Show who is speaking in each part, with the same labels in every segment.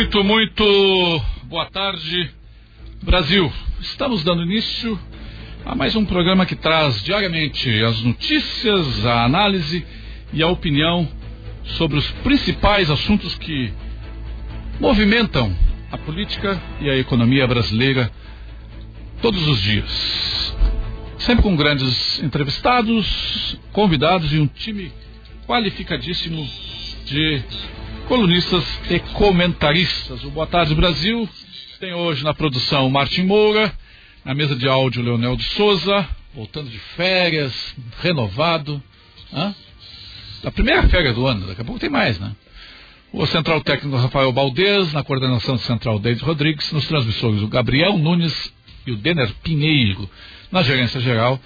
Speaker 1: Muito, muito boa tarde, Brasil. Estamos dando início a mais um programa que traz diariamente as notícias, a análise e a opinião sobre os principais assuntos que movimentam a política e a economia brasileira todos os dias. Sempre com grandes entrevistados, convidados e um time qualificadíssimo de colunistas e comentaristas. O Boa Tarde Brasil tem hoje na produção Martin Moura, na mesa de áudio Leonel de Souza, voltando de férias, renovado. Hã? Da primeira férias do ano, daqui a pouco tem mais, né? O central técnico Rafael Baldez, na coordenação central David Rodrigues, nos transmissores o Gabriel Nunes e o Denner Pinheiro, na gerência geral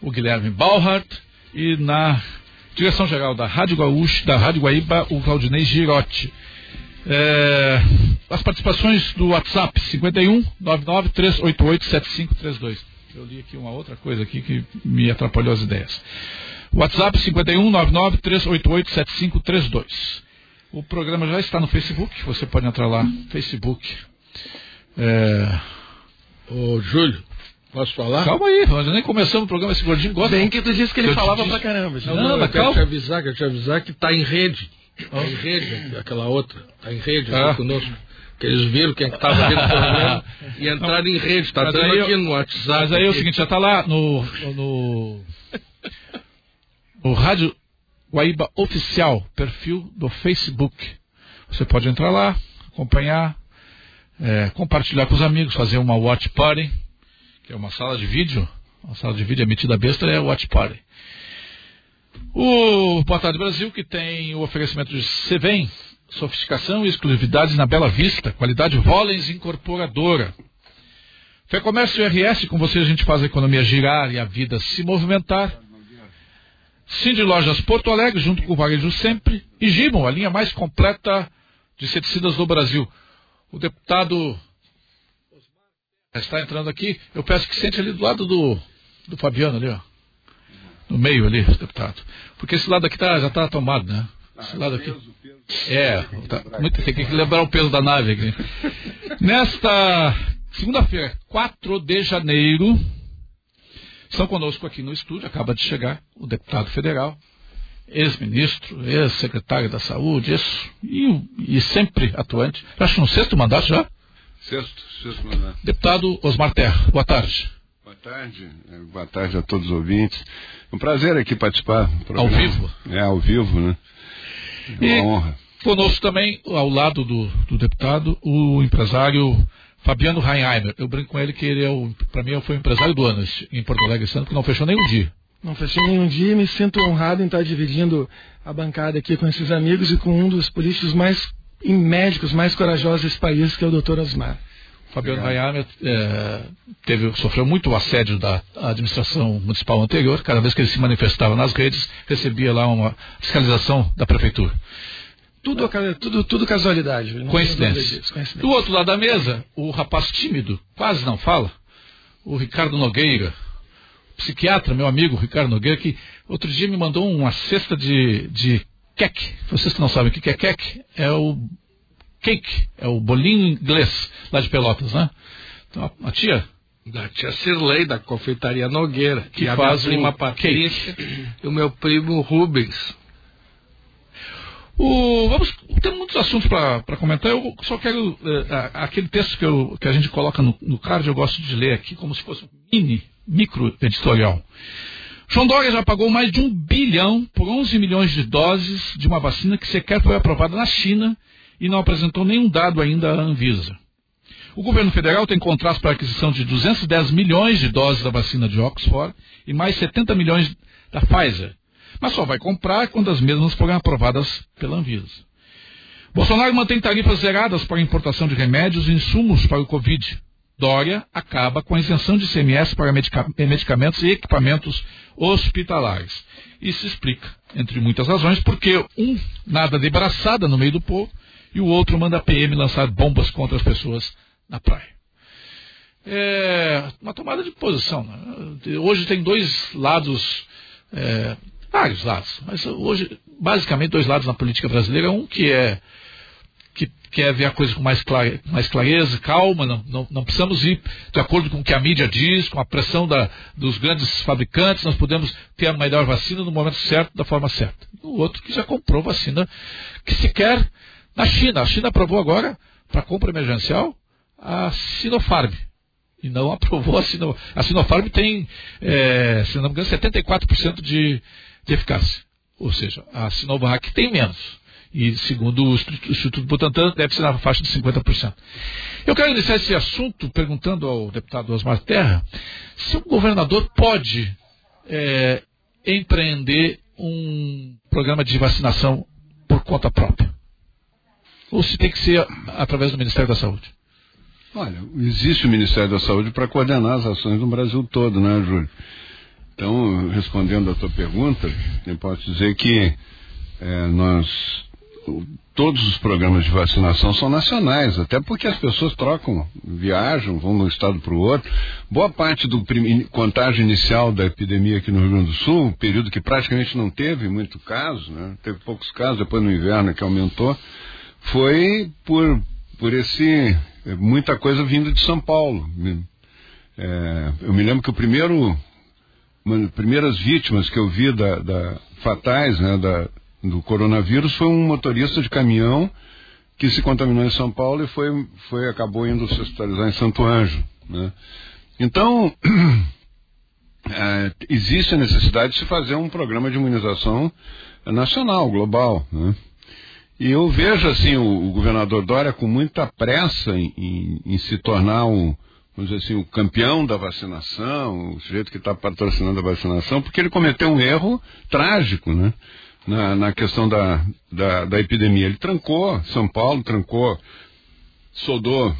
Speaker 1: o Guilherme Balhart e na Direção-geral da Rádio Gaúcho, da Rádio Guaíba, o Claudinei Girotti. É, as participações do WhatsApp, 51 99 388 7532. Eu li aqui uma outra coisa aqui que me atrapalhou as ideias. WhatsApp 51 99 388 7532. O programa já está no Facebook, você pode entrar lá, Facebook.
Speaker 2: É... Ô, Júlio, Posso falar?
Speaker 1: Calma aí, nós nem começamos o programa, esse gordinho gosta.
Speaker 3: Bem que tu disse que ele falava disse... pra caramba.
Speaker 2: Não, não, não eu quero te avisar, quero te avisar que tá em rede. Tá em rede, aquela outra. Tá em rede ah. conosco. Que eles viram quem estava dentro do programa e entraram em rede. Tá dando aqui eu, no WhatsApp.
Speaker 1: Mas aí é o seguinte, já tá lá no. no, no Rádio Guaíba Oficial, perfil do Facebook. Você pode entrar lá, acompanhar, é, compartilhar com os amigos, fazer uma watch party que é uma sala de vídeo, uma sala de vídeo emitida besta, é o Watch Party. O Boa Tarde Brasil, que tem o oferecimento de Cevem, sofisticação e exclusividades na Bela Vista, qualidade Volens incorporadora. Fé Comércio RS, com você a gente faz a economia girar e a vida se movimentar. Cindy Lojas Porto Alegre, junto com o Varejo Sempre. E Gimon, a linha mais completa de inseticidas do Brasil. O deputado está entrando aqui. Eu peço que sente ali do lado do, do Fabiano ali, ó. No meio ali, deputado. Porque esse lado aqui tá, já está tomado, né? Esse lado aqui. É, tá, muito, tem que lembrar o peso da nave aqui. Nesta segunda-feira, 4 de janeiro, estão conosco aqui no estúdio, acaba de chegar o deputado federal, ex-ministro, ex-secretário da Saúde, ex, e, e sempre atuante. Acho que no sexto mandato já?
Speaker 4: Sexto, sexto mandato.
Speaker 1: Deputado Osmar Terra, boa tarde.
Speaker 4: Boa tarde, é, boa tarde a todos os ouvintes. Um prazer aqui participar.
Speaker 1: Ao vivo?
Speaker 4: É, ao vivo, né?
Speaker 1: É uma e honra. Conosco também, ao lado do, do deputado, o empresário Fabiano Reinheimer. Eu brinco com ele que ele é o, para mim, foi o empresário do ano em Porto Alegre ano, que não fechou nenhum dia.
Speaker 3: Não fechei nenhum dia e me sinto honrado em estar dividindo a bancada aqui com esses amigos e com um dos políticos mais em médicos mais corajosos desse país, que é o Dr. Osmar.
Speaker 1: Fabiano Rayame é, teve, sofreu muito assédio da administração municipal anterior. Cada vez que ele se manifestava nas redes, recebia lá uma fiscalização da prefeitura.
Speaker 3: Tudo, tudo, tudo casualidade.
Speaker 1: Coincidência. Coincidência. Do outro lado da mesa, o rapaz tímido, quase não fala, o Ricardo Nogueira, psiquiatra, meu amigo Ricardo Nogueira, que outro dia me mandou uma cesta de, de Cake. Vocês que não sabem o que é cake, é o cake, é o bolinho inglês lá de Pelotas, né? Então, a tia
Speaker 2: da tia Cirlei, da confeitaria Nogueira,
Speaker 1: que, que faz
Speaker 2: a minha prima Patrícia e o meu primo Rubens.
Speaker 1: O, vamos, tem muitos assuntos para comentar. Eu só quero. É, aquele texto que, eu, que, a gente coloca no, no card, eu gosto de ler aqui como se fosse um mini, micro editorial. João Dória já pagou mais de um bilhão por 11 milhões de doses de uma vacina que sequer foi aprovada na China e não apresentou nenhum dado ainda à Anvisa. O governo federal tem contratos para aquisição de 210 milhões de doses da vacina de Oxford e mais 70 milhões da Pfizer, mas só vai comprar quando as mesmas forem aprovadas pela Anvisa. Bolsonaro mantém tarifas zeradas para a importação de remédios e insumos para o Covid, Dória acaba com a isenção de CMS para medicamentos e equipamentos hospitalares. Isso explica, entre muitas razões, porque um nada de braçada no meio do povo e o outro manda a PM lançar bombas contra as pessoas na praia. É uma tomada de posição. Né? Hoje tem dois lados, é, vários lados, mas hoje, basicamente, dois lados na política brasileira. Um que é que quer ver a coisa com mais, clare, mais clareza, calma, não, não, não, precisamos ir de acordo com o que a mídia diz, com a pressão da, dos grandes fabricantes, nós podemos ter a melhor vacina no momento certo, da forma certa. O outro que já comprou vacina que sequer na China. A China aprovou agora, para compra emergencial, a Sinopharm. E não aprovou a Sinopharm. A Sinopharm tem, é, se não me engano, 74% de, de eficácia. Ou seja, a Sinovac tem menos. E segundo o Instituto Butantan, deve ser na faixa de 50%. Eu quero iniciar esse assunto perguntando ao deputado Osmar Terra se o governador pode é, empreender um programa de vacinação por conta própria. Ou se tem que ser através do Ministério da Saúde.
Speaker 4: Olha, existe o Ministério da Saúde para coordenar as ações no Brasil todo, né, Júlio? Então, respondendo a tua pergunta, eu posso dizer que é, nós todos os programas de vacinação são nacionais, até porque as pessoas trocam, viajam, vão de um estado para o outro. Boa parte do contágio inicial da epidemia aqui no Rio Grande do Sul, um período que praticamente não teve muito caso, né? teve poucos casos, depois no inverno que aumentou, foi por, por esse muita coisa vindo de São Paulo. É, eu me lembro que o primeiro, primeiras vítimas que eu vi da, da fatais, né, da, do coronavírus foi um motorista de caminhão que se contaminou em São Paulo e foi, foi acabou indo se hospitalizar em Santo Anjo. Né? Então, é, existe a necessidade de se fazer um programa de imunização nacional, global. Né? E eu vejo assim o, o, governador Dória com muita pressa em, em, em, se tornar um, vamos dizer assim, o campeão da vacinação, o sujeito que está patrocinando a vacinação, porque ele cometeu um erro trágico, né? Na, na questão da, da, da, epidemia. Ele trancou São Paulo, trancou, soldou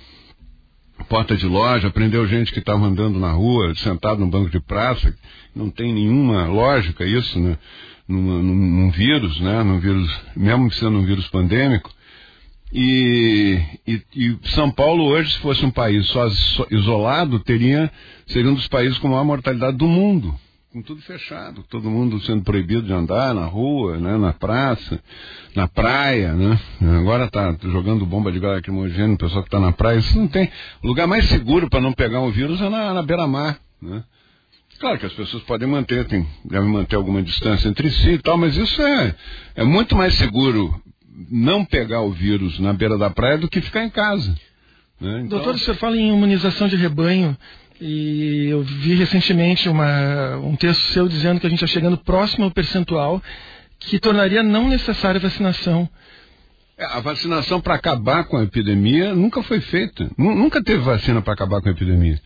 Speaker 4: porta de loja, prendeu gente que estava andando na rua, sentado no banco de praça. Não tem nenhuma lógica isso, né? Num, num, num vírus, né? Num vírus, mesmo sendo um vírus pandêmico. E, e, e, São Paulo hoje, se fosse um país só, isolado, teria seria um dos países com maior mortalidade do mundo com tudo fechado, todo mundo sendo proibido de andar na rua, né, na praça, na praia, né? Agora tá jogando bomba de gás lacrimogêneo, o pessoal que está na praia, isso não tem. O lugar mais seguro para não pegar o vírus é na, na beira-mar, né? Claro que as pessoas podem manter, tem, devem manter alguma distância entre si e tal, mas isso é, é muito mais seguro não pegar o vírus na beira da praia do que ficar em casa.
Speaker 3: Né? Então... Doutor, senhor fala em imunização de rebanho. E eu vi recentemente uma, um texto seu dizendo que a gente está chegando próximo ao percentual que tornaria não necessária a vacinação.
Speaker 4: É, a vacinação para acabar com a epidemia nunca foi feita. Nunca teve vacina para acabar com a epidemia.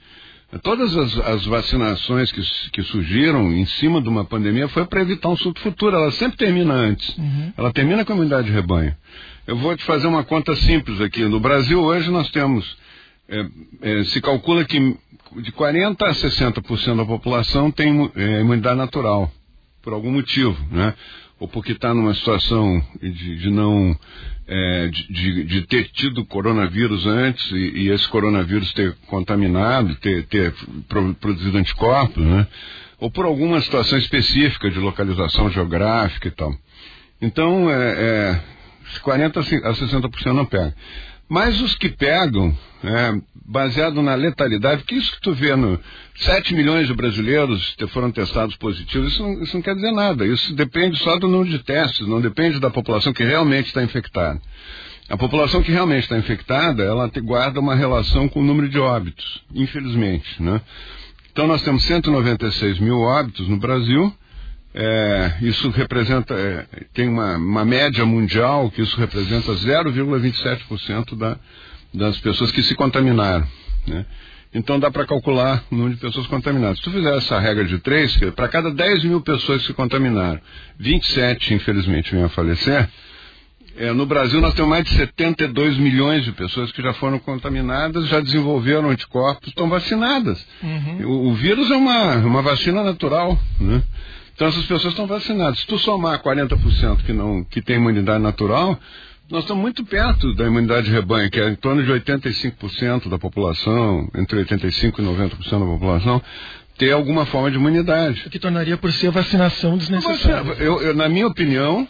Speaker 4: Todas as, as vacinações que, que, surgiram em cima de uma pandemia foi para evitar um surto futuro. Ela sempre termina antes. Uhum. Ela termina com a imunidade de rebanho. Eu vou te fazer uma conta simples aqui. No Brasil, hoje, nós temos. É, é, se calcula que de 40% a 60% da população tem é, imunidade natural, por algum motivo, né? Ou porque está numa situação de, de não. É, de, de, ter tido coronavírus antes e, e, esse coronavírus ter contaminado, ter, ter produzido anticorpos, né? Ou por alguma situação específica de localização geográfica e tal. Então, é, é 40% a 60% não pega. Mas os que pegam, é, baseado na letalidade, que isso que tu vê no 7 milhões de brasileiros que foram testados positivos, isso não, isso não quer dizer nada. Isso depende só do número de testes, não depende da população que realmente está infectada. A população que realmente está infectada, ela guarda uma relação com o número de óbitos, infelizmente, né? Então nós temos 196 mil óbitos no Brasil, é, isso representa, é, tem uma, uma, média mundial que isso representa 0,27% da, das pessoas que se contaminaram. Né? Então dá para calcular o número de pessoas contaminadas. Se tu fizer essa regra de três, que para cada 10 mil pessoas que se contaminaram, 27 infelizmente vêm a falecer, é, no Brasil nós temos mais de 72 milhões de pessoas que já foram contaminadas, já desenvolveram anticorpos, estão vacinadas. Uhum. O, o, vírus é uma, uma vacina natural. Né? Então essas pessoas estão vacinadas. Se tu somar 40% que não que tem imunidade natural, nós estamos muito perto da imunidade de rebanho, que é em torno de 85% da população, entre 85% e 90% da população, ter alguma forma de imunidade.
Speaker 3: O que tornaria por si a vacinação desnecessária.
Speaker 4: Eu, eu, na minha opinião,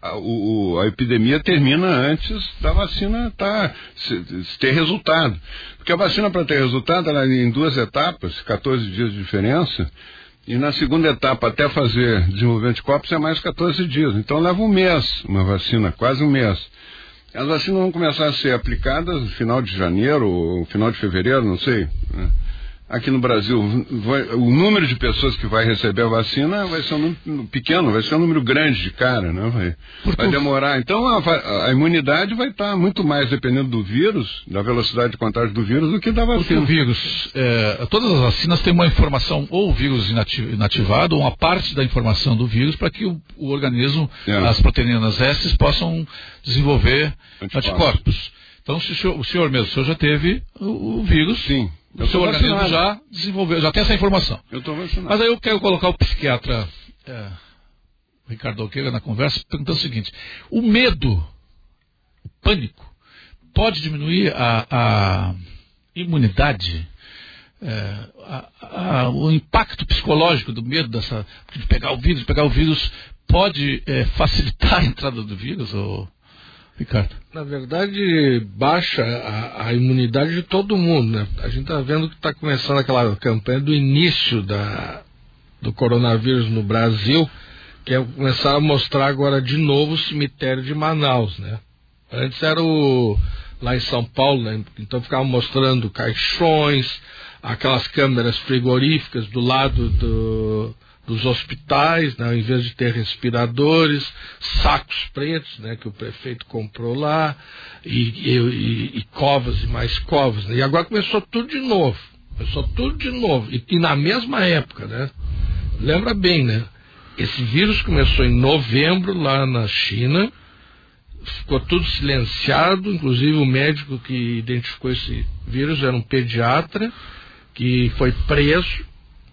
Speaker 4: a, o, a epidemia termina antes da vacina tá, se, se ter resultado. Porque a vacina, para ter resultado, ela é em duas etapas, 14 dias de diferença, e na segunda etapa, até fazer desenvolvimento de corpos, é mais 14 dias. Então leva um mês, uma vacina, quase um mês. As vacinas vão começar a ser aplicadas no final de janeiro ou final de fevereiro, não sei. Né? Aqui no Brasil, vai, o número de pessoas que vai receber a vacina vai ser um número pequeno, vai ser um número grande de cara, né? Vai, vai demorar. Então a, a, imunidade vai estar muito mais dependendo do vírus, da velocidade de contágio do vírus, do que da vacina.
Speaker 1: Porque o vírus, é, todas as vacinas têm uma informação, ou o vírus inativado, ou uma parte da informação do vírus, para que o, o organismo, é. as proteínas S, possam desenvolver anticorpos. anticorpos. Então, se o senhor, o senhor mesmo, o senhor já teve o, o vírus.
Speaker 4: Sim
Speaker 1: o seu organismo já desenvolveu, já tem essa informação.
Speaker 4: Eu estou vacinado.
Speaker 1: Mas aí eu quero colocar o psiquiatra é, Ricardo Alqueira na conversa, perguntando o seguinte: o medo, o pânico, pode diminuir a, a imunidade? É, a, a, o impacto psicológico do medo dessa, de pegar o vírus, de pegar o vírus, pode é, facilitar a entrada do vírus? Ou... Ricardo?
Speaker 2: Na verdade, baixa a, a imunidade de todo mundo. Né? A gente está vendo que está começando aquela campanha do início da, do coronavírus no Brasil, que é começar a mostrar agora de novo o cemitério de Manaus. Né? Antes era o, lá em São Paulo, né? então ficava mostrando caixões, aquelas câmeras frigoríficas do lado do, dos hospitais, né, em vez de ter respiradores, sacos pretos, né, que o prefeito comprou lá, e, e, e covas e mais covas. Né, e agora começou tudo de novo. Começou tudo de novo. E, e, na mesma época, né? Lembra bem, né? Esse vírus começou em novembro lá na China, ficou tudo silenciado, inclusive o médico que identificou esse vírus era um pediatra que foi preso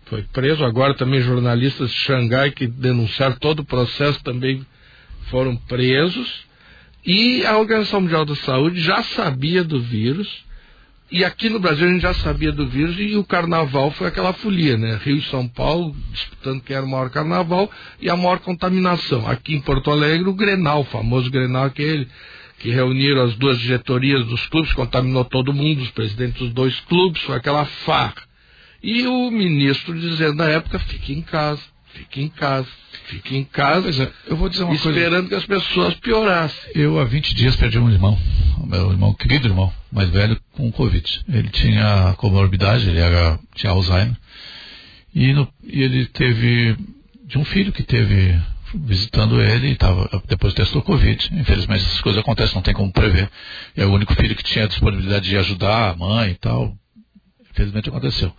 Speaker 2: foi preso. Agora também jornalistas de Xangai que denunciaram todo o processo também foram presos. E a Organização Mundial da Saúde já sabia do vírus. E aqui no Brasil a gente já sabia do vírus e o carnaval foi aquela folia, né? Rio e São Paulo disputando quem era o maior carnaval e a maior contaminação. Aqui em Porto Alegre, o Grenal, o famoso Grenal aquele que reuniram as duas diretorias dos clubes, contaminou todo mundo, os presidentes dos dois clubes, foi aquela farra. E o ministro dizendo na época, fique em casa, fique em casa, fique em casa. É, eu vou dizer uma esperando coisa. que as pessoas piorassem.
Speaker 1: Eu há 20 dias perdi um irmão, meu irmão, querido irmão, mais velho, com Covid. Ele tinha comorbidade, ele era, tinha Alzheimer. E, no, e ele teve, de um filho que teve visitando ele, tava, depois testou Covid. Infelizmente essas coisas acontecem, não tem como prever. É o único filho que tinha disponibilidade de ajudar a mãe e tal. Infelizmente aconteceu.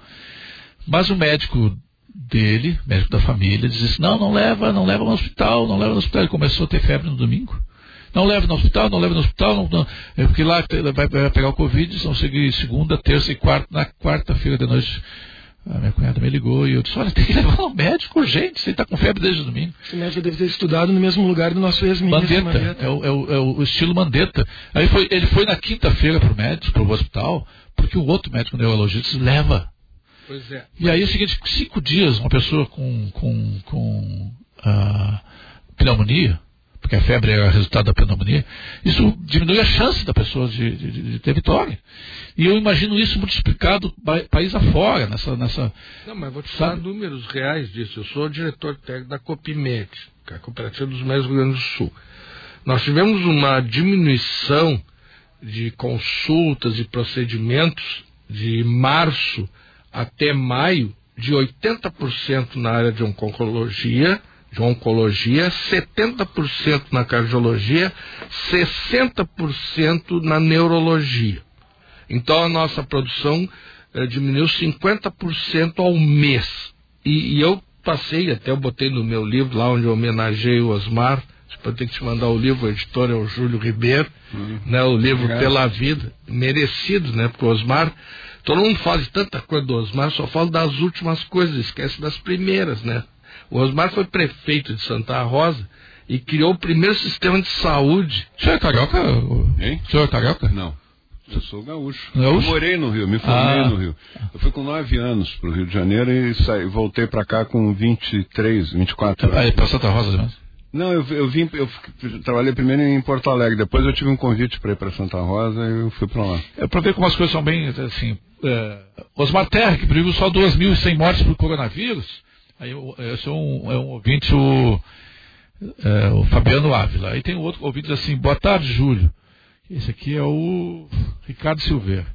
Speaker 1: Mas o médico dele, médico da família, disse assim, não, não leva, não leva no hospital, não leva no hospital. Ele começou a ter febre no domingo. Não leva no hospital, não leva no hospital, não, não, é porque lá vai, vai, pegar o Covid, seguir segunda, terça e quarta, na quarta-feira de noite. A minha cunhada me ligou e eu disse, olha, tem que levar no médico urgente, você está com febre desde o domingo.
Speaker 3: Esse médico deve ter estudado no mesmo lugar do nosso ex-ministro.
Speaker 1: Mandetta, Mandetta. É, o, é, o, é o estilo Mandetta. Aí foi, ele foi na quinta-feira para o médico, para o hospital, porque o outro médico neurologista disse, leva,
Speaker 2: Pois é.
Speaker 1: E aí é o seguinte, cinco dias, uma pessoa com, com, com uh, pneumonia, porque a febre é o resultado da pneumonia, isso diminui a chance da pessoa de, de, de ter vitória. E eu imagino isso multiplicado país afora, nessa, nessa.
Speaker 2: Não, mas vou te falar números reais disso. Eu sou diretor técnico da Copimed, que é a Cooperativa dos Médicos do Rio Grande do Sul. Nós tivemos uma diminuição de consultas e procedimentos de março até maio de 80% na área de oncologia, de oncologia, 70% na cardiologia, 60% na neurologia. Então a nossa produção eh, diminuiu 50% ao mês. E, e, eu passei, até eu botei no meu livro, lá onde eu homenageei o Osmar, eu tenho que te mandar o livro, o editor é o Júlio Ribeiro, uhum. né, o livro Obrigado. Pela Vida, merecido, né, porque o Osmar Todo mundo fala de tanta coisa do Osmar, só fala das últimas coisas, esquece das primeiras, né? O Osmar foi prefeito de Santa Rosa e criou o primeiro sistema de saúde.
Speaker 1: O senhor é carioca?
Speaker 4: Hein?
Speaker 1: O senhor é carioca?
Speaker 4: Não. Eu sou gaúcho. gaúcho? Eu morei no Rio, me formei ah. no Rio. Eu fui com nove anos para o Rio de Janeiro e saí, voltei para cá com 23, 24 anos.
Speaker 1: Aí, para Santa Rosa mesmo?
Speaker 4: Não, eu, eu vim, eu trabalhei primeiro em Porto Alegre, depois eu tive um convite para ir para Santa Rosa e eu fui para lá.
Speaker 1: É para ver como as coisas são bem assim. É, Osmar Terra, que previu só 2.100 mortes por coronavírus, aí esse é um, é um ouvinte, o, é, o Fabiano Ávila. Aí tem outro ouvinte assim, boa tarde, Júlio. Esse aqui é o Ricardo Silveira.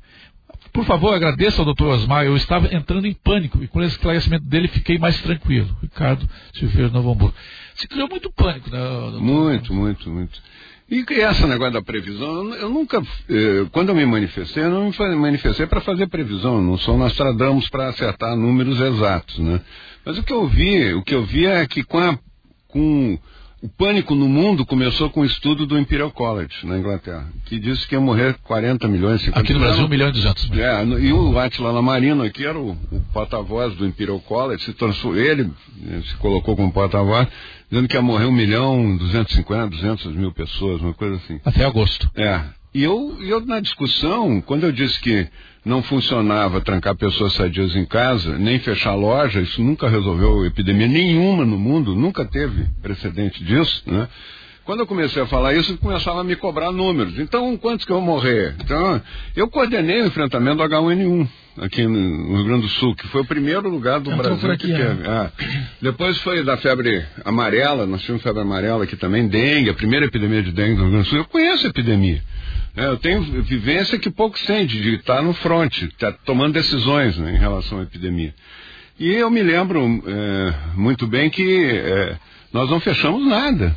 Speaker 1: Por favor, agradeça ao doutor Osmar. Eu estava entrando em pânico e com o esclarecimento dele fiquei mais tranquilo. Ricardo Silveira Novo Hamburgo. Se criou muito pânico, né? Doutor?
Speaker 4: Muito, muito, muito. E essa negócio da previsão, eu nunca, eh, quando eu me manifestei, eu não me manifestei para fazer previsão, não sou Nostradamus para acertar números exatos, né? Mas o que eu vi, o que eu vi é que com, a, com o pânico no mundo começou com o estudo do Imperial College, na Inglaterra, que disse que ia morrer 40 milhões,
Speaker 1: 50 Aqui no Brasil, 1 milhão e 200
Speaker 4: mil. É, e o Attila Lamarino aqui era o, o porta-voz do Imperial College, se tornou, ele eh, se colocou como porta-voz, dizendo que ia morrer 1 milhão, 250, 200 mil pessoas, uma coisa assim.
Speaker 1: Até agosto.
Speaker 4: É. E eu, eu na discussão, quando eu disse que não funcionava trancar pessoas sadias em casa, nem fechar loja, isso nunca resolveu epidemia nenhuma no mundo, nunca teve precedente disso, né? Quando eu comecei a falar isso, começava a me cobrar números. Então, quantos que eu vou morrer? Então, eu coordenei o enfrentamento do H1N1 aqui no Rio Grande do Sul, que foi o primeiro lugar do Entrou Brasil aqui, que teve. É. Ah. Depois foi da febre amarela, nós tínhamos febre amarela aqui também, dengue, a primeira epidemia de dengue no Rio Grande do Sul. Eu conheço a epidemia. É, eu tenho vivência que pouco sente, de estar no fronte, estar tá tomando decisões né, em relação à epidemia. E eu me lembro é, muito bem que é, nós não fechamos nada.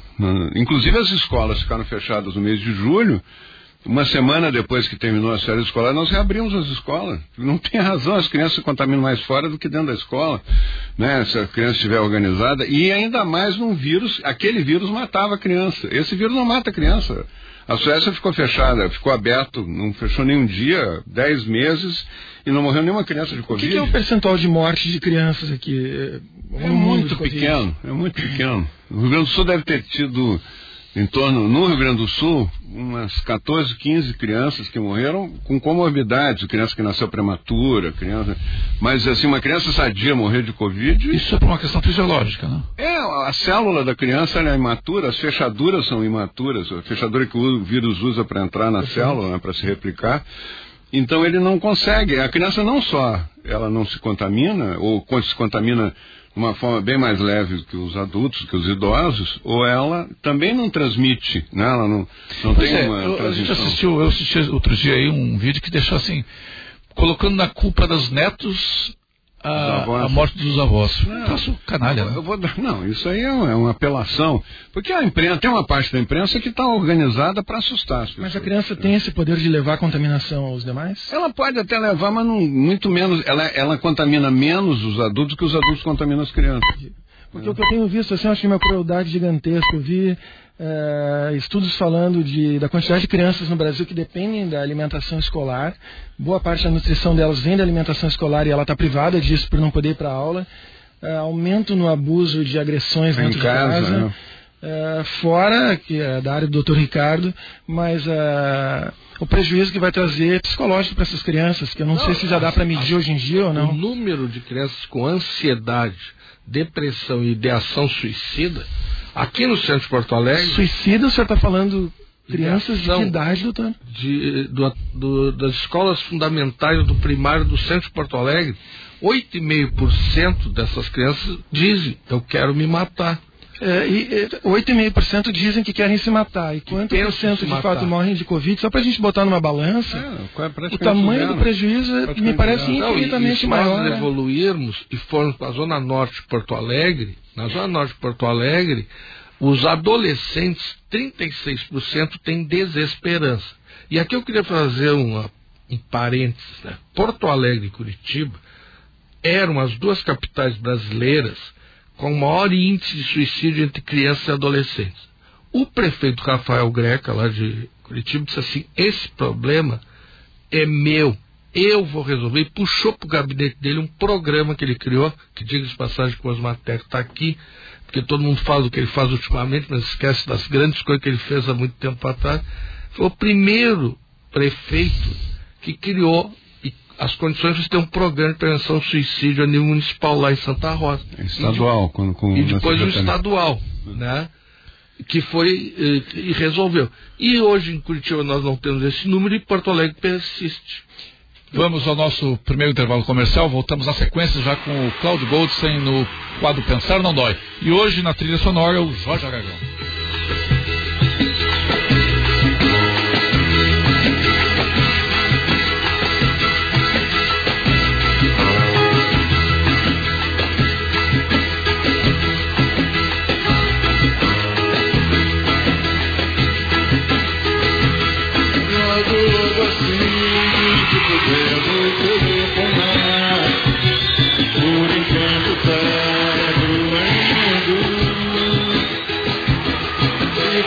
Speaker 4: Inclusive as escolas ficaram fechadas no mês de julho. Uma semana depois que terminou a série escolar, nós reabrimos as escolas. Não tem razão, as crianças se contaminam mais fora do que dentro da escola, né? Se a criança estiver organizada. E ainda mais num vírus, aquele vírus matava a criança. Esse vírus não mata a criança. A Suécia ficou fechada, ficou aberto, não fechou nenhum dia, dez meses, e não morreu nenhuma criança de Covid.
Speaker 3: O que, que é o percentual de morte de crianças aqui?
Speaker 4: É, é muito pequeno, é muito pequeno. O Rio Grande do Sul deve ter tido em torno, no Rio Grande do Sul, umas 14, 15 crianças que morreram com comorbidades, criança que nasceu prematura, criança. Mas assim, uma criança sadia morrer de Covid.
Speaker 1: Isso é por uma questão fisiológica, né?
Speaker 4: É, a célula da criança é imatura, as fechaduras são imaturas, a fechadura que o vírus usa para entrar na célula, né, para se replicar. Então ele não consegue. A criança não só ela não se contamina, ou quando se contamina uma forma bem mais leve que os adultos, que os idosos, ou ela também não transmite, né? Ela não, não tem é, uma
Speaker 1: eu, transmissão. A gente assistiu, eu assisti outro dia aí um vídeo que deixou assim, colocando na culpa dos netos a, a, morte dos avós. Não, Faço canalha.
Speaker 4: Eu, né? eu vou, não, isso aí é uma, é uma, apelação. Porque a imprensa, tem uma parte da imprensa que está organizada para assustar as
Speaker 3: pessoas. Mas a criança tem esse poder de levar a contaminação aos demais?
Speaker 4: Ela pode até levar, mas não, muito menos. Ela, ela contamina menos os adultos que os adultos contaminam as crianças.
Speaker 3: Porque é. o que eu tenho visto, assim, eu acho uma crueldade gigantesca. Eu vi é, estudos falando de, da quantidade de crianças no Brasil que dependem da alimentação escolar. Boa parte da nutrição delas vem da alimentação escolar e ela está privada disso por não poder ir para a aula. É, aumento no abuso de agressões em dentro casa, de casa. Né? É, fora, que é da área do Dr. Ricardo, mas é, o prejuízo que vai trazer psicológico para essas crianças, que eu não, não sei se já dá para medir hoje em dia ou não.
Speaker 2: O número de crianças com ansiedade, depressão e ideação suicida Aqui no centro de Porto Alegre.
Speaker 3: Suicida, o senhor está falando crianças de que idade, doutor?
Speaker 2: De, do, do, das escolas fundamentais do primário do centro de Porto Alegre, 8,5% dessas crianças dizem: Eu quero me matar.
Speaker 3: É, e, 8,5% dizem que querem se matar. E quanto por cento de fato morrem de Covid? Só para a gente botar numa balança, é, é o tamanho do prejuízo me parece infinitamente Não, e, e maior. Se
Speaker 2: nós né? evoluirmos e formos para a Zona Norte de Porto Alegre, na Zona Norte de Porto Alegre, os adolescentes, 36% têm desesperança. E aqui eu queria fazer uma, um parênteses. Né? Porto Alegre e Curitiba eram as duas capitais brasileiras com maior índice de suicídio entre crianças e adolescentes. O prefeito Rafael Greca, lá de Curitiba, disse assim: esse problema é meu, eu vou resolver. E puxou para o gabinete dele um programa que ele criou, que diga de passagem que o Osmar está aqui, porque todo mundo fala do que ele faz ultimamente, mas esquece das grandes coisas que ele fez há muito tempo atrás. Foi o primeiro prefeito que criou as condições de ter um programa de prevenção ao suicídio a nível municipal lá em Santa Rosa.
Speaker 4: Estadual,
Speaker 2: e,
Speaker 4: com, com
Speaker 2: e depois o estadual, né? que foi eh, e resolveu. E hoje em Curitiba nós não temos esse número e Porto Alegre persiste.
Speaker 1: Vamos ao nosso primeiro intervalo comercial. Voltamos na sequência já com o Cláudio Goldstein no quadro Pensar Não Dói. E hoje na trilha sonora o Jorge Aragão.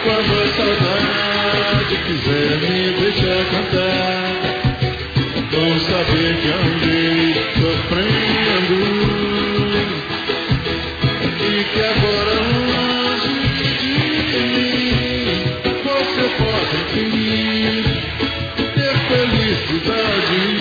Speaker 5: quando a saudade quiser me deixar cantar. Bom saber que andei sofrendo e que agora longe de mim você pode vir ter felicidade.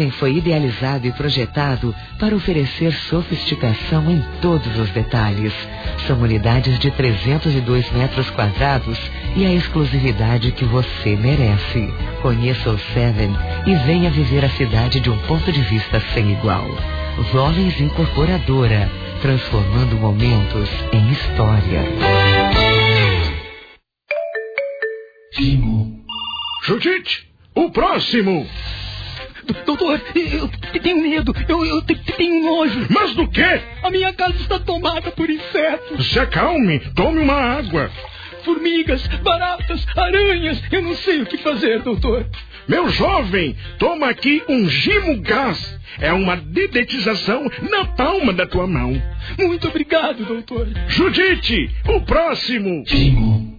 Speaker 6: Seven foi idealizado e projetado para oferecer sofisticação em todos os detalhes. São unidades de 302 metros quadrados e a exclusividade que você merece. Conheça o Seven e venha viver a cidade de um ponto de vista sem igual. Volens Incorporadora, transformando momentos em história.
Speaker 7: Judite, o próximo!
Speaker 8: Doutor, eu tenho medo, eu, eu tenho nojo.
Speaker 7: Mas do quê?
Speaker 8: A minha casa está tomada por insetos.
Speaker 7: Se acalme, tome uma água.
Speaker 8: Formigas, baratas, aranhas, eu não sei o que fazer, doutor.
Speaker 7: Meu jovem, toma aqui um gimo gás. É uma dedetização na palma da tua mão.
Speaker 8: Muito obrigado, doutor.
Speaker 7: Judite, o próximo.
Speaker 8: Gimo.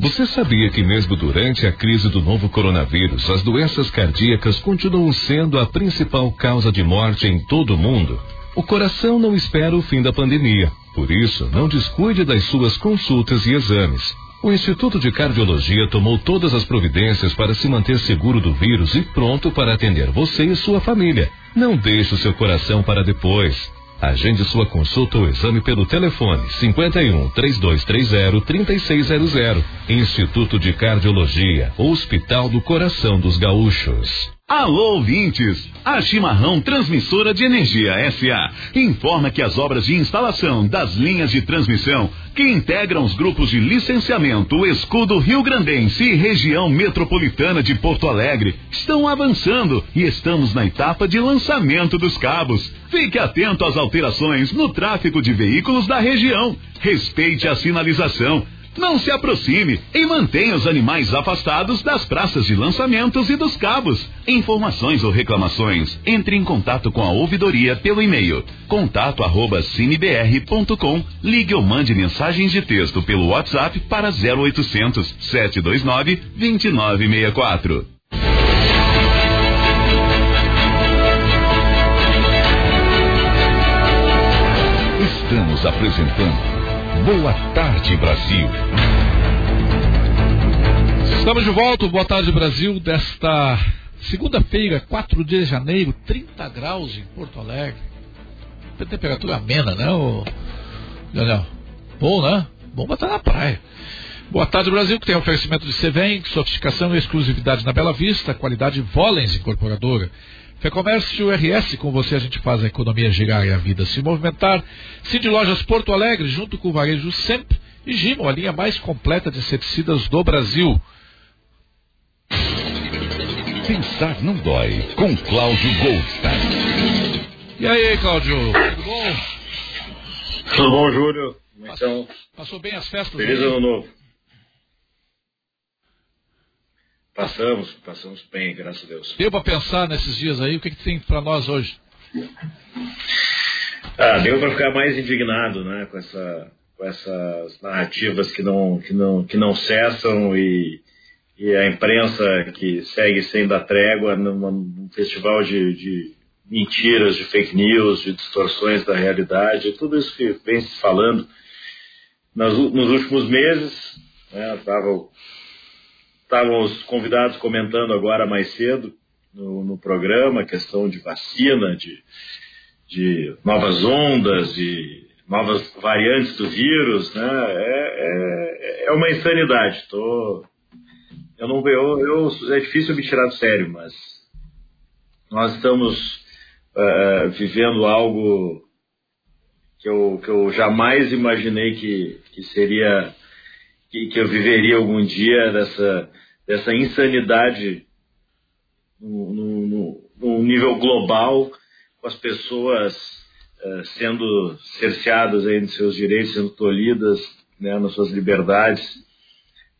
Speaker 9: Você sabia que mesmo durante a crise do novo coronavírus, as doenças cardíacas continuam sendo a principal causa de morte em todo o mundo? O coração não espera o fim da pandemia. Por isso, não descuide das suas consultas e exames. O Instituto de Cardiologia tomou todas as providências para se manter seguro do vírus e pronto para atender você e sua família. Não deixe o seu coração para depois. Agende sua consulta ou exame pelo telefone 51 3230 3600. Instituto de Cardiologia, Hospital do Coração dos Gaúchos.
Speaker 10: Alô, ouvintes! A Chimarrão Transmissora de Energia SA informa que as obras de instalação das linhas de transmissão que integram os grupos de licenciamento Escudo Rio Grandense e região metropolitana de Porto Alegre estão avançando e estamos na etapa de lançamento dos cabos. Fique atento às alterações no tráfego de veículos da região. Respeite a sinalização. Não se aproxime e mantenha os animais afastados das praças de lançamentos e dos cabos. Informações ou reclamações, entre em contato com a ouvidoria pelo e-mail contato arroba cinebr.com. Ligue ou mande mensagens de texto pelo WhatsApp para 0800 729 2964.
Speaker 9: Estamos apresentando Boa Tarde Brasil.
Speaker 1: Estamos de volta, Boa Tarde Brasil, desta segunda-feira, 4 de janeiro, 30 graus em Porto Alegre. Temperatura amena, né, ô... Bom, né? Bom pra na praia. Boa tarde, Brasil, que tem oferecimento de Cevem, sofisticação e exclusividade na Bela Vista, qualidade Volens Incorporadora. Fecomércio RS, com você a gente faz a economia girar e a vida se movimentar. Cid Lojas Porto Alegre, junto com o Varejo Sempre. E Gimo, a linha mais completa de inseticidas do Brasil.
Speaker 9: Pensar não dói, com Cláudio Goldstein.
Speaker 1: E aí, Cláudio, tudo bom?
Speaker 11: Tudo bom, Júlio? Então,
Speaker 1: Passou bem as festas?
Speaker 11: feliz
Speaker 1: aí?
Speaker 11: ano novo. Passamos, passamos bem, graças a Deus.
Speaker 1: Deu para pensar nesses dias aí, o que, que tem para nós hoje?
Speaker 11: Ah, deu para ficar mais indignado, né, com essa com essas narrativas que não que não que não cessam e, e a imprensa que segue sem dar trégua num festival de, de mentiras, de fake news, de distorções da realidade, tudo isso que vem se falando nas, nos últimos meses, né, estavam os convidados comentando agora mais cedo no, no programa a questão de vacina, de, de novas ondas e novas variantes do vírus, né? É, é, é uma insanidade. Tô, eu não eu, eu, é difícil me tirar do sério, mas nós estamos uh, vivendo algo que eu, que eu jamais imaginei que, que seria que, que eu viveria algum dia dessa, dessa insanidade no, no, no nível global, com as pessoas uh, sendo cerceadas aí de seus direitos, sendo tolhidas né, nas suas liberdades.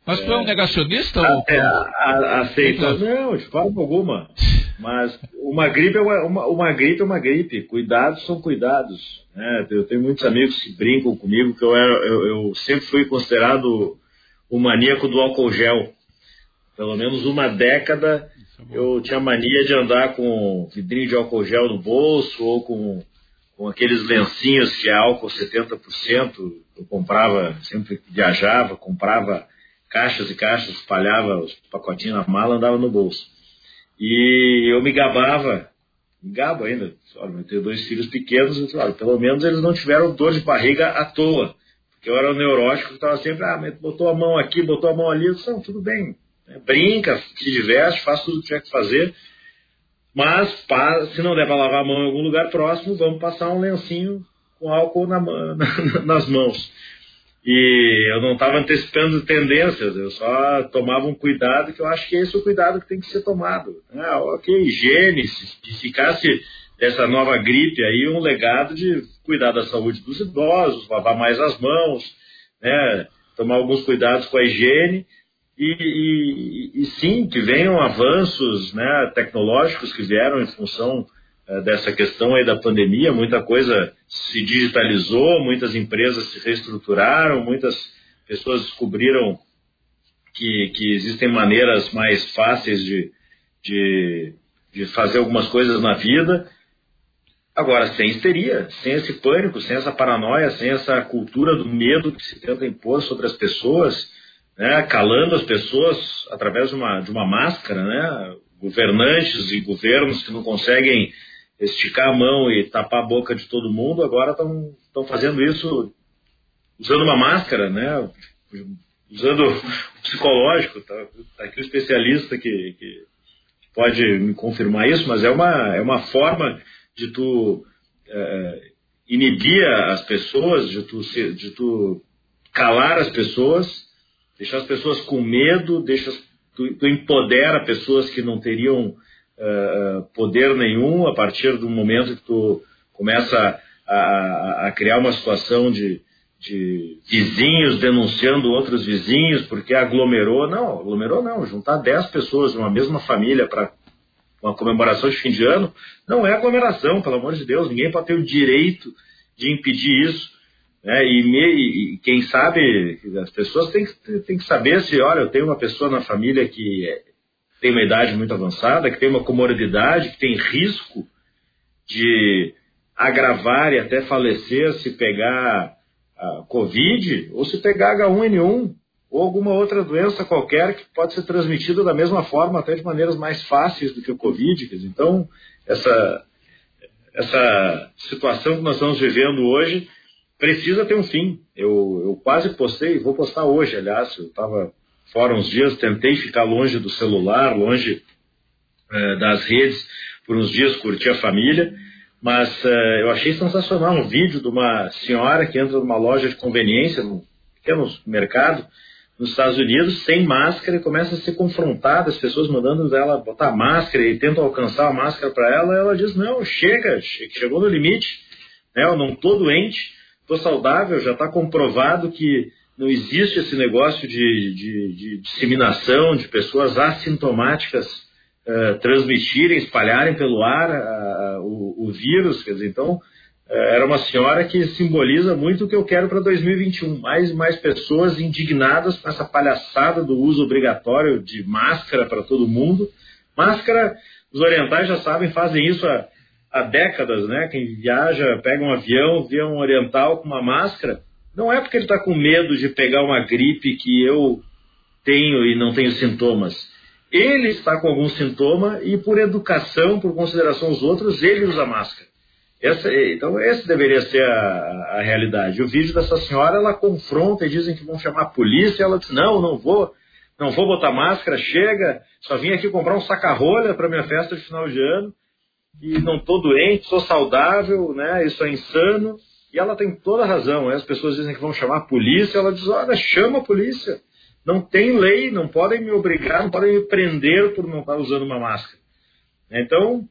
Speaker 1: Mas tu é um negacionista?
Speaker 11: É, ou... aceito. Não, de forma alguma. Mas uma gripe é uma, uma, uma, gripe é uma gripe. Cuidados são cuidados. Né? Eu tenho muitos amigos que brincam comigo que eu, era, eu, eu sempre fui considerado o maníaco do álcool gel. Pelo menos uma década eu tinha mania de andar com vidrinho de álcool gel no bolso ou com, com aqueles lencinhos que é álcool 70%. Eu comprava, sempre viajava, comprava caixas e caixas, espalhava os pacotinhos na mala, andava no bolso. E eu me gabava, me gabo ainda, olha, eu tenho dois filhos pequenos, eu falei, pelo menos eles não tiveram dor de barriga à toa. Porque eu era um neurótico, estava sempre, ah, botou a mão aqui, botou a mão ali, não, tudo bem, brinca, se diverte, faz tudo o que tiver que fazer. Mas se não der para lavar a mão em algum lugar próximo, vamos passar um lencinho com álcool na, na, nas mãos. E eu não estava antecipando tendências, eu só tomava um cuidado que eu acho que esse é o cuidado que tem que ser tomado. Ah, ok, higiene, se ficasse essa nova gripe aí, um legado de cuidar da saúde dos idosos, lavar mais as mãos, né, tomar alguns cuidados com a higiene. E, e, e sim, que venham avanços né, tecnológicos que vieram em função dessa questão aí da pandemia, muita coisa se digitalizou, muitas empresas se reestruturaram, muitas pessoas descobriram que, que existem maneiras mais fáceis de, de, de fazer algumas coisas na vida. Agora, sem histeria, sem esse pânico, sem essa paranoia, sem essa cultura do medo que se tenta impor sobre as pessoas, né, calando as pessoas através de uma, de uma máscara, né, governantes e governos que não conseguem esticar a mão e tapar a boca de todo mundo, agora estão fazendo isso usando uma máscara, né? Usando o psicológico, tá, tá aqui o especialista que, que, pode me confirmar isso, mas é uma, é uma forma de tu é, inibir as pessoas, de tu, de tu calar as pessoas, deixar as pessoas com medo, deixa, tu, tu empodera pessoas que não teriam uh, poder nenhum a partir do momento que tu começa a, a, criar uma situação de, de vizinhos denunciando outros vizinhos porque aglomerou. Não, aglomerou não. Juntar 10 pessoas de uma mesma família para uma comemoração de fim de ano não é aglomeração, pelo amor de Deus. Ninguém pode ter o direito de impedir isso. Né? E, me, e, quem sabe, as pessoas têm, têm que saber se, olha, eu tenho uma pessoa na família que tem uma idade muito avançada, que tem uma comorbidade, que tem risco de agravar e até falecer se pegar a Covid ou se pegar H1N1 ou alguma outra doença qualquer que pode ser transmitida da mesma forma, até de maneiras mais fáceis do que o Covid. Então, essa, essa situação que nós estamos vivendo hoje precisa ter um fim. Eu, eu quase postei, vou postar hoje, aliás, eu estava fora uns dias, tentei ficar longe do celular, longe é, das redes, por uns dias curti a família, mas é, eu achei sensacional um vídeo de uma senhora que entra numa loja de conveniência, num pequeno mercado, nos Estados Unidos, sem máscara, e começa a ser confrontada, as pessoas mandando ela botar máscara e tentam alcançar a máscara para ela, ela diz, não, chega, chegou no limite, né, eu não estou doente, estou saudável, já está comprovado que não existe esse negócio de, de, de disseminação de pessoas assintomáticas uh, transmitirem, espalharem pelo ar uh, o, o, vírus. Quer dizer, então, uh, era uma senhora que simboliza muito o que eu quero para 2021. Mais e mais pessoas indignadas com essa palhaçada do uso obrigatório de máscara para todo mundo. Máscara, os orientais já sabem, fazem isso há, há décadas, né? Quem viaja, pega um avião, vê um oriental com uma máscara não é porque ele está com medo de pegar uma gripe que eu tenho e não tenho sintomas. Ele está com algum sintoma e, por educação, por consideração aos outros, ele usa máscara. Essa, então, essa deveria ser a, a, realidade. O vídeo dessa senhora, ela confronta e dizem que vão chamar a polícia. Ela diz: Não, não vou, não vou botar máscara, chega, só vim aqui comprar um saca-rolha para minha festa de final de ano e não estou doente, sou saudável, né? Isso é insano. E ela tem toda a razão. Né? As pessoas dizem que vão chamar a polícia. Ela diz: Olha, chama a polícia. Não tem lei, não podem me obrigar, não podem me prender por não estar usando uma máscara. Então,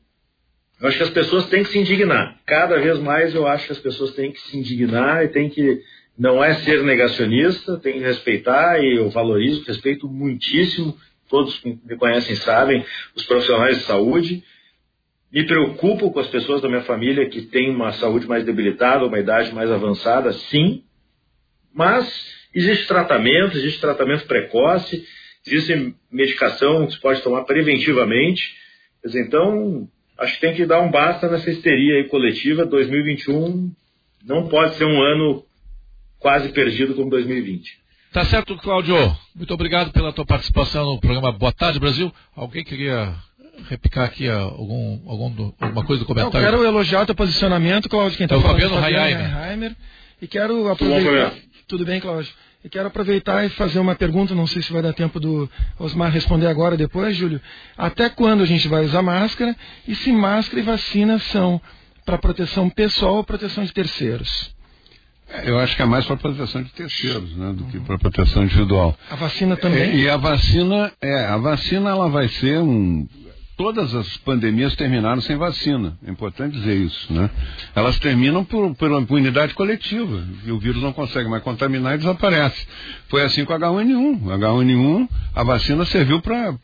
Speaker 11: eu acho que as pessoas têm que se indignar. Cada vez mais eu acho que as pessoas têm que se indignar e têm que. Não é ser negacionista, tem que respeitar e eu valorizo, respeito muitíssimo. Todos que me conhecem sabem, os profissionais de saúde. Me preocupo com as pessoas da minha família que têm uma saúde mais debilitada, uma idade mais avançada, sim. Mas Existe tratamento, existe tratamento precoce, existe medicação que se pode tomar preventivamente. Então, acho que tem que dar um basta nessa histeria coletiva. 2021 não pode ser um ano quase perdido como 2020.
Speaker 1: Tá certo, Cláudio. Muito obrigado pela tua participação no programa Boa Tarde Brasil. Alguém queria repicar aqui algum, algum, alguma coisa do comentário?
Speaker 3: Eu quero elogiar o teu posicionamento, Cláudio, quem está é falando.
Speaker 1: Fabiano Hayheimer.
Speaker 3: E quero aproveitar. Tudo bem, Cláudio? E quero aproveitar e fazer uma pergunta, não sei se vai dar tempo do Osmar responder agora ou depois, Júlio. Até quando a gente vai usar máscara e se máscara e vacina são para proteção pessoal ou proteção de terceiros?
Speaker 4: É, eu acho que é mais para proteção de terceiros, né, do que para proteção individual.
Speaker 3: A vacina também?
Speaker 4: É, e a vacina, é, a vacina ela vai ser um, todas as pandemias terminaram sem vacina. É importante dizer isso, né? Elas terminam por, por uma unidade coletiva. E o vírus não consegue mais contaminar e desaparece. Foi assim com H1N1. H1N1, a vacina serviu para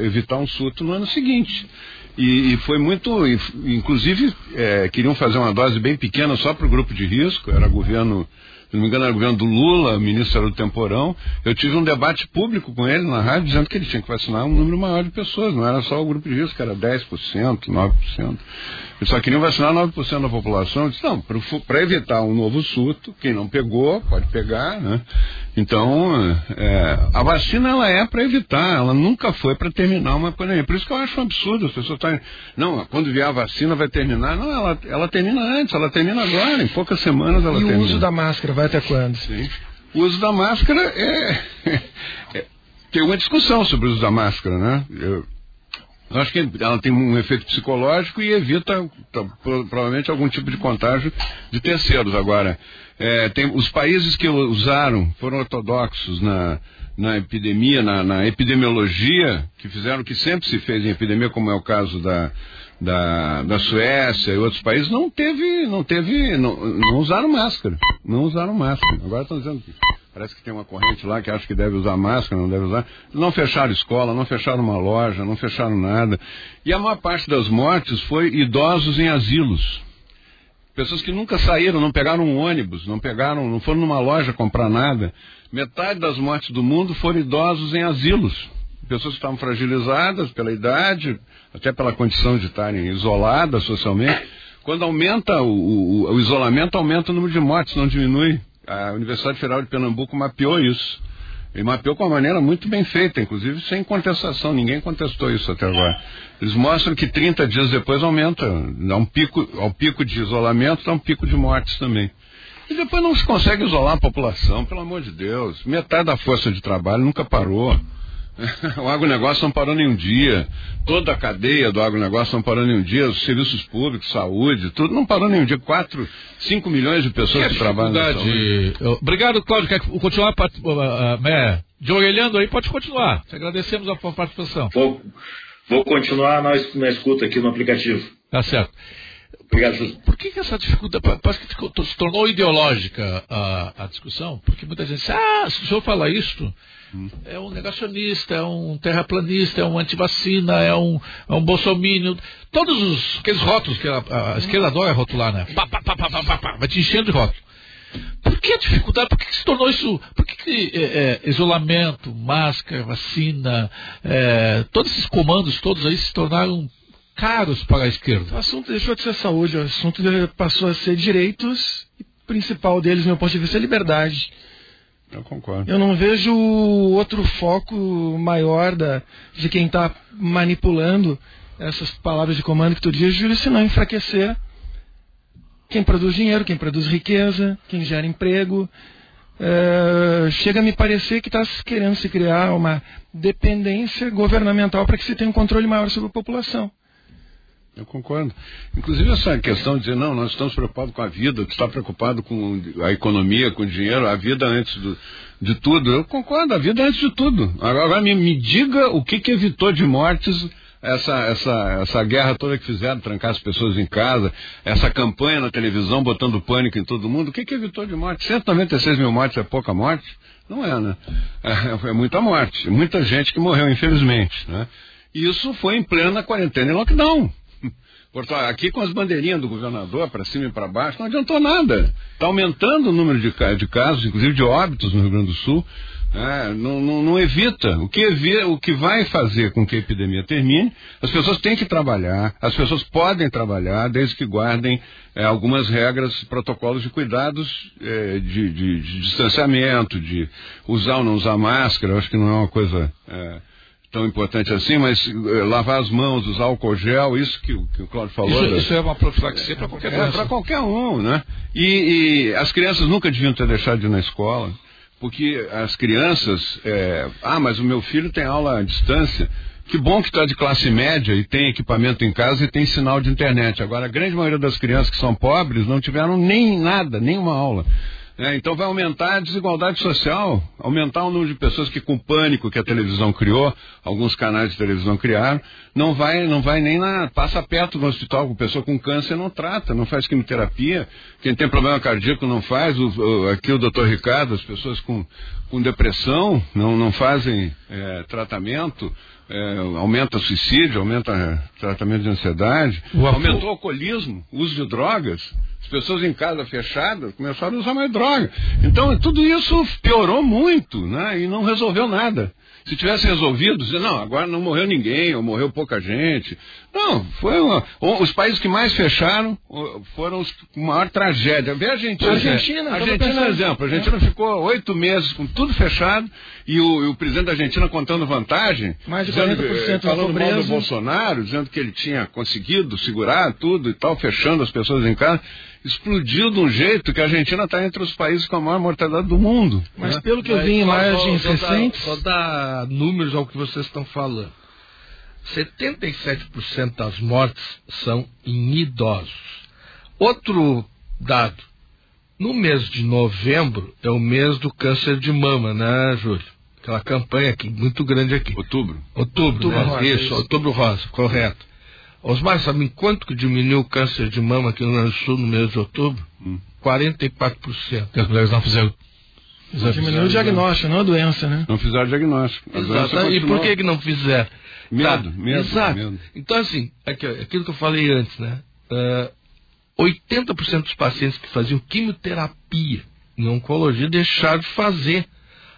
Speaker 4: evitar um surto no ano seguinte. E, e foi muito, inclusive, é, queriam fazer uma dose bem pequena só para o grupo de risco, era governo se não me engano, era o governo do Lula, ministro era do Temporão. Eu tive um debate público com ele na rádio dizendo que ele tinha que vacinar um número maior de pessoas, não era só o grupo de risco, era 10%, 9%. Eles só queriam vacinar 9% da população. Eu disse, não, para evitar um novo surto, quem não pegou, pode pegar, né? Então, é, a vacina ela é para evitar, ela nunca foi para terminar uma pandemia. Por isso que eu acho um absurdo as pessoas estarem. Não, quando vier a vacina vai terminar. Não, ela, ela termina antes, ela termina agora, em poucas semanas ela
Speaker 3: e
Speaker 4: termina.
Speaker 3: E o uso da máscara vai até quando?
Speaker 4: Sim. O uso da máscara é, é, Tem uma discussão sobre o uso da máscara, né? Eu, eu acho que ela tem um efeito psicológico e evita tá, provavelmente algum tipo de contágio de terceiros. Agora, é, tem, os países que usaram foram ortodoxos na, na epidemia, na, na, epidemiologia, que fizeram o que sempre se fez em epidemia, como é o caso da, da, da Suécia e outros países, não teve, não teve, não, não usaram máscara. Não usaram máscara. Agora estão dizendo que Parece que tem uma corrente lá que acha que deve usar máscara, não deve usar. Não fecharam escola, não fecharam uma loja, não fecharam nada. E a maior parte das mortes foi idosos em asilos. Pessoas que nunca saíram, não pegaram um ônibus, não pegaram, não foram numa loja comprar nada. Metade das mortes do mundo foram idosos em asilos. Pessoas que estavam fragilizadas pela idade, até pela condição de estarem isoladas socialmente. Quando aumenta o, o, o isolamento, aumenta o número de mortes, não diminui a Universidade Federal de Pernambuco mapeou isso. E mapeou com uma maneira muito bem feita, inclusive sem contestação, ninguém contestou isso até agora. Eles mostram que 30 dias depois aumenta, dá um pico, ao pico de isolamento, dá um pico de mortes também. E depois não se consegue isolar a população, pelo amor de Deus. Metade da força de trabalho nunca parou. o agronegócio não parou nenhum dia. Toda a cadeia do agronegócio não parou nenhum dia. Os serviços públicos, saúde, tudo não parou nenhum dia. 4, 5 milhões de pessoas que, que trabalham na saúde.
Speaker 1: Obrigado, Cláudio. Quer continuar uh, uh, né, de orelhando aí? Pode continuar. Te agradecemos a participação.
Speaker 11: Vou, vou continuar na, na escuta aqui no aplicativo.
Speaker 1: Tá certo.
Speaker 11: Obrigado, José.
Speaker 1: Por que, que essa dificuldade. Parece que se tornou ideológica a, a discussão? Porque muita gente diz, ah, se o senhor fala isso é um negacionista, é um terraplanista, é um antivacina, é um, é um bolsomínio. Todos os, aqueles rótulos que a, a esquerda adora rotular, né? Pá, pá, pá, pá, pá, pá, pá, vai te enchendo de rótulos. Por que a dificuldade? Por que, que se tornou isso? Por que, que é, é, isolamento, máscara, vacina, é, todos esses comandos todos aí se tornaram caros para a esquerda?
Speaker 3: O assunto deixou de ser saúde, o assunto passou a ser direitos principal deles, do meu ponto de vista, é liberdade.
Speaker 4: Eu concordo.
Speaker 3: Eu não vejo outro foco maior da, de quem está manipulando essas palavras de comando que tu diz, Júlio, senão enfraquecer quem produz dinheiro, quem produz riqueza, quem gera emprego. É, chega a me parecer que está querendo se criar uma dependência governamental para que se tenha um controle maior sobre a população.
Speaker 4: Eu concordo. Inclusive essa questão de dizer, não, nós estamos preocupados com a vida, tu está preocupado com a economia, com o dinheiro, a vida antes do, de tudo. Eu concordo, a vida antes de tudo. Agora me, me diga o que, que evitou de mortes essa, essa, essa guerra toda que fizeram, trancar as pessoas em casa, essa campanha na televisão botando pânico em todo mundo, o que, que evitou de morte? 196 mil mortes é pouca morte? Não é, né? É, é muita morte, muita gente que morreu, infelizmente, né? E isso foi em plena quarentena e lockdown. Aqui com as bandeirinhas do governador para cima e para baixo, não adiantou nada. Está aumentando o número de, de, casos, inclusive de óbitos no Rio Grande do Sul. É, não, não, não, evita. O que, o que vai fazer com que a epidemia termine, as pessoas têm que trabalhar, as pessoas podem trabalhar, desde que guardem é, algumas regras, protocolos de cuidados é, de, de, de, distanciamento, de usar ou não usar máscara. Acho que não é uma coisa é, tão importante assim, mas uh, lavar as mãos, usar álcool gel, isso que, que o Cláudio falou.
Speaker 1: Isso, isso, é uma profilaxia para qualquer
Speaker 4: é, para qualquer um, né? E, e, as crianças nunca deviam ter deixado de ir na escola, porque as crianças, é, ah, mas o meu filho tem aula à distância. Que bom que está de classe média e tem equipamento em casa e tem sinal de internet. Agora, a grande maioria das crianças que são pobres não tiveram nem nada, nenhuma aula. É, então vai aumentar a desigualdade social, aumentar o número de pessoas que com pânico que a televisão criou, alguns canais de televisão criaram, não vai, não vai nem na, passa perto do hospital com pessoa com câncer não trata, não faz quimioterapia, quem tem problema cardíaco não faz, o, o, aqui o doutor Ricardo, as pessoas com, com depressão não, não fazem é, tratamento, é, aumenta suicídio, aumenta tratamento de ansiedade, aumentou o alcoolismo, uso de drogas. As pessoas em casa fechadas começaram a usar mais droga. Então, tudo isso piorou muito, né? E não resolveu nada. Se tivesse resolvido, dizer, não, agora não morreu ninguém, ou morreu pouca gente. Não, foi uma, os países que mais fecharam foram os com maior tragédia. Vê a Argentina. A Argentina, Argentina é exemplo. A Argentina ficou oito meses com tudo fechado e o, e o, presidente da Argentina contando vantagem.
Speaker 3: Mais de 40% dizendo,
Speaker 4: falando mal do Bolsonaro, dizendo que ele tinha conseguido segurar tudo e tal, fechando as pessoas em casa explodiu de um jeito que a Argentina está entre os países com a maior mortalidade do mundo.
Speaker 3: Mas né? pelo que eu vi em imagens recentes.
Speaker 2: Só dar números ao que vocês estão falando. 77% das mortes são em idosos. Outro dado. No mês de novembro é o mês do câncer de mama, né, Júlio? Aquela campanha aqui, muito grande aqui.
Speaker 4: Outubro.
Speaker 2: Outubro, outubro né? rosa, isso, isso, outubro rosa, correto. Osmar, sabe em quanto que diminuiu o câncer de mama aqui no Rio Grande do Sul no mês de outubro? Hum. 44%.
Speaker 1: Porque as mulheres não fizeram.
Speaker 3: Diminuiu o diagnóstico, não a doença, né?
Speaker 4: Não fizeram o diagnóstico.
Speaker 2: Exato. E por que, que não fizeram?
Speaker 4: Medo,
Speaker 2: tá.
Speaker 4: medo.
Speaker 2: Exato.
Speaker 4: Medo.
Speaker 2: Então, assim, aqui, aquilo que eu falei antes, né? Uh, ah, 80% dos pacientes que faziam quimioterapia em oncologia deixaram de fazer.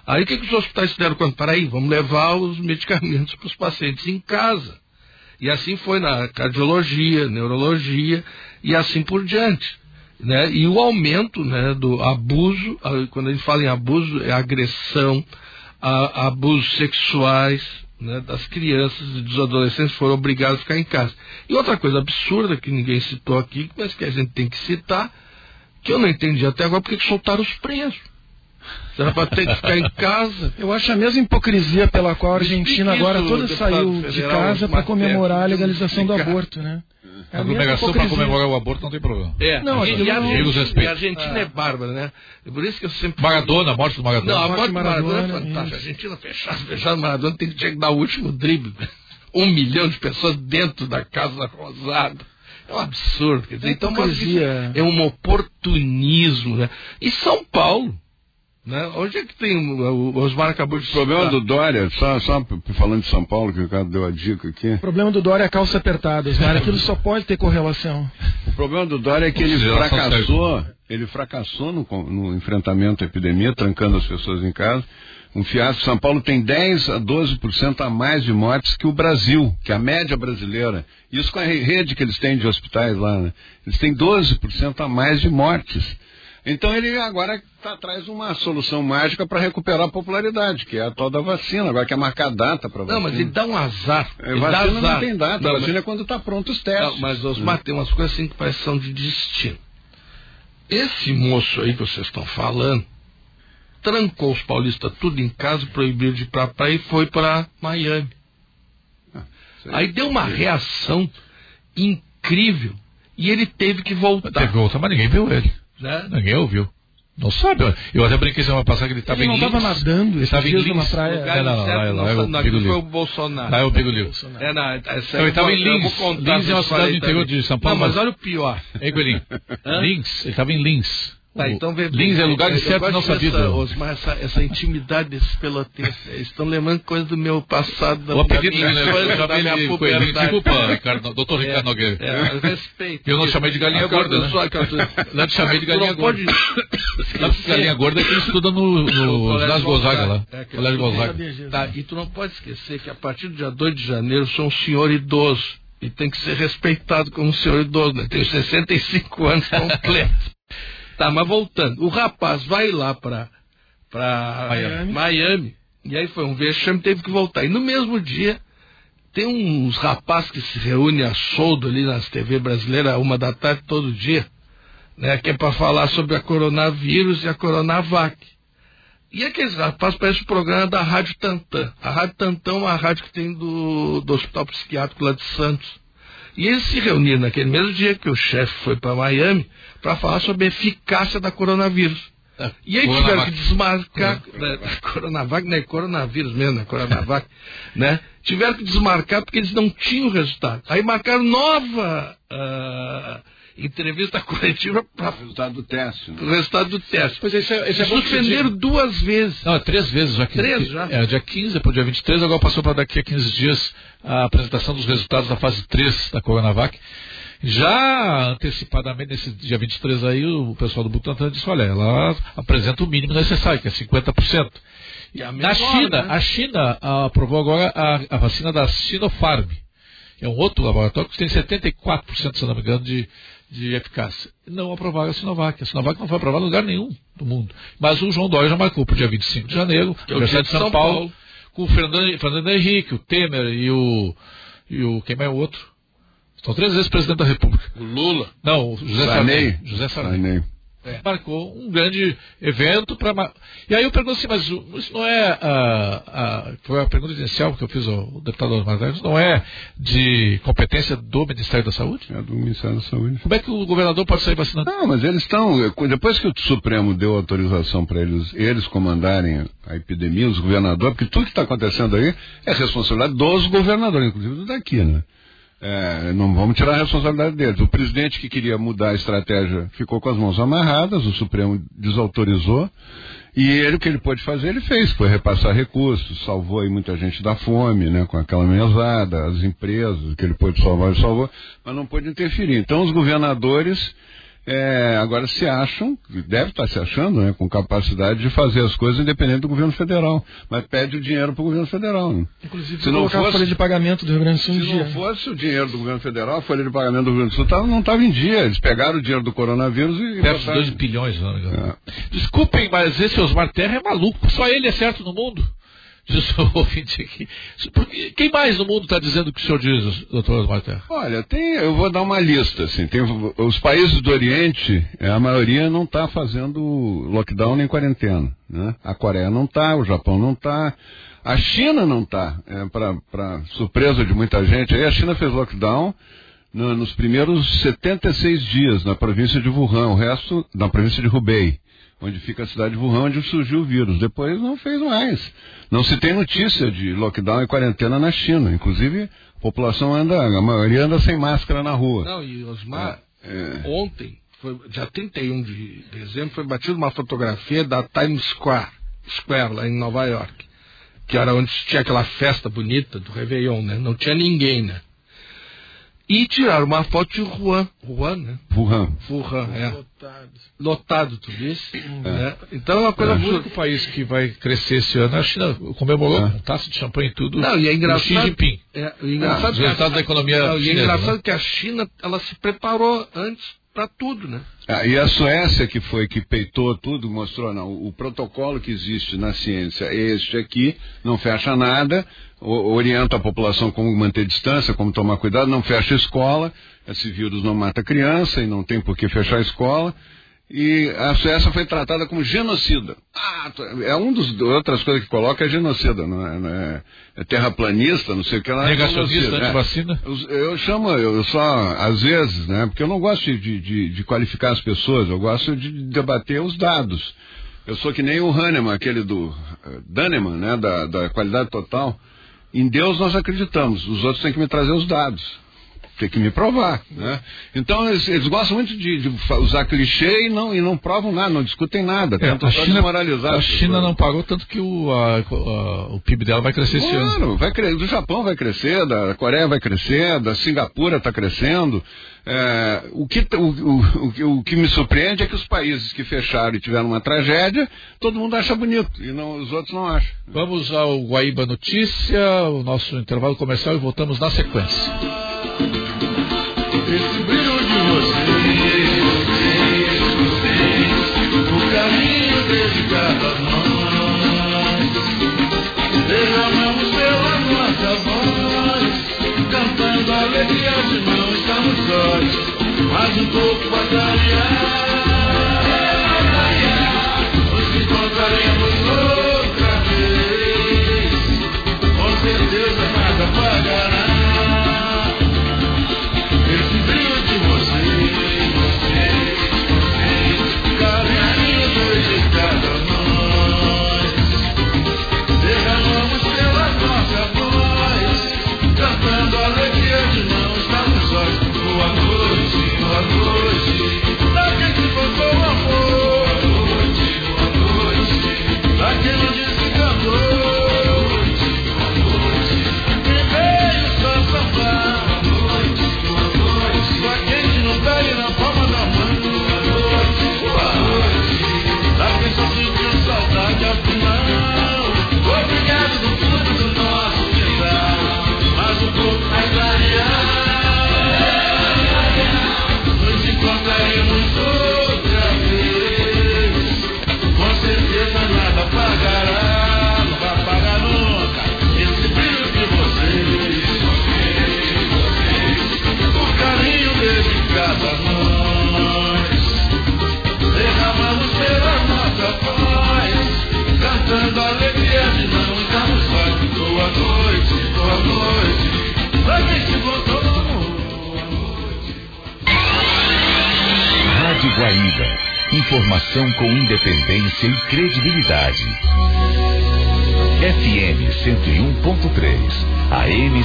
Speaker 2: Aí o que, que os hospitais fizeram? Quando, peraí, vamos levar os medicamentos para os pacientes em casa. E assim foi na cardiologia, neurologia e assim por diante. Né? E o aumento né, do abuso, quando a gente fala em abuso, é agressão, a, abusos sexuais né, das crianças e dos adolescentes foram obrigados a ficar em casa. E outra coisa absurda que ninguém citou aqui, mas que a gente tem que citar, que eu não entendi até agora, porque soltaram os presos. Será para ter que ficar em casa?
Speaker 3: Eu acho a mesma hipocrisia pela qual a Argentina agora toda saiu de casa para comemorar a legalização do aborto, né?
Speaker 1: É a aglomeração para comemorar o aborto não tem problema.
Speaker 2: É, não, e, e, a, Argentina, a Argentina é. é bárbara, né? É por isso que eu sempre.
Speaker 1: Maradona, a morte do Maradona.
Speaker 2: Não, a morte do Maradona, Maradona é fantástica. A Argentina fechada, fechada, Maradona tem que dar o último drible. Um milhão de pessoas dentro da Casa Rosada. É um absurdo. Quer dizer, é então, é um oportunismo. Né? E São Paulo. Né? Onde é que tem. O Osmar acabou de.
Speaker 4: O problema do Dória, só, só falando de São Paulo, que o cara deu a dica aqui.
Speaker 3: O problema do Dória é a calça apertada, Osmar. Aquilo só pode ter correlação.
Speaker 4: O problema do Dória é que ele fracassou. Ele fracassou no, no enfrentamento à epidemia, trancando as pessoas em casa. Um fiasco. São Paulo tem 10 a 12% a mais de mortes que o Brasil, que é a média brasileira. Isso com a rede que eles têm de hospitais lá. Né? Eles têm 12% a mais de mortes. Então ele agora tá, traz uma solução mágica para recuperar a popularidade, que é a tal da vacina, agora quer marcar data para vacina.
Speaker 2: Não, mas ele dá um azar.
Speaker 4: É, vacina
Speaker 2: azar.
Speaker 4: não tem data,
Speaker 2: Não,
Speaker 4: vacina
Speaker 2: mas-
Speaker 4: é quando está pronto os testes.
Speaker 2: Não, mas Osmar, tem umas coisas assim que parecem são de destino. Esse moço aí que vocês estão falando trancou os paulistas tudo em casa, proibiu de ir pra praia e foi para Miami.
Speaker 4: Sei.
Speaker 2: Aí deu uma reação incrível e ele teve que voltar.
Speaker 1: Teve outra, mas ninguém viu ele.
Speaker 2: Né?
Speaker 1: Ninguém ouviu. Não sabe. Eu até brinquei semana passada que ele estava
Speaker 3: Ele
Speaker 1: em
Speaker 3: não estava
Speaker 1: Lins.
Speaker 3: nadando
Speaker 1: Ele estava em
Speaker 3: dias numa
Speaker 1: Lins.
Speaker 3: praia.
Speaker 2: Lugar
Speaker 1: É, não,
Speaker 2: certo,
Speaker 1: lá é- lá é
Speaker 2: foi o Bolsonaro.
Speaker 1: Lá é o Bigo Liu.
Speaker 2: É, não,
Speaker 1: Não, ele tava em Lins. Lins é uma cidade do interior de São Paulo,
Speaker 2: Não, mas olha o pior.
Speaker 1: Coelhinho?
Speaker 2: Hã?
Speaker 1: Lins. Ele estava em Lins.
Speaker 2: Tá, então vê
Speaker 1: Lins é lugar
Speaker 2: eu
Speaker 1: certo
Speaker 2: dessa,
Speaker 1: sabido.
Speaker 2: Osmar, essa, essa intimidade desses peloteiros. Eles estão lembrando coisas do meu passado, da
Speaker 1: O apelido
Speaker 2: minha
Speaker 1: dele, né?
Speaker 2: infância, da minha
Speaker 1: de
Speaker 2: puberdade.
Speaker 1: Desculpa, Ricardo, doutor Ricardo Nogueira.
Speaker 2: É, eu respeito.
Speaker 1: Eu não chamei de galinha gorda, né?
Speaker 2: só
Speaker 1: Não te chamei de galinha gorda.
Speaker 2: pode
Speaker 1: galinha gorda é que estuda no, no
Speaker 2: Colégio
Speaker 1: Gonzaga lá.
Speaker 2: É, que
Speaker 1: Colégio Gonzaga.
Speaker 2: Tá, e tu não pode esquecer que a partir do dia 2 de janeiro eu sou um senhor idoso. E tem que ser respeitado como um senhor idoso, né? Tenho 65 anos completos. Tá, mas voltando. O rapaz vai lá pra
Speaker 1: Miami.
Speaker 2: Miami. E aí foi um vexame, teve que voltar. E no mesmo dia, tem uns rapazes que se reúnem a soldo ali nas TV brasileiras, uma da tarde todo dia, né? Que é para falar sobre a coronavírus e a coronavac. E aqueles rapazes parecem o programa da Rádio Tantã. A Rádio Tantã é uma rádio que tem do, do Hospital Psiquiátrico lá de Santos. E eles se reuniram naquele mesmo dia que o chefe foi para Miami para falar sobre a eficácia da coronavírus. E aí tiveram
Speaker 1: Coronavac.
Speaker 2: que desmarcar. Né, Coronavac não é coronavírus mesmo, é Coronavac. né? Tiveram que desmarcar porque eles não tinham resultado. Aí marcaram nova ah, entrevista coletiva para
Speaker 4: Resultado do teste. né?
Speaker 2: o resultado do teste.
Speaker 1: Pois é, isso é, isso é
Speaker 2: Suspenderam duas vezes.
Speaker 1: Não, é três vezes já. Que,
Speaker 2: Três
Speaker 1: que-
Speaker 2: já?
Speaker 1: É, dia 15 para o dia 23, agora passou para daqui a 15 dias a apresentação dos resultados da fase 3 da Coronavac. Já antecipadamente, nesse dia 23 aí, o pessoal do Butantan disse, olha, ela apresenta o mínimo necessário, que é 50%.
Speaker 2: E a
Speaker 1: Na China,
Speaker 2: né?
Speaker 1: a China aprovou agora a, a vacina da Sinopharm. É um outro laboratório que tem 74%, se não me engano, de, de eficácia. Não aprovaram a Sinovac. A Sinovac não foi aprovada em lugar nenhum do mundo. Mas o João Dória já marcou para o dia 25 de janeiro,
Speaker 2: Que é o
Speaker 1: Universidade
Speaker 2: dia
Speaker 1: de São, Paulo, com o Fernando, Fernando Henrique, o Temer e o, e o. Quem mais é o outro? Estão três vezes presidente da República.
Speaker 2: O Lula.
Speaker 1: Não, o José
Speaker 4: Sarney.
Speaker 1: Sarney. José Sarney.
Speaker 4: Sarney.
Speaker 1: É, marcou um grande evento para. E aí eu pergunto assim, mas isso não é. ah, ah, foi a pergunta inicial que eu fiz ao deputado Osmar Neves, não é de competência do Ministério da Saúde?
Speaker 4: É do Ministério da Saúde.
Speaker 1: Como é que o governador pode sair vacinando?
Speaker 4: Não, mas eles estão. Depois que o Supremo deu autorização para eles, eles comandarem a epidemia, os governadores, porque tudo que está acontecendo aí é responsabilidade dos governadores, inclusive daqui, né? É, não vamos tirar a responsabilidade deles. O presidente que queria mudar a estratégia ficou com as mãos amarradas, o Supremo desautorizou. E ele, o que ele pôde fazer, ele fez, foi repassar recursos, salvou aí muita gente da fome, né, com aquela mesada, as empresas, que ele pôde salvar, ele salvou, mas não pôde interferir. Então os governadores é, agora se acham, deve estar se achando, né, com capacidade de fazer as coisas independente do governo federal, mas pede o dinheiro para o governo federal. Né?
Speaker 3: Inclusive,
Speaker 4: Se não
Speaker 3: colocar a
Speaker 4: fosse-
Speaker 3: folha de pagamento do Rio Grande do Sul
Speaker 4: Se
Speaker 3: dia.
Speaker 4: não fosse o dinheiro do governo federal, a folha de pagamento do Rio Grande do Sul tava- não estava em dia. Eles pegaram o dinheiro do coronavírus e.
Speaker 1: Perto de
Speaker 4: botaram-
Speaker 1: 2 bilhões, engano.
Speaker 4: É.
Speaker 1: Desculpem, mas esse Osmar Terra é maluco. Só ele é certo no mundo. Diz o ouvinte aqui. Quem mais no mundo está dizendo o que o senhor diz, doutor Osmar?
Speaker 4: Olha, tem, eu vou dar uma lista, assim, tem, os países do Oriente, é, a maioria não está fazendo lockdown nem quarentena, né? A Coreia não está, o Japão não está, a China não está, é, para surpresa de muita gente, aí a China fez lockdown no- nos primeiros 76 dias na província de Wuhan, o resto na província de Hubei, onde fica a cidade de Wuhan, onde surgiu o vírus. Depois não fez mais. Não se tem notícia de lockdown e quarentena na China. Inclusive, a população anda, a maioria anda sem máscara na rua.
Speaker 2: Não, e Osmar,
Speaker 4: É.
Speaker 2: ontem, foi, dia 31 de dezembro, foi batida uma fotografia da Times Square, Square, lá em Nova York. Que era onde tinha aquela festa bonita do Réveillon, né? Não tinha ninguém, né? E tiraram uma foto de Wuhan, Wuhan, né?
Speaker 4: Wuhan.
Speaker 2: Wuhan, é. Lotado, tu disse? Né? Então é uma coisa
Speaker 1: O
Speaker 2: absurda.
Speaker 1: único país que vai crescer esse ano, a China comemorou
Speaker 4: É.
Speaker 1: com taça de champanhe e tudo.
Speaker 2: Não, e é
Speaker 1: o
Speaker 2: engraçado.
Speaker 1: Xi Jinping.
Speaker 2: É, o engraçado
Speaker 1: Ah, os resultados da economia
Speaker 2: Não, e é
Speaker 1: chinesa,
Speaker 2: engraçado
Speaker 1: né?
Speaker 2: que a China ela se preparou antes para tudo, né?
Speaker 4: Ah, e a Suécia, que foi que peitou tudo, mostrou, não, o protocolo que existe na ciência é este aqui, não fecha nada, o, orienta a população como manter distância, como tomar cuidado, não fecha a escola, esse vírus não mata criança e não tem por que fechar a escola. E a Suécia foi tratada como genocida. Ah, é um dos outras coisas que coloca é genocida, não é, não é, é terraplanista, não sei o que lá.
Speaker 1: Negacionista,
Speaker 4: é
Speaker 1: antivacina?
Speaker 4: Eu, eu chamo, eu só, às vezes, né, porque eu não gosto de, de, de qualificar as pessoas, eu gosto de debater os dados. Eu sou que nem o Hahnemann, aquele do uh, Daneman, né, da, da qualidade total. Em Deus nós acreditamos, os outros têm que me trazer os dados tem que me provar, né? Então eles, eles gostam muito de, de, usar clichê e não, e não provam nada, não discutem nada,
Speaker 1: é, tentam a China, desmoralizar. A China não pagou tanto que o, a, a, o PIB dela vai crescer claro, esse ano.
Speaker 4: Vai crescer, do Japão vai crescer, da Coreia vai crescer, da Singapura está crescendo. É, o, que, o, o, o, que me surpreende é que os países que fecharam e tiveram uma tragédia, todo mundo acha bonito e não, os outros não acham.
Speaker 1: Vamos ao Guaíba Notícia, o nosso intervalo comercial e voltamos na sequência.
Speaker 5: Esse brilho de vocês, o caminho dedicado a nós. Derramamos pela nossa voz, cantando alegria de não estarmos mas um pouco a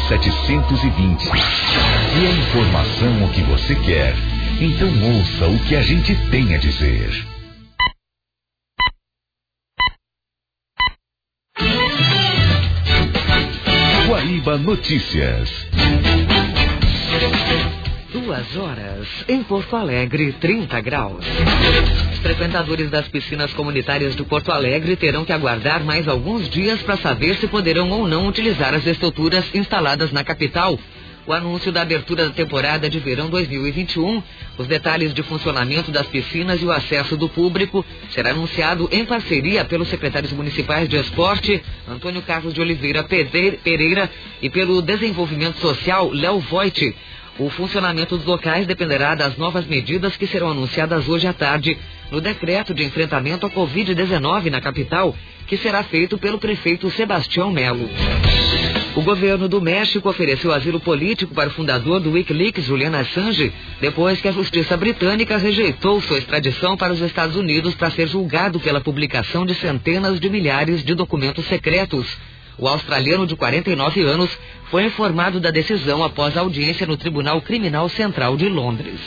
Speaker 10: 720. E a informação o que você quer. Então ouça o que a gente tem a dizer. Guaíba Notícias.
Speaker 6: Duas horas. Em Porto Alegre, 30 graus. Os frequentadores das piscinas comunitárias do Porto Alegre terão que aguardar mais alguns dias para saber se poderão ou não utilizar as estruturas instaladas na capital. O anúncio da abertura da temporada de verão 2021, os detalhes de funcionamento das piscinas e o acesso do público será anunciado em parceria pelos secretários municipais de esporte, Antônio Carlos de Oliveira Pereira, e pelo desenvolvimento social, Léo Voit. O funcionamento dos locais dependerá das novas medidas que serão anunciadas hoje à tarde no decreto de enfrentamento à Covid-19 na capital, que será feito pelo prefeito Sebastião Melo. O governo do México ofereceu asilo político para o fundador do Wikileaks, Julian Assange, depois que a justiça britânica rejeitou sua extradição para os Estados Unidos para ser julgado pela publicação de centenas de milhares de documentos secretos. O australiano de 49 anos foi informado da decisão após audiência no Tribunal Criminal Central de Londres.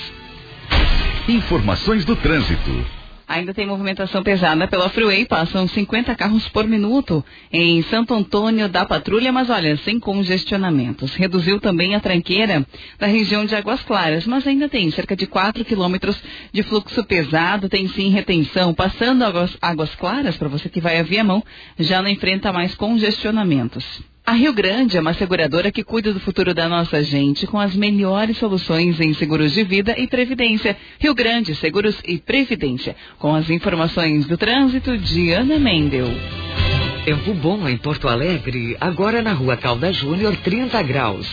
Speaker 10: Informações do trânsito.
Speaker 12: Ainda tem movimentação pesada pela Freeway, passam 50 carros por minuto em Santo Antônio da Patrulha, mas olha, sem congestionamentos. Reduziu também a tranqueira da região de Águas Claras, mas ainda tem cerca de 4 quilômetros de fluxo pesado, tem sim retenção. Passando Águas, águas Claras, para você que vai a Viamão, já não enfrenta mais congestionamentos. A Rio Grande é uma seguradora que cuida do futuro da nossa gente com as melhores soluções em seguros de vida e previdência. Rio Grande Seguros e Previdência. Com as informações do trânsito de Ana Mendel.
Speaker 6: Tempo bom em Porto Alegre, agora na rua Calda Júnior, 30 graus.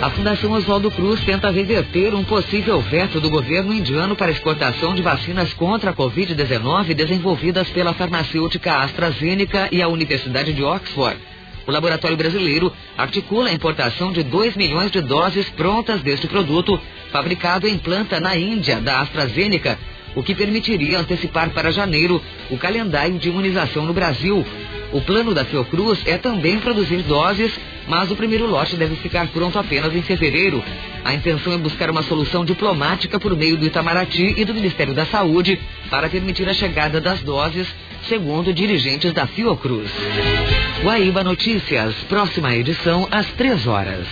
Speaker 6: A Fundação Oswaldo Cruz tenta reverter um possível veto do governo indiano para exportação de vacinas contra a Covid-19 desenvolvidas pela farmacêutica AstraZeneca e a Universidade de Oxford. O laboratório brasileiro articula a importação de 2 milhões de doses prontas deste produto, fabricado em planta na Índia, da AstraZeneca, o que permitiria antecipar para janeiro o calendário de imunização no Brasil. O plano da Fiocruz é também produzir doses, mas o primeiro lote deve ficar pronto apenas em fevereiro. A intenção é buscar uma solução diplomática por meio do Itamaraty e do Ministério da Saúde para permitir a chegada das doses, segundo dirigentes da Fiocruz. Guaíba Notícias, próxima edição às três horas.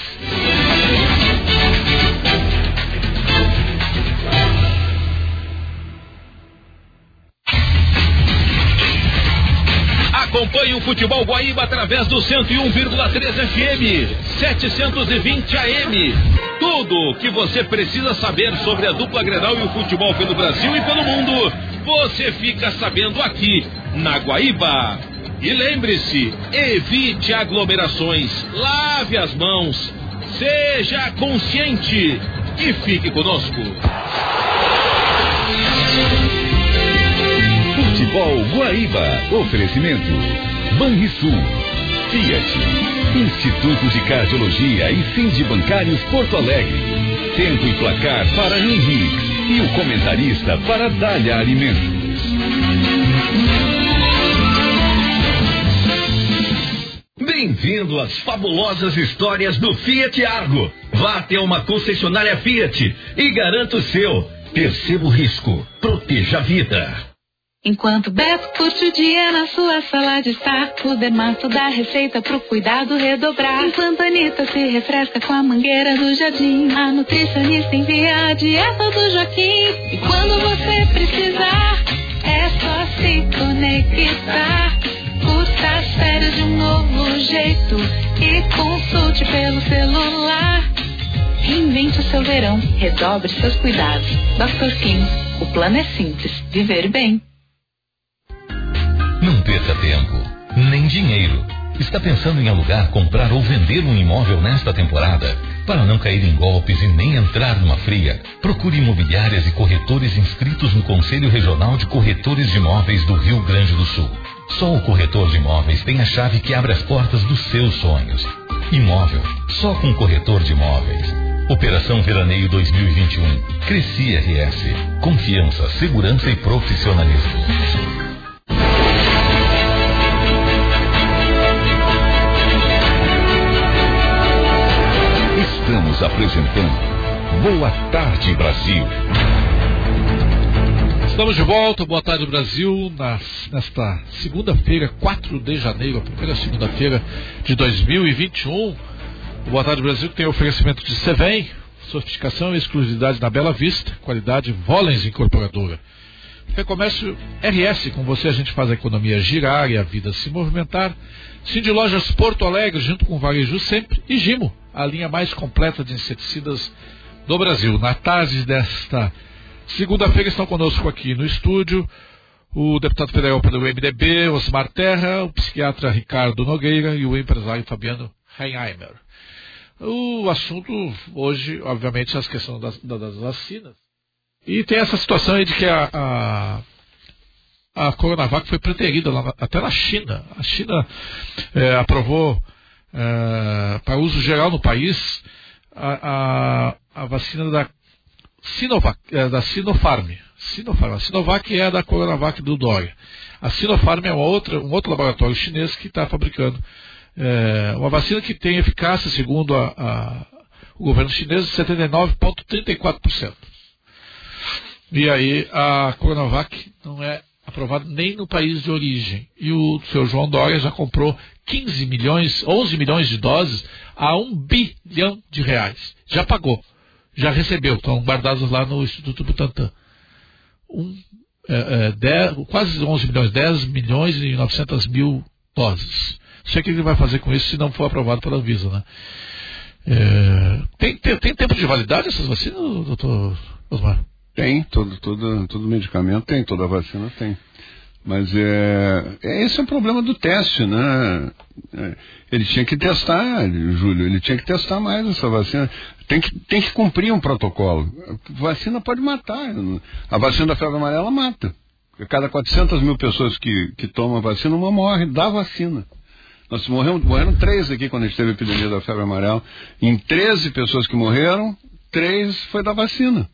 Speaker 13: Acompanhe o Futebol Guaíba através do 101,3 FM, 720 AM. Tudo que você precisa saber sobre a dupla Grenal e o futebol pelo Brasil e pelo mundo, você fica sabendo aqui na Guaíba. E lembre-se, evite aglomerações, lave as mãos, seja consciente e fique conosco.
Speaker 10: Futebol Guaíba. Oferecimento. Banrisul. Fiat. Instituto de Cardiologia e Fins de Bancários Porto Alegre. Tempo e placar para Henrique. E o comentarista para Dália Alimentos. Bem-vindo às fabulosas histórias do Fiat Argo. Vá até uma concessionária Fiat e garanta o seu. Perceba o risco. Proteja a vida.
Speaker 14: Enquanto Beto curte o dia na sua sala de estar, o Demato dá receita pro cuidado redobrar. Enquanto Anitta se refresca com a mangueira do jardim, a nutricionista envia a dieta do Joaquim. E quando você precisar, é só se conectar. Curta as férias de um novo jeito e consulte pelo celular. Reinvente o seu verão, redobre seus cuidados. Dr. Kim, o plano é simples, viver bem.
Speaker 9: Não perca tempo, nem dinheiro. Está pensando em alugar, comprar ou vender um imóvel nesta temporada? Para não cair em golpes e nem entrar numa fria, procure imobiliárias e corretores inscritos no Conselho Regional de Corretores de Imóveis do Rio Grande do Sul. Só o corretor de imóveis tem a chave que abre as portas dos seus sonhos. Imóvel, só com corretor de imóveis. Operação Veraneio 2021. Cresci RS. Confiança, segurança e profissionalismo.
Speaker 10: Estamos apresentando Boa Tarde Brasil.
Speaker 1: Estamos de volta, boa tarde Brasil, nas, nesta segunda-feira, 4 de janeiro, a primeira segunda-feira de 2021. O Boa Tarde Brasil que tem oferecimento de Sevem, sofisticação e exclusividade na Bela Vista, qualidade Volens Incorporadora. Recomércio RS, com você a gente faz a economia girar e a vida se movimentar. Cindy Lojas Porto Alegre, junto com o Varejo Sempre, e Gimo, a linha mais completa de inseticidas do Brasil. Na tarde desta segunda-feira estão conosco aqui no estúdio o deputado federal pelo MDB, Osmar Terra, o psiquiatra Ricardo Nogueira e o empresário Fabiano Heinheimer. O assunto hoje, obviamente, é as questões das, das vacinas. E tem essa situação aí de que a, a, a Coronavac foi preterida lá, até na China. A China é, aprovou é, para uso geral no país a, a, a vacina da Sinovac, é, da Sinopharm. Sinopharm. A Sinovac é a da Coronavac do Dória. A Sinopharm é uma outra, um outro laboratório chinês que está fabricando é, uma vacina que tem eficácia, segundo a, a, o governo chinês, de 79,34%. E aí a Coronavac não é aprovada nem no país de origem. E o seu João Dória já comprou 15 milhões, 11 milhões de doses a 1 bilhão de reais. Já pagou, já recebeu, estão guardados lá no Instituto Butantan. Um, é, é, 10, quase 11 milhões, 10 milhões e 900 mil doses. sei o que ele vai fazer com isso se não for aprovado pela Visa, né? É, tem, tem, tem, tempo de validade essas vacinas, doutor Osmar?
Speaker 4: Tem, todo, todo, todo medicamento tem, toda vacina tem. Mas é, é, esse é o problema do teste, né? É, ele tinha que testar, Júlio, ele tinha que testar mais essa vacina. Tem que, tem que cumprir um protocolo. A vacina pode matar. A vacina da febre amarela mata. Cada 400 mil pessoas que, que tomam a vacina, uma morre da vacina. Nós morremos, morreram três aqui quando a gente teve a epidemia da febre amarela. Em 13 pessoas que morreram, três foi da vacina.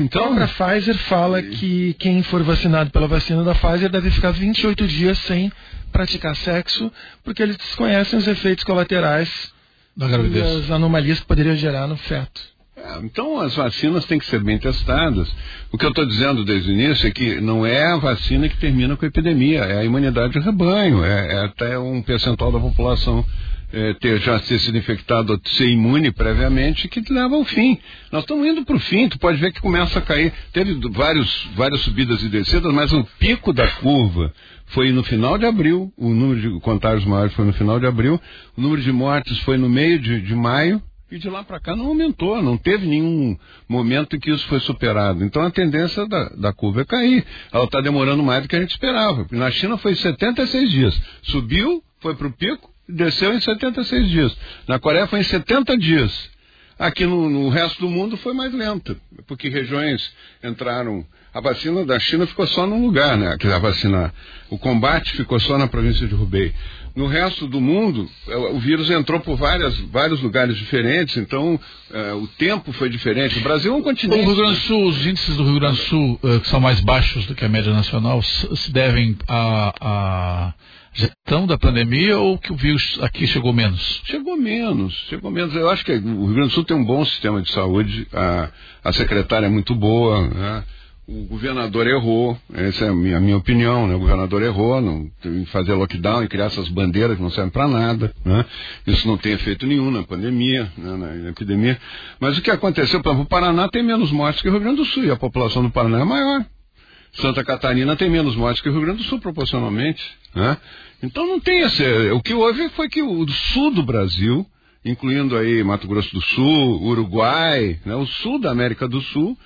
Speaker 3: Então, a própria Pfizer fala que quem for vacinado pela vacina da Pfizer deve ficar 28 dias sem praticar sexo, porque eles desconhecem os efeitos colaterais
Speaker 1: da gravidez.
Speaker 3: as anomalias que poderia gerar no feto.
Speaker 4: É, então as vacinas têm que ser bem testadas. O que eu estou dizendo desde o início é que não é a vacina que termina com a epidemia, é a imunidade de rebanho, é, é até um percentual da população é, ter já ter sido infectado ou ser imune previamente que leva ao fim. Nós estamos indo para o fim, tu pode ver que começa a cair. Teve vários, várias subidas e descidas, mas o pico da curva foi no final de abril, o número de contágios maiores foi no final de abril, o número de mortes foi no meio de, de maio, e de lá para cá não aumentou, não teve nenhum momento em que isso foi superado. Então a tendência da, da curva é cair. Ela está demorando mais do que a gente esperava. Na China foi 76 dias. Subiu, foi para o pico, desceu em 76 dias. Na Coreia foi em 70 dias. Aqui no, no resto do mundo foi mais lento, porque regiões entraram. A vacina da China ficou só num lugar, né? A vacina, o combate ficou só na província de Hubei. No resto do mundo, é, o vírus entrou por várias, vários lugares diferentes, então é, o tempo foi diferente. O Brasil é um continente.
Speaker 1: O Rio Grande do Sul, os índices do Rio Grande do Sul, uh, que são mais baixos do que a média nacional, se devem a, a gestão da pandemia ou que o vírus aqui chegou menos?
Speaker 4: Chegou menos, chegou menos. Eu acho que o Rio Grande do Sul tem um bom sistema de saúde, a, a secretária é muito boa, né? o governador errou, essa é a minha, a minha opinião, né? o governador errou em fazer lockdown e criar essas bandeiras que não servem para nada, né? isso não tem efeito nenhum na pandemia, né? na, na, epidemia, mas o que aconteceu, exemplo, o Paraná tem menos mortes que o Rio Grande do Sul e a população do Paraná é maior, Santa Catarina tem menos mortes que o Rio Grande do Sul proporcionalmente, né? Então não tem esse. O que houve foi que o sul do Brasil, incluindo aí Mato Grosso do Sul, Uruguai, né, o sul da América do Sul,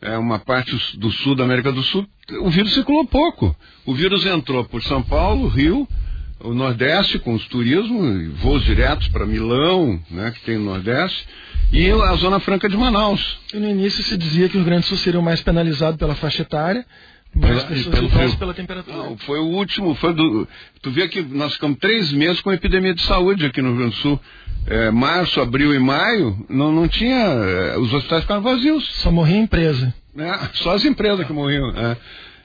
Speaker 4: é uma parte do sul da América do Sul, o vírus circulou pouco. O vírus entrou por São Paulo, Rio, o Nordeste com os turismos, voos diretos para Milão, né, que tem no Nordeste, e a Zona Franca de Manaus.
Speaker 3: E no início se dizia que o Rio Grande do Sul seria o mais penalizado pela faixa etária, mas pelo, pela temperatura.
Speaker 4: Não, foi o último, foi do. Tu vê que nós ficamos três meses com epidemia de saúde aqui no Rio Grande do Sul. É, março, abril e maio, não, não tinha. É, os hospitais ficaram vazios.
Speaker 3: Só morria empresa.
Speaker 4: É, só as empresas que morriam. É.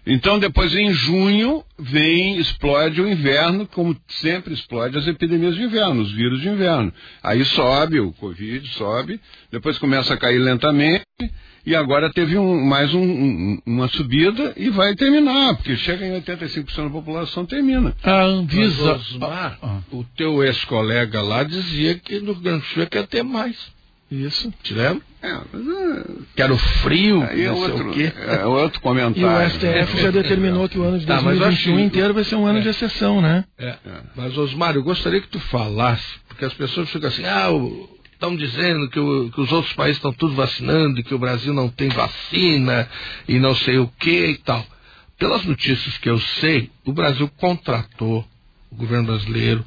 Speaker 4: Então, depois em junho, vem, explode o inverno, como sempre explode as epidemias de inverno, os vírus de inverno. Aí sobe, o Covid sobe, depois começa a cair lentamente, e agora teve um, mais um, um, uma subida e vai terminar, porque chega em 85% da população, termina.
Speaker 2: A Anvisa, Osmar, ah, o teu ex-colega lá dizia que no Grande Sul quer ter mais.
Speaker 3: Isso.
Speaker 2: Te lembra?
Speaker 4: É, mas, é...
Speaker 2: Quero frio,
Speaker 4: Aí é
Speaker 2: não sei
Speaker 4: outro,
Speaker 2: o quê.
Speaker 4: É outro comentário.
Speaker 3: E o STF já determinou que o ano de
Speaker 2: Tá, mas
Speaker 3: 2021
Speaker 2: acho-
Speaker 3: inteiro vai ser um ano
Speaker 2: É.
Speaker 3: de exceção, né?
Speaker 2: É. Mas, Osmar, eu gostaria que tu falasse, porque as pessoas ficam assim, ah, estão dizendo que, o- que os outros países estão tudo vacinando, e que o Brasil não tem vacina e não sei o que e tal. Pelas notícias que eu sei, o Brasil contratou, o governo brasileiro,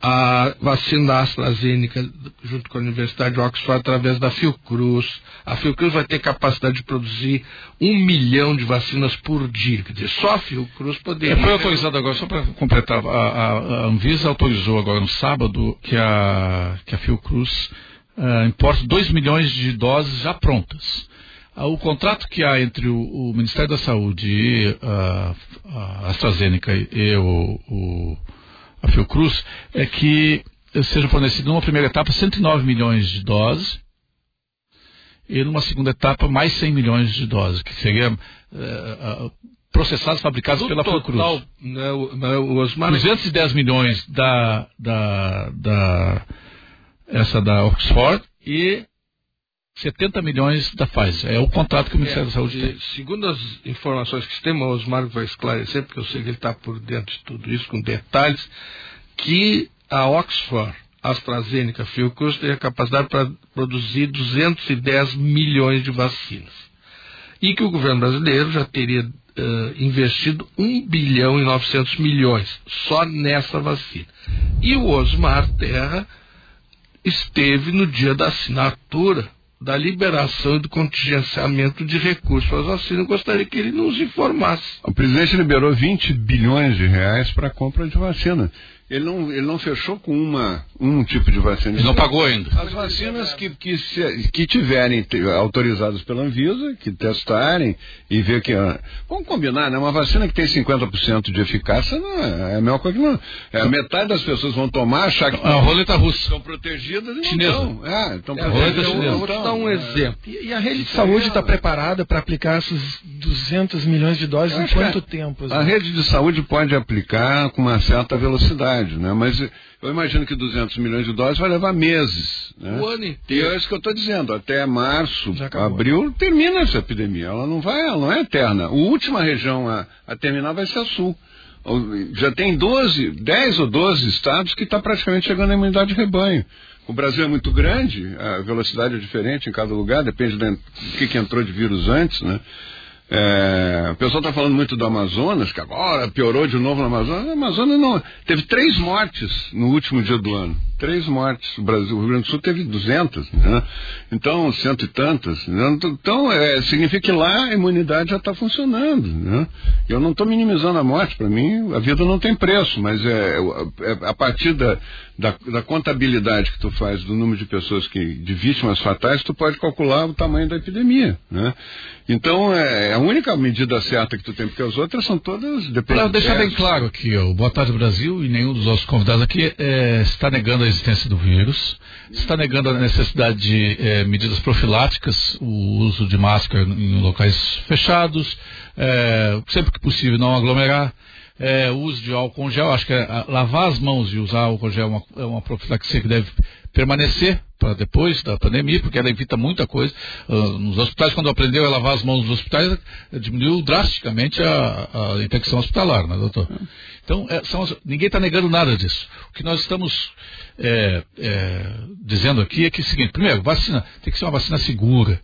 Speaker 2: a vacina da AstraZeneca junto com a Universidade de Oxford através da Fiocruz. A Fiocruz vai ter capacidade de produzir um milhão de vacinas por dia. Quer dizer, só a Fiocruz poderia.
Speaker 1: É, foi autorizado agora, só para completar, a, a- a Anvisa autorizou agora no sábado que a, que a Fiocruz ah, importe 2 milhões de doses já prontas. Ah, o contrato que há entre o, o Ministério da Saúde e ah, a AstraZeneca e, e o, o- a Fiocruz é que seja fornecido numa primeira etapa 109 milhões de doses e numa segunda etapa mais 100 milhões de doses, que seria eh, ah, processados, fabricados
Speaker 2: No
Speaker 1: pela
Speaker 2: total,
Speaker 1: Fiocruz.
Speaker 2: né, o, né, o Osmar
Speaker 1: 210 milhões da, da, da essa da Oxford e 70 milhões da Pfizer. É o contrato que o Ministério
Speaker 2: É,
Speaker 1: da Saúde tem.
Speaker 2: Segundo as informações que tem, o Osmar vai esclarecer, porque eu sei que ele está por dentro de tudo isso, com detalhes. que a Oxford AstraZeneca Fiocruz tem a capacidade para produzir 210 milhões de vacinas. E que o governo brasileiro já teria uh, investido 1 bilhão e 900 milhões só nessa vacina. E o Osmar Terra esteve no dia da assinatura da liberação e do contingenciamento de recursos para as vacinas. Eu gostaria que ele nos informasse.
Speaker 4: O presidente liberou 20 bilhões de reais para a compra de vacina. Ele não, ele não fechou com uma, um tipo de vacina.
Speaker 1: Ele não pagou ainda.
Speaker 4: As vacinas que, que, se, que tiverem autorizadas pela Anvisa, que testarem e ver que. ah, Vamos combinar, né? Uma vacina que tem 50% de eficácia não é, é a mesma coisa que não. É, metade das pessoas vão tomar, achar que
Speaker 1: A roleta russa.
Speaker 4: estão protegidas e não
Speaker 1: Chinesa.
Speaker 4: estão. É, estão
Speaker 2: É, eu,
Speaker 1: roleta
Speaker 4: protegidas.
Speaker 2: eu, eu vou te dar um exemplo.
Speaker 3: E, e a rede de saúde está preparada para aplicar essas 200 milhões de doses em quanto tempo?
Speaker 4: A rede de saúde pode aplicar com uma certa velocidade, né? Mas eu imagino que 200 milhões de doses vai levar meses. Né?
Speaker 2: O ano
Speaker 4: E
Speaker 2: inteiro.
Speaker 4: é isso que eu estou dizendo. Até março, abril, termina essa epidemia. Ela não vai, ela não é eterna. A última região a, a terminar vai ser a sul. Já tem 12, 10 ou 12 estados que está praticamente chegando à imunidade de rebanho. O Brasil é muito grande, a velocidade é diferente em cada lugar, depende do que, que entrou de vírus antes, né? É, o pessoal está falando muito do Amazonas, que agora piorou de novo no Amazonas. O Amazonas não. Teve três mortes no último dia do ano. Três mortes. O Brasil, o Rio Grande do Sul teve 200, né? Então, cento e tantas. né? Então, é, significa que lá a imunidade já está funcionando. Né? Eu não estou minimizando a morte. Para mim, a vida não tem preço, mas é, é a partir da, da, da contabilidade que tu faz do número de pessoas que, de vítimas fatais, tu pode calcular o tamanho da epidemia. Né? Então, é a única medida certa que tu tem, porque as outras são todas
Speaker 1: Para
Speaker 4: dependentes.
Speaker 1: deixar bem claro aqui, ó, Boa Tarde Brasil e nenhum dos nossos convidados aqui é, está negando a existência do vírus, está negando a necessidade de é, medidas profiláticas, o uso de máscara em locais fechados, é, sempre que possível não aglomerar, é, o uso de álcool gel, acho que é, a- lavar as mãos e usar álcool gel é uma, é uma profilaxia que deve permanecer para depois da pandemia, porque ela evita muita coisa. Ah, nos hospitais, quando aprendeu a lavar as mãos nos hospitais, eh, diminuiu drasticamente a, a infecção hospitalar, né, doutor? Então, é, são ninguém está negando nada disso. O que nós estamos é, é, dizendo aqui é que é o seguinte, primeiro, vacina tem que ser uma vacina segura,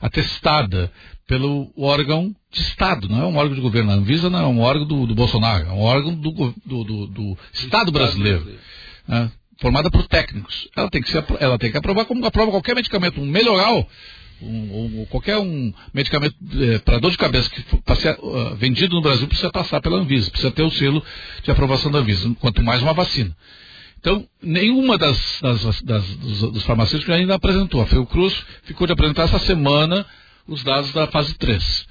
Speaker 1: atestada pelo órgão de Estado, não é um órgão de governo. A Anvisa não é um órgão do, do Bolsonaro, é um órgão do, do- do- do Estado brasileiro né, formada por técnicos. Ela tem que ser, ela tem que aprovar como aprova qualquer medicamento, um melhoral, um, um- qualquer um medicamento para dor de cabeça que for- pra ser, ah, vendido no Brasil precisa passar pela Anvisa, precisa ter o selo de aprovação da Anvisa, quanto mais uma vacina. Então, nenhuma das, das- das- dos, dos farmacêuticos ainda apresentou. A Fiocruz ficou de apresentar essa semana os dados da fase 3.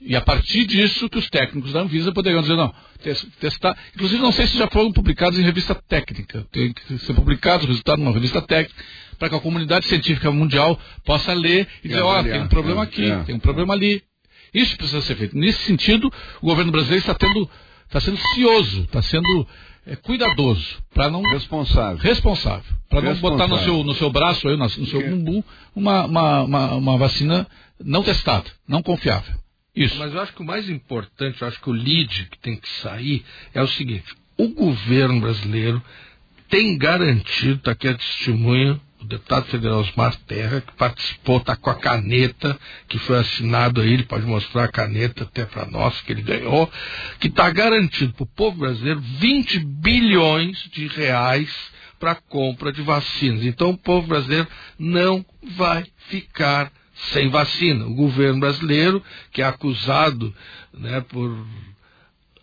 Speaker 1: E a partir disso que os técnicos da Anvisa poderiam dizer, não, tes- testar. Inclusive, não sei se já foram publicados em revista técnica. Tem que ser publicados os resultados numa revista técnica, para que a comunidade científica mundial possa ler e dizer, ó, tem um problema
Speaker 4: É,
Speaker 1: aqui,
Speaker 4: é.
Speaker 1: tem um problema ali. Isso precisa ser feito. Nesse sentido, o governo brasileiro está tendo, está sendo cioso, está sendo é, cuidadoso, para não
Speaker 4: responsável,
Speaker 1: responsável, para não botar no seu, no seu braço, aí, no seu bumbum, uma, uma, uma, uma vacina não testada, não confiável. Isso.
Speaker 2: Mas eu acho que o mais importante, eu acho que o lead que tem que sair é o seguinte: o governo brasileiro tem garantido, está aqui a testemunha, deputado federal Osmar Terra, que participou, está com a caneta, que foi assinado aí, ele pode mostrar a caneta até para nós, que ele ganhou, que está garantido para o povo brasileiro 20 bilhões de reais para compra de vacinas. Então o povo brasileiro não vai ficar sem vacina. O governo brasileiro, que é acusado né, por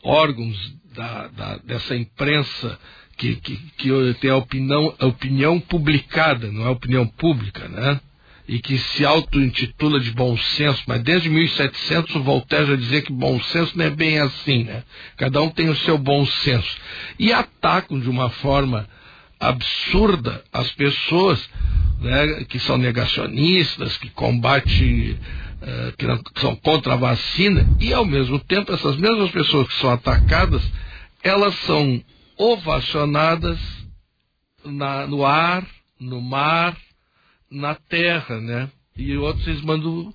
Speaker 2: órgãos da, da- dessa imprensa que, que, que tem a opinião, a opinião publicada, não é opinião pública, né? E que se auto-intitula de bom senso, mas desde 1700 o Voltaire já dizia que bom senso não é bem assim, né? Cada um tem o seu bom senso. E atacam de uma forma absurda as pessoas né, que são negacionistas, que combatem, eh, que são contra a vacina, e ao mesmo tempo essas mesmas pessoas que são atacadas, elas são ovacionadas na- no ar, no mar, na terra, né? E outros eles mandam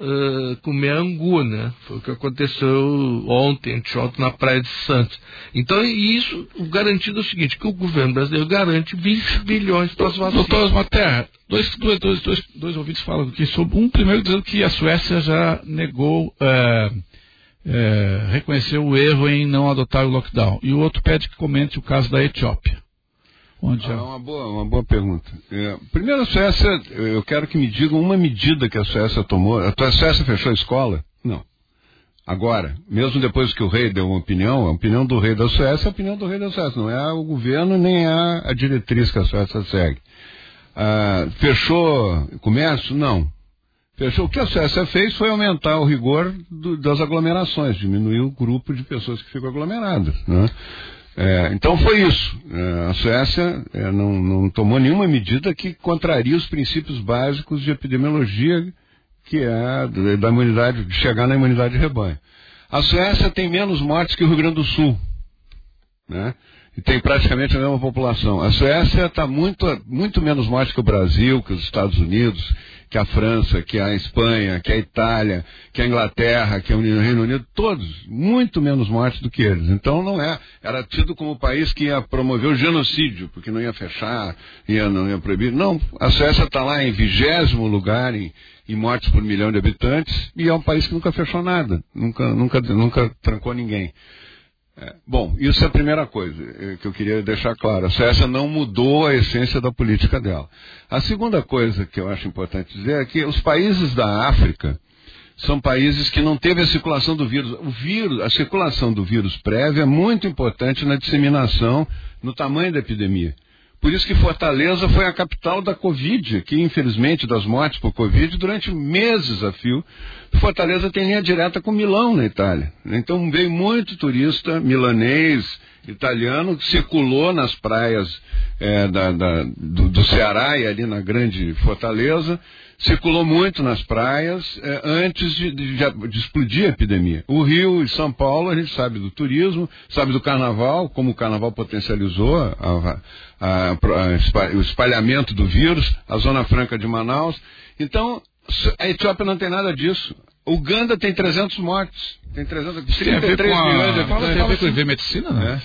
Speaker 2: uh, comer angu, né? Foi o que aconteceu ontem, anteontem, na Praia de Santos. Então, isso, garantido é o seguinte, que o governo brasileiro garante 20 bilhões para as vacinas.
Speaker 1: Doutor Materra, dois, dois, dois, dois, dois ouvintes falam aqui sobre um primeiro dizendo que a Suécia já negou, é, é, reconheceu o erro em não adotar o lockdown. E o outro pede que comente o caso da Etiópia. Onde
Speaker 4: ah, uma, boa, uma boa pergunta. É, primeiro, a Suécia, eu quero que me digam uma medida que a Suécia tomou. A Suécia fechou a escola? Não. Agora, mesmo depois que o rei deu uma opinião, a opinião do rei da Suécia é a opinião do rei da Suécia, não é o governo nem é a diretriz que a Suécia segue. Ah, fechou comércio? Não. Fechou. O que a Suécia fez foi aumentar o rigor do, das aglomerações, diminuir o grupo de pessoas que ficam aglomeradas. Né? É, então foi isso. É, a Suécia é, não, não, tomou nenhuma medida que contraria os princípios básicos de epidemiologia, que é da imunidade, de chegar na imunidade de rebanho. A Suécia tem menos mortes que o Rio Grande do Sul. Né? E tem praticamente a mesma população. A Suécia está muito, muito menos mortes que o Brasil, que os Estados Unidos, que a França, que a Espanha, que a Itália, que a Inglaterra, que o Reino Unido, todos, muito menos mortes do que eles. Então não é, era tido como o país que ia promover o genocídio, porque não ia fechar, ia, não ia proibir. Não, a Suécia está lá em vigésimo lugar em, em mortes por milhão de habitantes e é um país que nunca fechou nada, nunca, nunca, nunca trancou ninguém. É, bom, isso é a primeira coisa é, que eu queria deixar claro. A Suécia não mudou a essência da política dela. A segunda coisa que eu acho importante dizer é que os países da África são países que não teve a circulação do vírus. O vírus, a circulação do vírus prévio é muito importante na disseminação, no tamanho da epidemia. Por isso que Fortaleza foi a capital da Covid, que infelizmente das mortes por Covid durante meses a fio. Fortaleza tem linha direta com Milão na Itália. Então veio muito turista milanês, italiano, que circulou nas praias é, da, da, do, do Ceará e ali na grande Fortaleza circulou muito nas praias eh, antes de, de, de, explodir a epidemia. O Rio e São Paulo, a gente sabe do turismo, sabe do carnaval, como o carnaval potencializou a, a, a, o espalhamento do vírus, a Zona Franca de Manaus. Então, a Etiópia não tem nada disso. Uganda tem 300 mortes. Tem 300,
Speaker 1: Isso tem a ver com a, de. Tem a ver com não? É?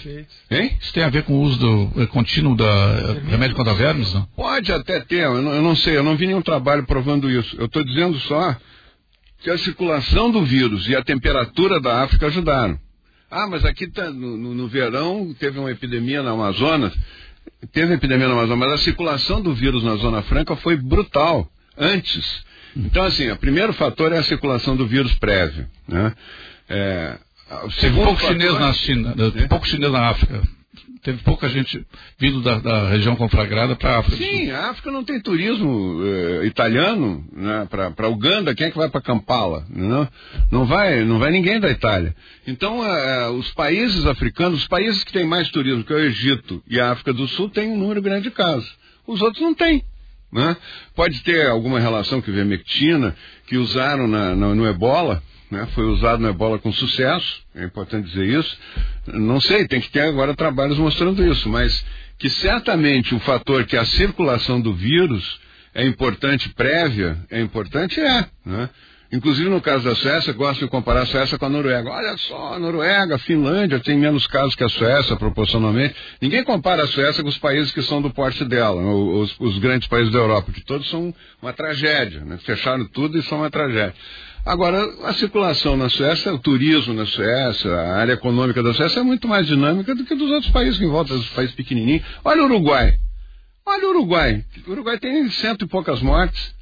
Speaker 1: Hein? Isso tem a ver com o uso do é, contínuo da remédio contra vermes, não?
Speaker 4: Pode até ter, eu não, eu não sei, eu não vi nenhum trabalho provando isso. Eu estou dizendo só que a circulação do vírus e a temperatura da África ajudaram. Ah, mas aqui tá, no, no, no verão teve uma epidemia na Amazonas. Teve epidemia na Amazonas, mas a circulação do vírus na Zona Franca foi brutal antes. Então, assim, o primeiro fator é a circulação do vírus prévio. Né? É,
Speaker 1: Teve pouco fator... chinês na China, é? pouco chinês na África. Teve pouca gente vindo da, da região conflagrada para a África.
Speaker 4: Sim, a África não tem turismo eh, italiano né, para Uganda. Quem é que vai para Kampala? Não, não, vai, não vai ninguém da Itália. Então, eh, os países africanos, os países que têm mais turismo, que é o Egito e a África do Sul, têm um número grande de casos. Os outros não têm. Né? Pode ter alguma relação com vermectina que usaram na, na, no ebola, né? foi usado no ebola com sucesso, é importante dizer isso. Não sei, tem que ter agora trabalhos mostrando isso, mas que certamente o fator que a circulação do vírus é importante prévia, é importante, é. Né? Inclusive no caso da Suécia, gosto de comparar a Suécia com a Noruega. Olha só, a Noruega, a Finlândia tem menos casos que a Suécia, proporcionalmente. Ninguém compara a Suécia com os países que são do porte dela, os, os grandes países da Europa, que todos são uma tragédia. Né? Fecharam tudo e são uma tragédia. Agora, a circulação na Suécia, o turismo na Suécia, a área econômica da Suécia é muito mais dinâmica do que dos outros países em volta, dos países pequenininhos. Olha o Uruguai. Olha o Uruguai. O Uruguai tem cento e poucas mortes.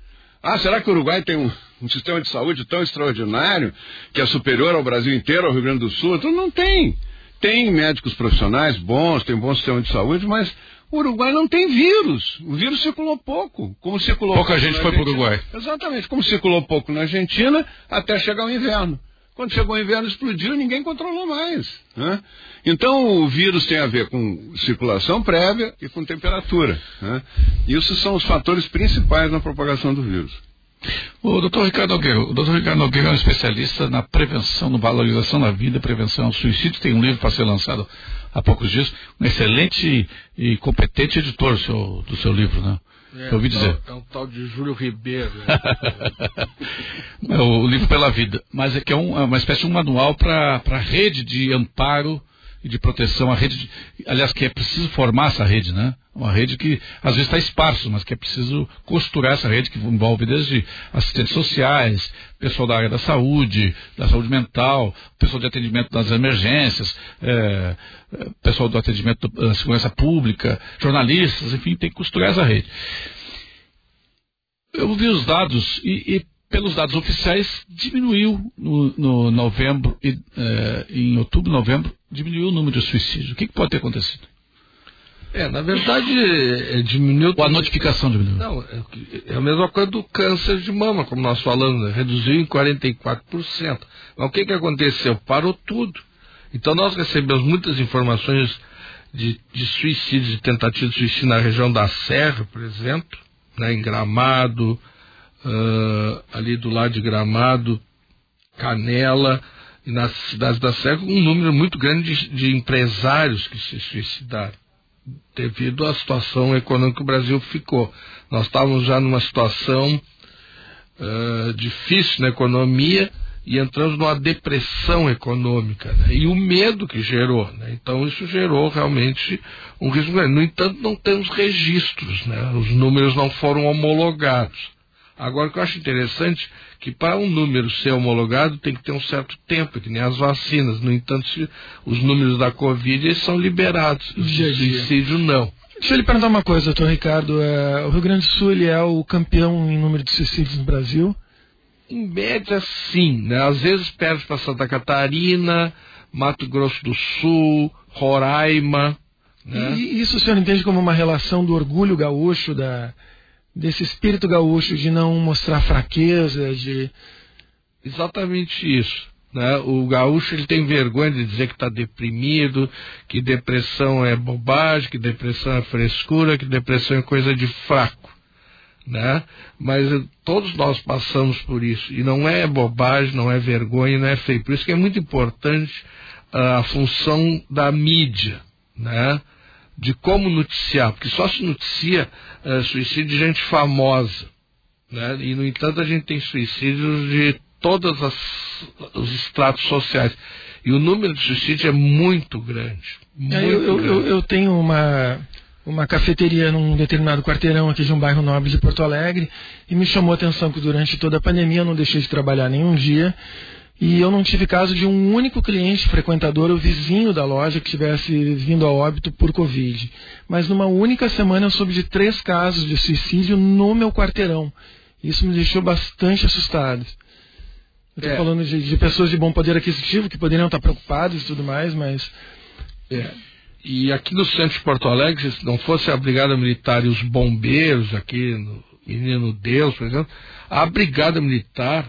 Speaker 4: Ah, será que o Uruguai tem um, um, sistema de saúde tão extraordinário que é superior ao Brasil inteiro, ao Rio Grande do Sul? Então não tem. Tem médicos profissionais bons, tem um bom sistema de saúde, mas o Uruguai não tem vírus. O vírus circulou pouco. Como circulou
Speaker 1: Pouca gente foi para o Uruguai.
Speaker 4: Exatamente. Como circulou pouco na Argentina até chegar o inverno. Quando chegou o inverno, explodiu e ninguém controlou mais. Né? Então, o vírus tem a ver com circulação prévia e com temperatura. Né? Isso são os fatores principais na propagação do vírus.
Speaker 1: O doutor Ricardo Nogueira, o doutor Ricardo Nogueira é um especialista na prevenção, na valorização da vida, prevenção ao suicídio. Tem um livro para ser lançado há poucos dias. Um excelente e competente editor do seu, do seu livro, né?
Speaker 2: É,
Speaker 1: eu ouvi dizer.
Speaker 2: É um tal de Júlio Ribeiro.
Speaker 1: é o livro pela vida. Mas é que é, um, é uma espécie de um manual para a rede de amparo de proteção, a rede, de, aliás, que é preciso formar essa rede, né? Uma rede que às vezes está esparso, mas que é preciso costurar essa rede que envolve desde assistentes sociais, pessoal da área da saúde, da saúde mental, pessoal de atendimento das emergências, é, pessoal do atendimento da segurança pública, jornalistas, enfim, tem que costurar essa rede. Eu vi os dados e, e pelos dados oficiais, diminuiu no, no novembro, e, eh, em outubro, novembro, diminuiu o número de suicídios. O que, que pode ter acontecido?
Speaker 2: É, na verdade, é, diminuiu.
Speaker 1: Ou a notificação diminuiu?
Speaker 2: Não, é, é, a mesma coisa do câncer de mama, como nós falamos, né? reduziu em 44%. Mas o que, que aconteceu? Parou tudo. Então nós recebemos muitas informações de, de suicídios, de tentativas de suicídio na região da Serra, por exemplo, né, em Gramado, uh, ali do lado de Gramado, Canela, e nas cidades da Serra, um número muito grande de, de empresários que se suicidaram devido à situação econômica que o Brasil ficou. Nós estávamos já numa situação uh, difícil na economia e entramos numa depressão econômica. Né? E o medo que gerou. Né? Então, isso gerou realmente um risco grande. No entanto, não temos registros, né? os números não foram homologados. Agora, o que eu acho interessante que para um número ser homologado tem que ter um certo tempo, que nem as vacinas. No entanto, os números da Covid são liberados, o suicídio não.
Speaker 3: Deixa eu lhe perguntar uma coisa, doutor Ricardo. É, o Rio Grande do Sul ele é o campeão em número de suicídios no Brasil?
Speaker 2: Em média, sim. Né? Às vezes perde para Santa Catarina, Mato Grosso do Sul, Roraima. Né?
Speaker 3: E isso o senhor entende como uma relação do orgulho gaúcho, da, desse espírito gaúcho de não mostrar fraqueza, de
Speaker 2: exatamente isso. Né? O gaúcho ele tem vergonha de dizer que está deprimido, que depressão é bobagem, que depressão é frescura, que depressão é coisa de fraco. Né? Mas eh, todos nós passamos por isso. E não é bobagem, não é vergonha, não é feio. Por isso que é muito importante uh, a função da mídia. Né? De como noticiar, porque só se noticia uh, suicídio de gente famosa. Né? E, no entanto, a gente tem suicídios de todos os estratos sociais. E o número de suicídios é muito grande. Muito
Speaker 3: é, eu,
Speaker 2: grande.
Speaker 3: Eu, eu, tenho uma, uma cafeteria num determinado quarteirão aqui de um bairro nobre de Porto Alegre e me chamou a atenção que durante toda a pandemia eu não deixei de trabalhar nenhum dia e eu não tive caso de um único cliente frequentador ou vizinho da loja que tivesse vindo a óbito por Covid. Mas numa única semana eu soube de três casos de suicídio no meu quarteirão. Isso me deixou bastante assustado. Eu estou é. falando de, de, pessoas de bom poder aquisitivo que poderiam estar preocupadas e tudo mais, mas.
Speaker 2: É. E aqui no centro de Porto Alegre, se não fosse a Brigada Militar e os bombeiros aqui no Menino Deus, por exemplo, a Brigada Militar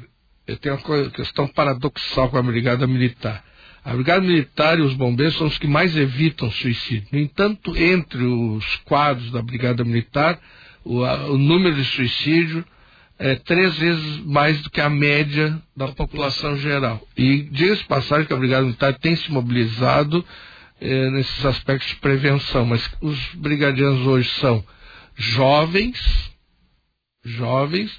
Speaker 2: tenho uma questão paradoxal com a Brigada Militar. A Brigada Militar e os bombeiros são os que mais evitam suicídio. No entanto, entre os quadros da Brigada Militar, o, a, o número de suicídio é três vezes mais do que a média da população geral. E diga-se passagem que a Brigada Militar tem se mobilizado é, nesses aspectos de prevenção, mas os brigadianos hoje são jovens, jovens,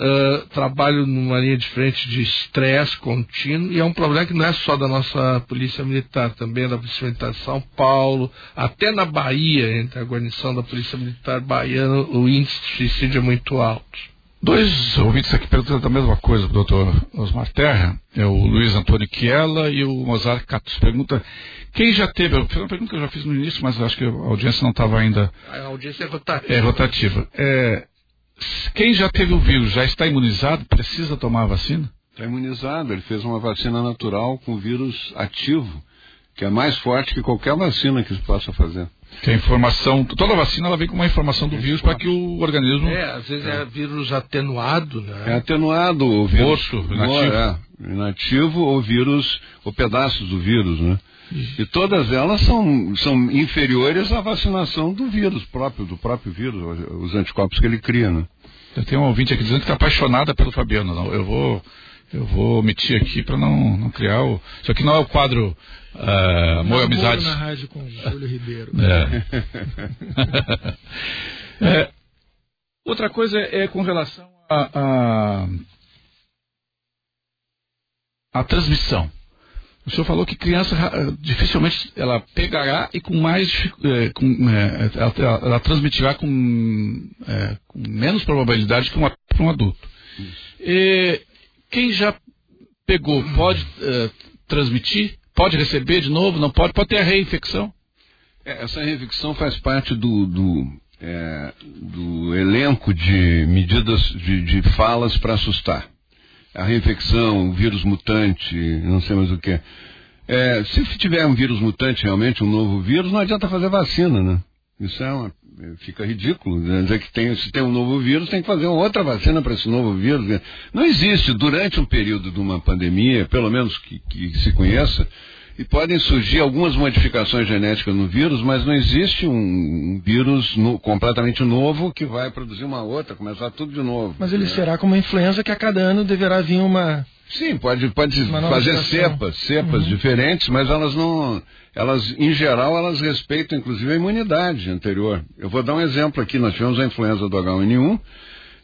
Speaker 2: Uh, trabalho numa linha de frente de estresse contínuo e é um problema que não é só da nossa polícia militar, também é da polícia militar de São Paulo, até na Bahia, entre a guarnição da polícia militar baiana, o índice de suicídio é muito alto.
Speaker 1: Dois ouvintes aqui perguntando a mesma coisa para o doutor Osmar Terra, é o Luiz Antônio Chiela e o Mozart Catos. Pergunta, quem já teve, foi uma pergunta que eu já fiz no início, mas acho que a audiência não estava ainda...
Speaker 2: A audiência é rotativa.
Speaker 1: É rotativa. É, quem já teve o vírus já está imunizado? Precisa tomar a vacina?
Speaker 4: Está imunizado. Ele fez uma vacina natural com vírus ativo, que é mais forte que qualquer vacina que se possa fazer.
Speaker 1: Que a informação, toda vacina ela vem com uma informação do é vírus para que o organismo.
Speaker 2: É, às vezes é, é vírus atenuado, né?
Speaker 4: É atenuado, o vírus. Morto, inativo. É, inativo ou vírus, ou pedaços do vírus, né? E todas elas são, são inferiores à vacinação do vírus próprio, do próprio vírus, os anticorpos que ele cria, né?
Speaker 1: Eu tenho um ouvinte aqui dizendo que está apaixonada pelo Fabiano. Não, eu vou eu vou omitir aqui para não, não criar o. Isso aqui não é o quadro uh, Amor e Amizades.
Speaker 3: na rádio com Júlio Ribeiro.
Speaker 1: É. é. Outra coisa é com relação a, a, a transmissão. O senhor falou que criança ra- dificilmente ela pegará e com mais eh, com, eh, ela, ela transmitirá com, eh, com menos probabilidade que um, a- que um adulto. E quem já pegou pode eh, transmitir? Pode receber de novo? Não pode? Pode ter a reinfecção?
Speaker 4: É, essa reinfecção faz parte do, do, é, do elenco de medidas de, de falas para assustar. A reinfecção, o vírus mutante, não sei mais o que. É, se tiver um vírus mutante realmente, um novo vírus, não adianta fazer vacina, né? Isso é uma, fica ridículo. né? Dizer que tem, se tem um novo vírus, tem que fazer outra vacina para esse novo vírus. né? Não existe, durante um período de uma pandemia, pelo menos que, que se conheça, e podem surgir algumas modificações genéticas no vírus, mas não existe um, vírus no- completamente novo que vai produzir uma outra, começar tudo de novo.
Speaker 3: Mas ele será como a influenza que a cada ano deverá vir uma.
Speaker 4: Sim, pode, pode fazer
Speaker 3: geração.
Speaker 4: cepas, cepas
Speaker 3: Uhum.
Speaker 4: diferentes, mas elas não. Elas, em geral, elas respeitam inclusive a imunidade anterior. Eu vou dar um exemplo aqui, nós tivemos a influenza do H1N1,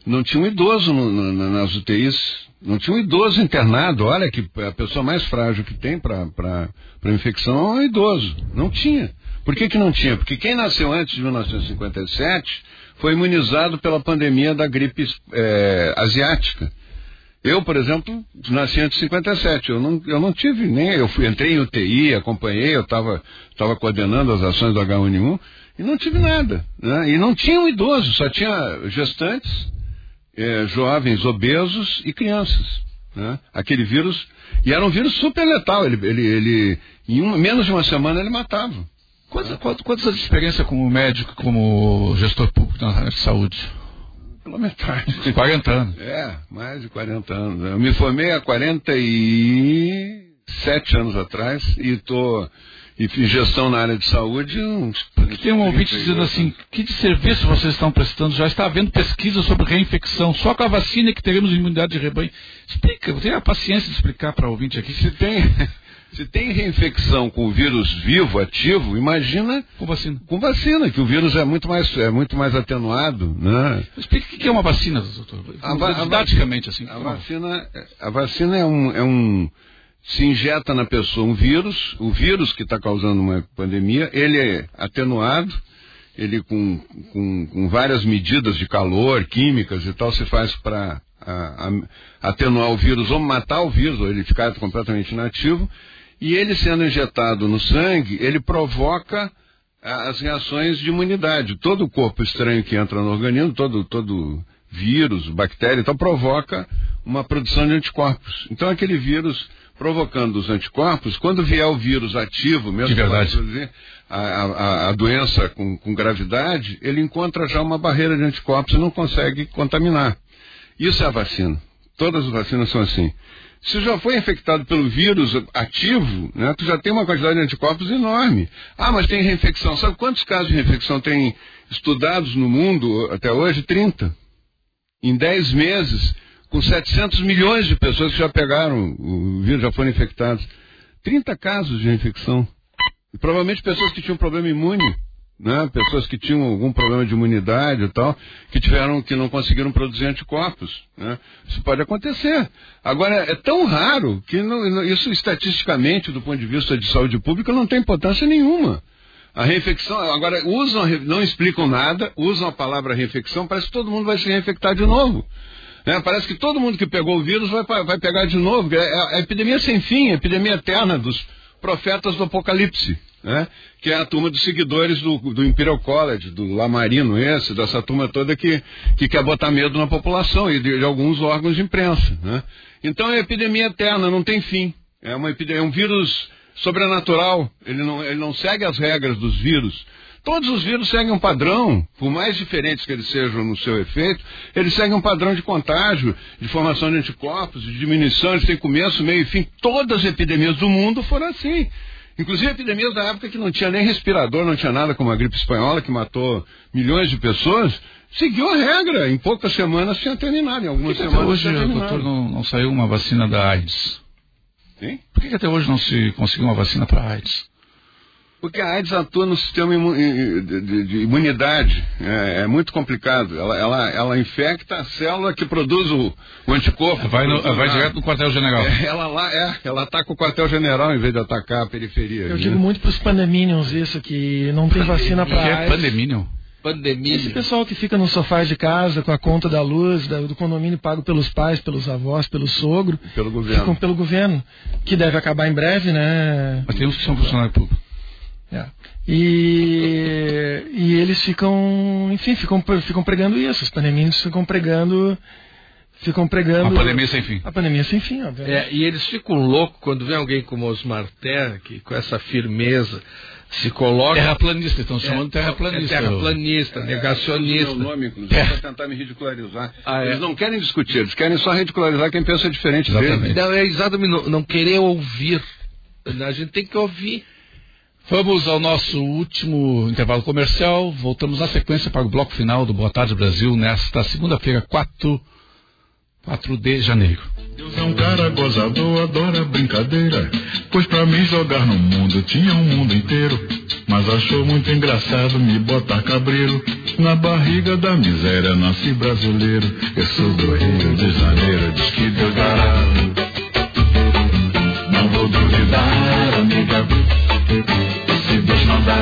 Speaker 4: não tinha um idoso no- no- na- nas UTIs, não tinha um idoso internado, olha que a pessoa mais frágil que tem para infecção é um idoso. Não tinha. Por que, que não tinha? Porque quem nasceu antes de 1957 foi imunizado pela pandemia da gripe eh, asiática. Eu, por exemplo, nasci antes de 57. Eu não, eu não tive nem. Eu fui, entrei em UTI, acompanhei, eu estava tava coordenando as ações do H1N1 e não tive nada. Né? E não tinha um idoso, só tinha gestantes, eh, jovens obesos e crianças. Né? Aquele vírus. E era um vírus super letal. Ele, ele, ele, em um- menos de uma semana ele matava.
Speaker 1: Quantos, quantos, quantos anos de experiência como médico, como gestor público na área de saúde?
Speaker 4: Pela metade.
Speaker 1: 40 anos.
Speaker 4: É, mais de 40 anos. Eu me formei há 47 anos atrás e estou e gestão na área de saúde uns.
Speaker 1: Porque tem um ouvinte dizendo assim, que de serviço vocês estão prestando? Já está havendo pesquisa sobre reinfecção, só com a vacina que teremos imunidade de rebanho. Explica, tenha a paciência de explicar para o ouvinte aqui.
Speaker 4: Se tem, se tem reinfecção com o vírus vivo, ativo, imagina
Speaker 1: com vacina.
Speaker 4: Com vacina, que o vírus é muito mais, é muito mais atenuado, né?
Speaker 1: Explica o que é uma vacina, doutor.
Speaker 4: A a
Speaker 1: Didaticamente, assim.
Speaker 4: A vacina, a vacina é um, é um. Se injeta na pessoa um vírus, o vírus que está causando uma pandemia, ele é atenuado, ele com, com, com várias medidas de calor, químicas e tal, se faz para atenuar o vírus ou matar o vírus, ou ele ficar completamente inativo. E ele sendo injetado no sangue, ele provoca as reações de imunidade. Todo o corpo estranho que entra no organismo, todo, todo vírus, bactéria, então provoca uma produção de anticorpos. Então aquele vírus provocando os anticorpos, quando vier o vírus ativo, mesmo que a, a- a doença com, com gravidade, ele encontra já uma barreira de anticorpos e não consegue contaminar. Isso é a vacina. Todas as vacinas são assim. Se já foi infectado pelo vírus ativo, né, tu já tem uma quantidade de anticorpos enorme. Ah, mas tem reinfecção. Sabe quantos casos de reinfecção tem estudados no mundo até hoje? 30. Em 10 meses, com 700 milhões de pessoas que já pegaram o vírus, já foram infectados. 30 casos de reinfecção. E provavelmente pessoas que tinham problema imune, né? Pessoas que tinham algum problema de imunidade e tal, que tiveram, que não conseguiram produzir anticorpos, né? Isso pode acontecer. Agora, é tão raro que não- isso estatisticamente, do ponto de vista de saúde pública, não tem importância nenhuma. A reinfecção, agora, usam, não explicam nada, usam a palavra reinfecção, parece que todo mundo vai se reinfectar de novo. Né? Parece que todo mundo que pegou o vírus vai, vai pegar de novo. É a, a epidemia sem fim, a epidemia eterna dos profetas do Apocalipse. Né? Que é a turma dos seguidores do, do Imperial College, do Lamarino, esse, dessa turma toda que, que quer botar medo na população e de, de alguns órgãos de imprensa. Né? Então é epidemia eterna, não tem fim. É, uma é um vírus sobrenatural, ele não, ele não segue as regras dos vírus. Todos os vírus seguem um padrão, por mais diferentes que eles sejam no seu efeito, eles seguem um padrão de contágio, de formação de anticorpos, de diminuição, eles têm começo, meio e fim. Todas as epidemias do mundo foram assim. Inclusive epidemias da época que não tinha nem respirador, não tinha nada como a gripe espanhola, que matou milhões de pessoas, seguiu a regra. Em poucas semanas tinha terminado, em algumas
Speaker 1: que até
Speaker 4: semanas
Speaker 1: hoje,
Speaker 4: tinha terminado.
Speaker 1: doutor, não, não saiu uma vacina da AIDS?
Speaker 4: Hein?
Speaker 1: Por que, que até hoje não se conseguiu uma vacina para AIDS?
Speaker 4: Porque a AIDS atua no sistema de, de- de imunidade. É, é muito complicado. Ela, ela, ela infecta a célula que produz o, o anticorpo.
Speaker 1: Vai, no- vai direto no quartel-general.
Speaker 4: É, ela lá, é, ela ataca o quartel-general em vez de atacar a periferia.
Speaker 3: Eu
Speaker 4: né?
Speaker 3: digo muito pros pandeminions isso, que não tem vacina
Speaker 1: Que é
Speaker 3: AIDS.
Speaker 1: pandeminion?
Speaker 2: Pandemia.
Speaker 3: Esse pessoal que fica no sofá de casa com a conta da luz, da- do condomínio pago pelos pais, pelos avós, pelo sogro,
Speaker 4: Pelo governo.
Speaker 3: ficam pelo governo, que deve acabar em breve, né?
Speaker 1: Mas tem uns que são funcionários públicos.
Speaker 3: É. E, e eles ficam, enfim, ficam, ficam pregando isso. Os pandeminos ficam pregando, ficam pregando.
Speaker 1: A pandemia sem fim.
Speaker 3: A pandemia sem fim, obviamente.
Speaker 2: É, e eles ficam loucos quando vem alguém como Osmar Terra, que com essa firmeza se coloca.
Speaker 1: Terraplanista, estão chamando terraplanista.
Speaker 2: É terraplanista, negacionista.
Speaker 4: Meu nome, inclusive,
Speaker 1: É.
Speaker 4: para tentar me ridicularizar.
Speaker 2: Ah, é?
Speaker 4: Eles não querem discutir, eles querem só ridicularizar quem pensa diferente deles.
Speaker 2: Não, é exatamente, não, não querer ouvir. A gente tem que ouvir.
Speaker 1: Vamos ao nosso último intervalo comercial. Voltamos na sequência para o bloco final do Boa Tarde Brasil nesta segunda-feira, 4, 4 de janeiro.
Speaker 15: Deus é um cara gozador, adora brincadeira. Pois pra mim jogar no mundo tinha um mundo inteiro. Mas achou muito engraçado me botar cabreiro. Na barriga da miséria nasci brasileiro. Eu sou do Rio de Janeiro, diz que Deus dará. Não vou duvidar. Deus dá,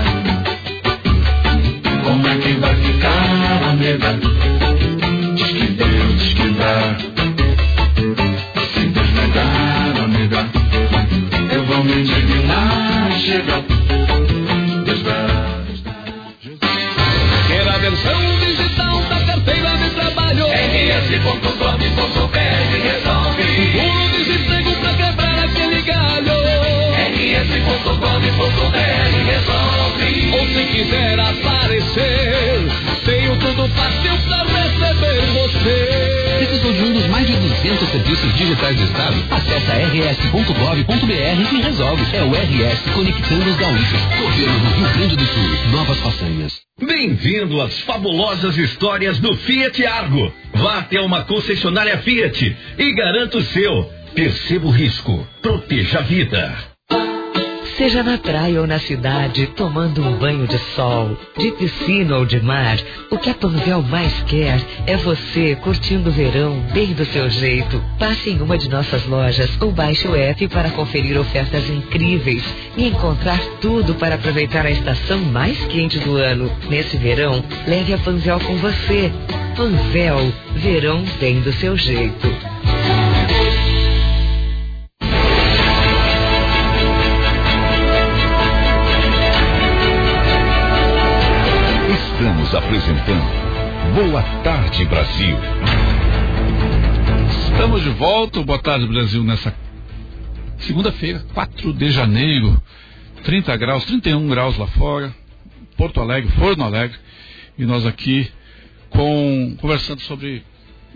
Speaker 15: como é que vai ficar, amiga? Diz que Deus, diz que dá. Se Deus me dar, eu vou me indignar. Chega, Deus dará.
Speaker 10: Quer a versão digital da carteira de trabalho? rs.gov.br resolve. Pulo desemprego pra quebrar aquele galho. rs.gov.br aparecer, tenho tudo fácil pra receber você.
Speaker 16: Precisou de um dos mais de 200 serviços digitais do Estado? Acesse rs.gov.br e resolve. É o RS Conectando os Gaúchos. Governo do Rio Grande do Sul. Novas façanhas.
Speaker 10: Bem-vindo às fabulosas histórias do Fiat Argo. Vá até uma concessionária Fiat e garanta o seu. Perceba o risco, proteja a vida.
Speaker 6: Seja na praia ou na cidade, tomando um banho de sol, de piscina ou de mar, o que a Panvel mais quer é você curtindo o verão bem do seu jeito. Passe em uma de nossas lojas ou baixe o app para conferir ofertas incríveis e encontrar tudo para aproveitar a estação mais quente do ano. Nesse verão, leve a Panvel com você. Panvel, verão bem do seu jeito.
Speaker 17: Apresentando Boa Tarde Brasil.
Speaker 1: Estamos de volta, Boa Tarde Brasil, nessa segunda-feira, 4 de janeiro, 30 graus, 31 graus lá fora, Porto Alegre, Forno Alegre, e nós aqui com, conversando sobre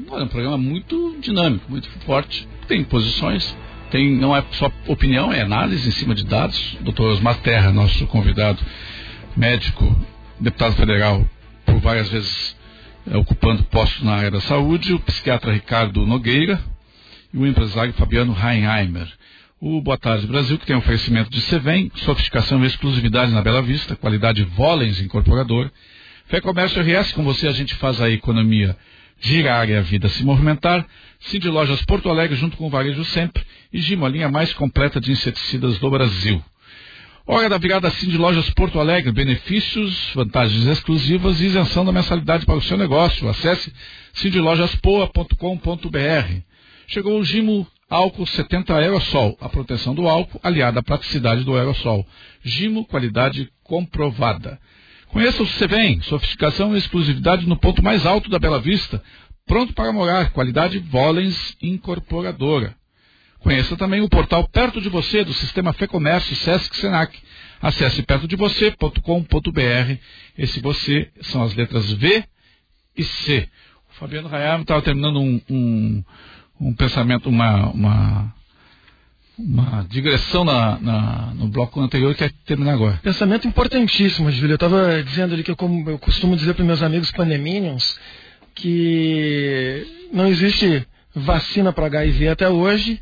Speaker 1: olha, um programa muito dinâmico, muito forte, tem posições, tem, não é só opinião, é análise em cima de dados. Dr. Osmar Terra, nosso convidado, médico, deputado federal, por várias vezes é, ocupando postos na área da saúde, o psiquiatra Ricardo Nogueira e o empresário Fabiano Reinheimer. O Boa Tarde Brasil, que tem oferecimento de Sevem, sofisticação e exclusividade na Bela Vista, qualidade Volens Incorporador. Fé Comércio RS, com você a gente faz a economia girar e a vida se movimentar. Cindy Lojas Porto Alegre, junto com o Varejo Sempre. E Gimo, a linha mais completa de inseticidas do Brasil. Hora da virada Cindy Lojas Porto Alegre. Benefícios, vantagens exclusivas e isenção da mensalidade para o seu negócio. Acesse cindylojaspoa.com.br. Chegou o Gimo Álcool 70 Aerosol. A proteção do álcool aliada à praticidade do aerosol. Gimo, qualidade comprovada. Conheça o Sevem, sofisticação e exclusividade no ponto mais alto da Bela Vista. Pronto para morar, qualidade Volens Incorporadora. Conheça também o portal Perto de Você do Sistema Fê Comércio Sesc Senac. Acesse pertodevocê.com.br. Esse você são as letras V e C. O Fabiano Rayama estava terminando um, um, um pensamento, uma, uma, uma digressão na, na, no bloco anterior que quer terminar agora.
Speaker 3: Pensamento importantíssimo, Júlio. Eu estava dizendo ali que eu, como eu costumo dizer para meus amigos pandeminions que não existe vacina para HIV até hoje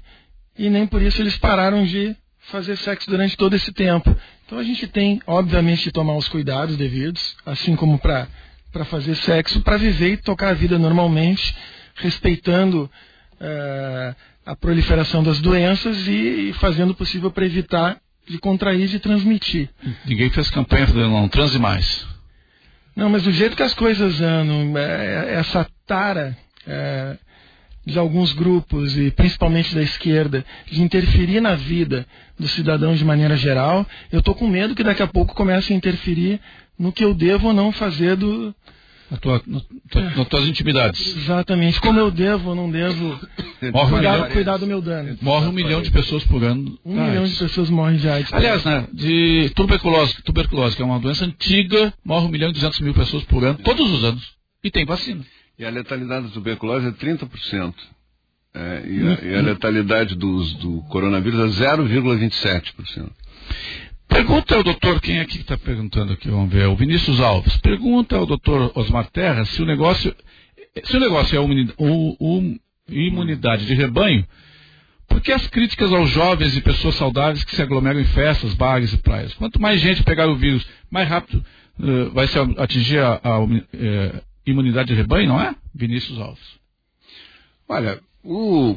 Speaker 3: e nem por isso eles pararam de fazer sexo durante todo esse tempo. Então a gente tem, obviamente, que tomar os cuidados devidos, assim como para fazer sexo, para viver e tocar a vida normalmente, respeitando eh, a proliferação das doenças e, e fazendo o possível para evitar de contrair e de transmitir.
Speaker 1: Ninguém fez campanha falando não transe mais.
Speaker 3: Não, mas do jeito que as coisas andam, é, essa tara é, de alguns grupos, e principalmente da esquerda, de interferir na vida do cidadão de maneira geral, eu estou com medo que daqui a pouco comece a interferir no que eu devo ou não fazer do.
Speaker 1: Na tua, no, tua, nas tuas intimidades.
Speaker 3: Exatamente. Como eu devo ou não devo
Speaker 1: Morre um
Speaker 3: cuidar,
Speaker 1: milhão-
Speaker 3: cuidar do meu dano.
Speaker 1: Morre um milhão de pessoas por ano.
Speaker 3: Um milhão
Speaker 1: AIDS.
Speaker 3: de pessoas morrem de AIDS.
Speaker 1: Aliás, né, de tuberculose, tuberculose, que é uma doença antiga, morre um milhão e duzentos mil pessoas por ano, todos os anos. E tem vacina.
Speaker 4: E a letalidade da tuberculose é 30%. É, e, a, e a letalidade dos, do coronavírus é 0,27%.
Speaker 1: Pergunta ao doutor, quem é que está perguntando aqui? Vamos ver, o Vinícius Alves. Pergunta ao doutor Osmar Terra se o negócio, se o negócio é u- imunidade de rebanho, por que as críticas aos jovens e pessoas saudáveis que se aglomeram em festas, bares e praias? Quanto mais gente pegar o vírus, mais rápido eh, vai se atingir a, a eh, imunidade de rebanho, não é? Vinícius Alves.
Speaker 4: Olha, o,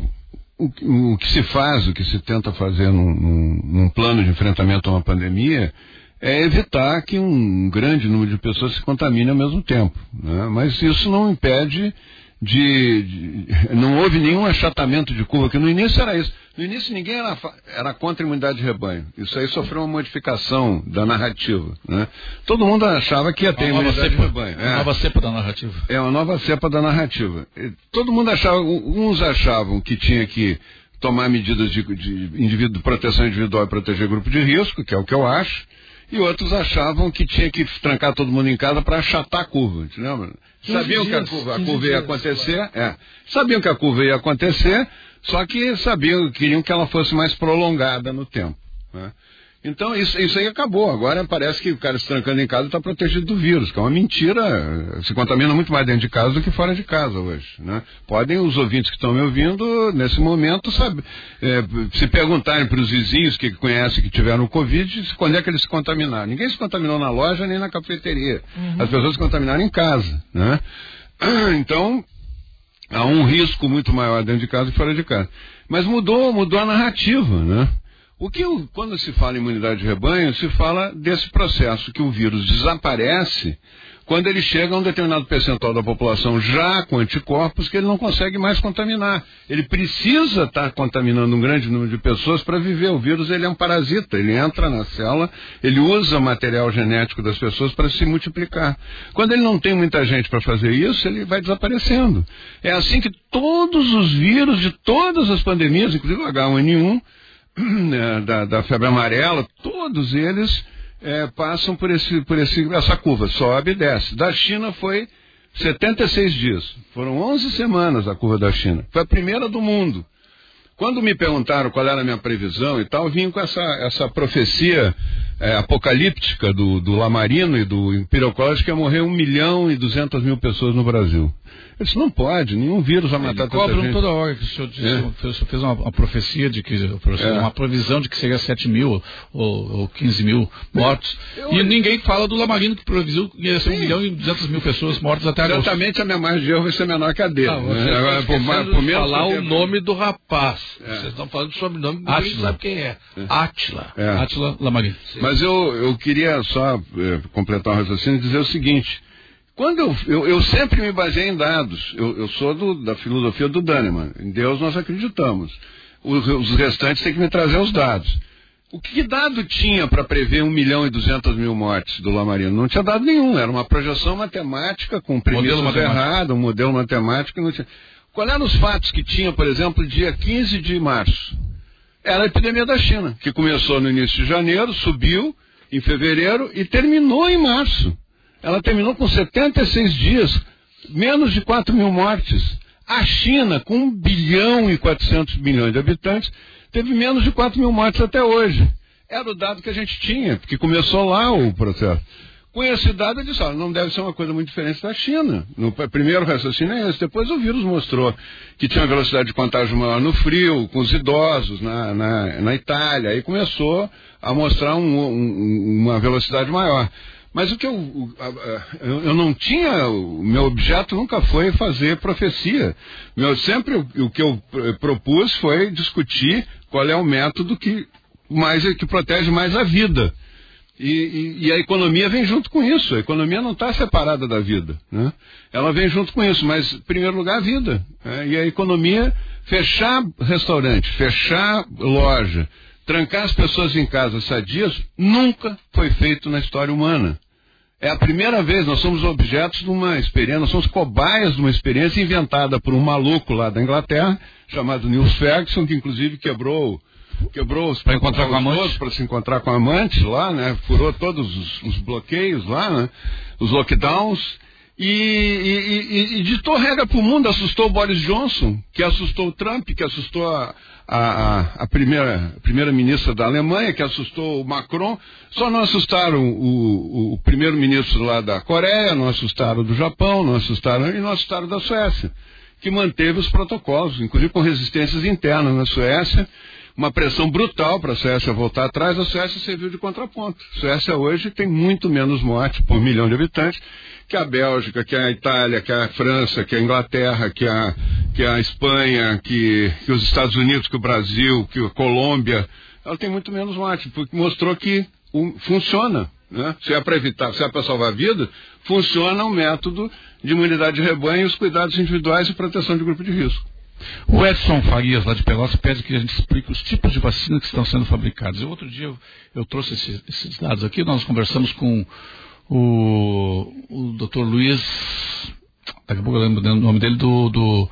Speaker 4: o, o que se faz, o que se tenta fazer num, num- num plano de enfrentamento a uma pandemia é evitar que um grande número de pessoas se contamine ao mesmo tempo. né? Mas isso não impede de, de- Não houve nenhum achatamento de curva, que no início era isso. No início ninguém era, era contra a imunidade de rebanho. Isso aí sofreu uma modificação da narrativa. né? Todo mundo achava que ia ter
Speaker 1: Uma
Speaker 4: imunidade de
Speaker 1: cepa,
Speaker 4: rebanho.
Speaker 1: uma
Speaker 4: é.
Speaker 1: nova cepa da narrativa.
Speaker 4: É uma nova cepa da narrativa. Todo mundo achava, uns achavam que tinha que tomar medidas de, de indivíduo- de proteção individual e proteger grupo de risco, que é o que eu acho, e outros achavam que tinha que trancar todo mundo em casa para achatar a curva?
Speaker 3: 15
Speaker 4: Sabiam que a
Speaker 3: dias,
Speaker 4: curva, a
Speaker 3: 15
Speaker 4: curva ia
Speaker 3: dias,
Speaker 4: acontecer, é. Sabiam que a curva ia acontecer, só que sabiam, queriam que ela fosse mais prolongada no tempo. né? Então isso, isso aí acabou. Agora parece que o cara se trancando em casa está protegido do vírus, que é uma mentira. Se contamina muito mais dentro de casa do que fora de casa hoje. Né? Podem os ouvintes que estão me ouvindo nesse momento sabe, é, se perguntarem para os vizinhos que conhecem que tiveram o Covid, quando é que eles se contaminaram. Ninguém se contaminou na loja nem na cafeteria. As pessoas se contaminaram em casa. Né? Então, há um risco muito maior dentro de casa que fora de casa. Mas mudou, mudou a narrativa, né? O que quando se fala em imunidade de rebanho, se fala desse processo que o vírus desaparece quando ele chega a um determinado percentual da população já com anticorpos que ele não consegue mais contaminar. Ele precisa estar contaminando um grande número de pessoas para viver. O vírus ele é um parasita, ele entra na célula, ele usa o material genético das pessoas para se multiplicar. Quando ele não tem muita gente para fazer isso, ele vai desaparecendo. É assim que todos os vírus de todas as pandemias, inclusive o H1N1, né, da, da febre amarela, todos eles eh, passam por, esse, por esse, essa curva, sobe e desce. Da China foi 76 dias, foram 11 semanas a curva da China. Foi a primeira do mundo. Quando me perguntaram qual era a minha previsão e tal, vim com essa, essa profecia eh, apocalíptica do, do Lamarino e do Imperial College que ia morrer 1 milhão e 200 mil pessoas no Brasil. Eu disse, não pode, nenhum vírus vai matar
Speaker 1: Eles
Speaker 4: tanta gente.
Speaker 1: toda hora que o senhor, disse,
Speaker 4: É.
Speaker 1: o senhor fez uma, uma profecia de que
Speaker 4: É.
Speaker 1: uma previsão de que seria 7 mil ou, ou 15 mil mortos. E ninguém fala do Lamarino que previu que ia ser 1 milhão e 200 mil pessoas mortas até agosto.
Speaker 4: Certamente a minha margem de erro vai ser menor que a dele.
Speaker 2: Ah,
Speaker 4: né? Agora, por, por menos
Speaker 2: falar o
Speaker 4: tempo-
Speaker 2: nome do rapaz.
Speaker 4: É.
Speaker 2: Vocês estão falando do sobrenome, ninguém sabe quem é. Átila.
Speaker 4: É.
Speaker 1: Átila Lamarino.
Speaker 4: Mas eu, eu queria só eh, completar o raciocínio e dizer o seguinte. Quando eu, eu, eu sempre me baseei em dados. Eu, eu sou do- da filosofia do Kahneman. Em Deus nós acreditamos. Os, os restantes têm que me trazer os dados. O que dado tinha para prever 1 milhão e 200 mil mortes do Lamarino? Não tinha dado nenhum. Era uma projeção matemática com premissas erradas, um modelo matemático. Não tinha. Qual eram os fatos que tinha, por exemplo, dia 15 de março? Era a epidemia da China, que começou no início de janeiro, subiu em fevereiro e terminou em março. Ela terminou com 76 dias, menos de 4 mil mortes. A China, com 1 bilhão e 400 milhões de habitantes, teve menos de 4 mil mortes até hoje. Era o dado que a gente tinha, porque começou lá o processo. Ele disse, olha, não deve ser uma coisa muito diferente da China. No primeiro raciocínio é esse. Depois o vírus mostrou que tinha velocidade de contágio maior no frio, com os idosos, na, na, na Itália. Aí começou a mostrar um- um- uma velocidade maior. Mas o que eu, eu, não tinha, o meu objeto nunca foi fazer profecia. Meu, sempre o, que eu propus foi discutir qual é o método que mais que protege mais a vida. E, e- e a economia vem junto com isso. A economia não está separada da vida. Né? Ela vem junto com isso, mas, em primeiro lugar, a vida. né? E a economia, fechar restaurante, fechar loja, trancar as pessoas em casa sadias, nunca foi feito na história humana. É a primeira vez, nós somos objetos de uma experiência, nós somos cobaias de uma experiência inventada por um maluco lá da Inglaterra, chamado Niels Ferguson, que inclusive quebrou quebrou os
Speaker 1: Pra encontrar com a amante.
Speaker 4: para se encontrar com a amante lá, né? Furou todos os, os bloqueios lá, né? Os lockdowns. E, e, e- e ditou regra para o mundo, assustou o Boris Johnson, que assustou o Trump, que assustou a, a, a- a primeira, a primeira-ministra da Alemanha, que assustou o Macron. Só não assustaram o, o primeiro-ministro lá da Coreia, não assustaram do Japão, não assustaram e não assustaram da Suécia, que manteve os protocolos, inclusive com resistências internas na Suécia uma pressão brutal para a Suécia voltar atrás, a Suécia serviu de contraponto. A Suécia hoje tem muito menos mortes por milhão de habitantes que a Bélgica, que a Itália, que a França, que a Inglaterra, que a, que a Espanha, que, que os Estados Unidos, que o Brasil, que a Colômbia. Ela tem muito menos mortes, porque mostrou que um, funciona. Né? Se é para evitar, se é para salvar vidas, funciona o método de imunidade de rebanho, os cuidados individuais e proteção de grupo de risco.
Speaker 1: O Edson Farias, lá de Pelotas, pede que a gente explique os tipos de vacina que estão sendo fabricados. Eu, outro dia eu, eu trouxe esses, esses dados aqui, nós conversamos com o, o Dr. Luiz, daqui a pouco eu lembro o nome dele, do, do,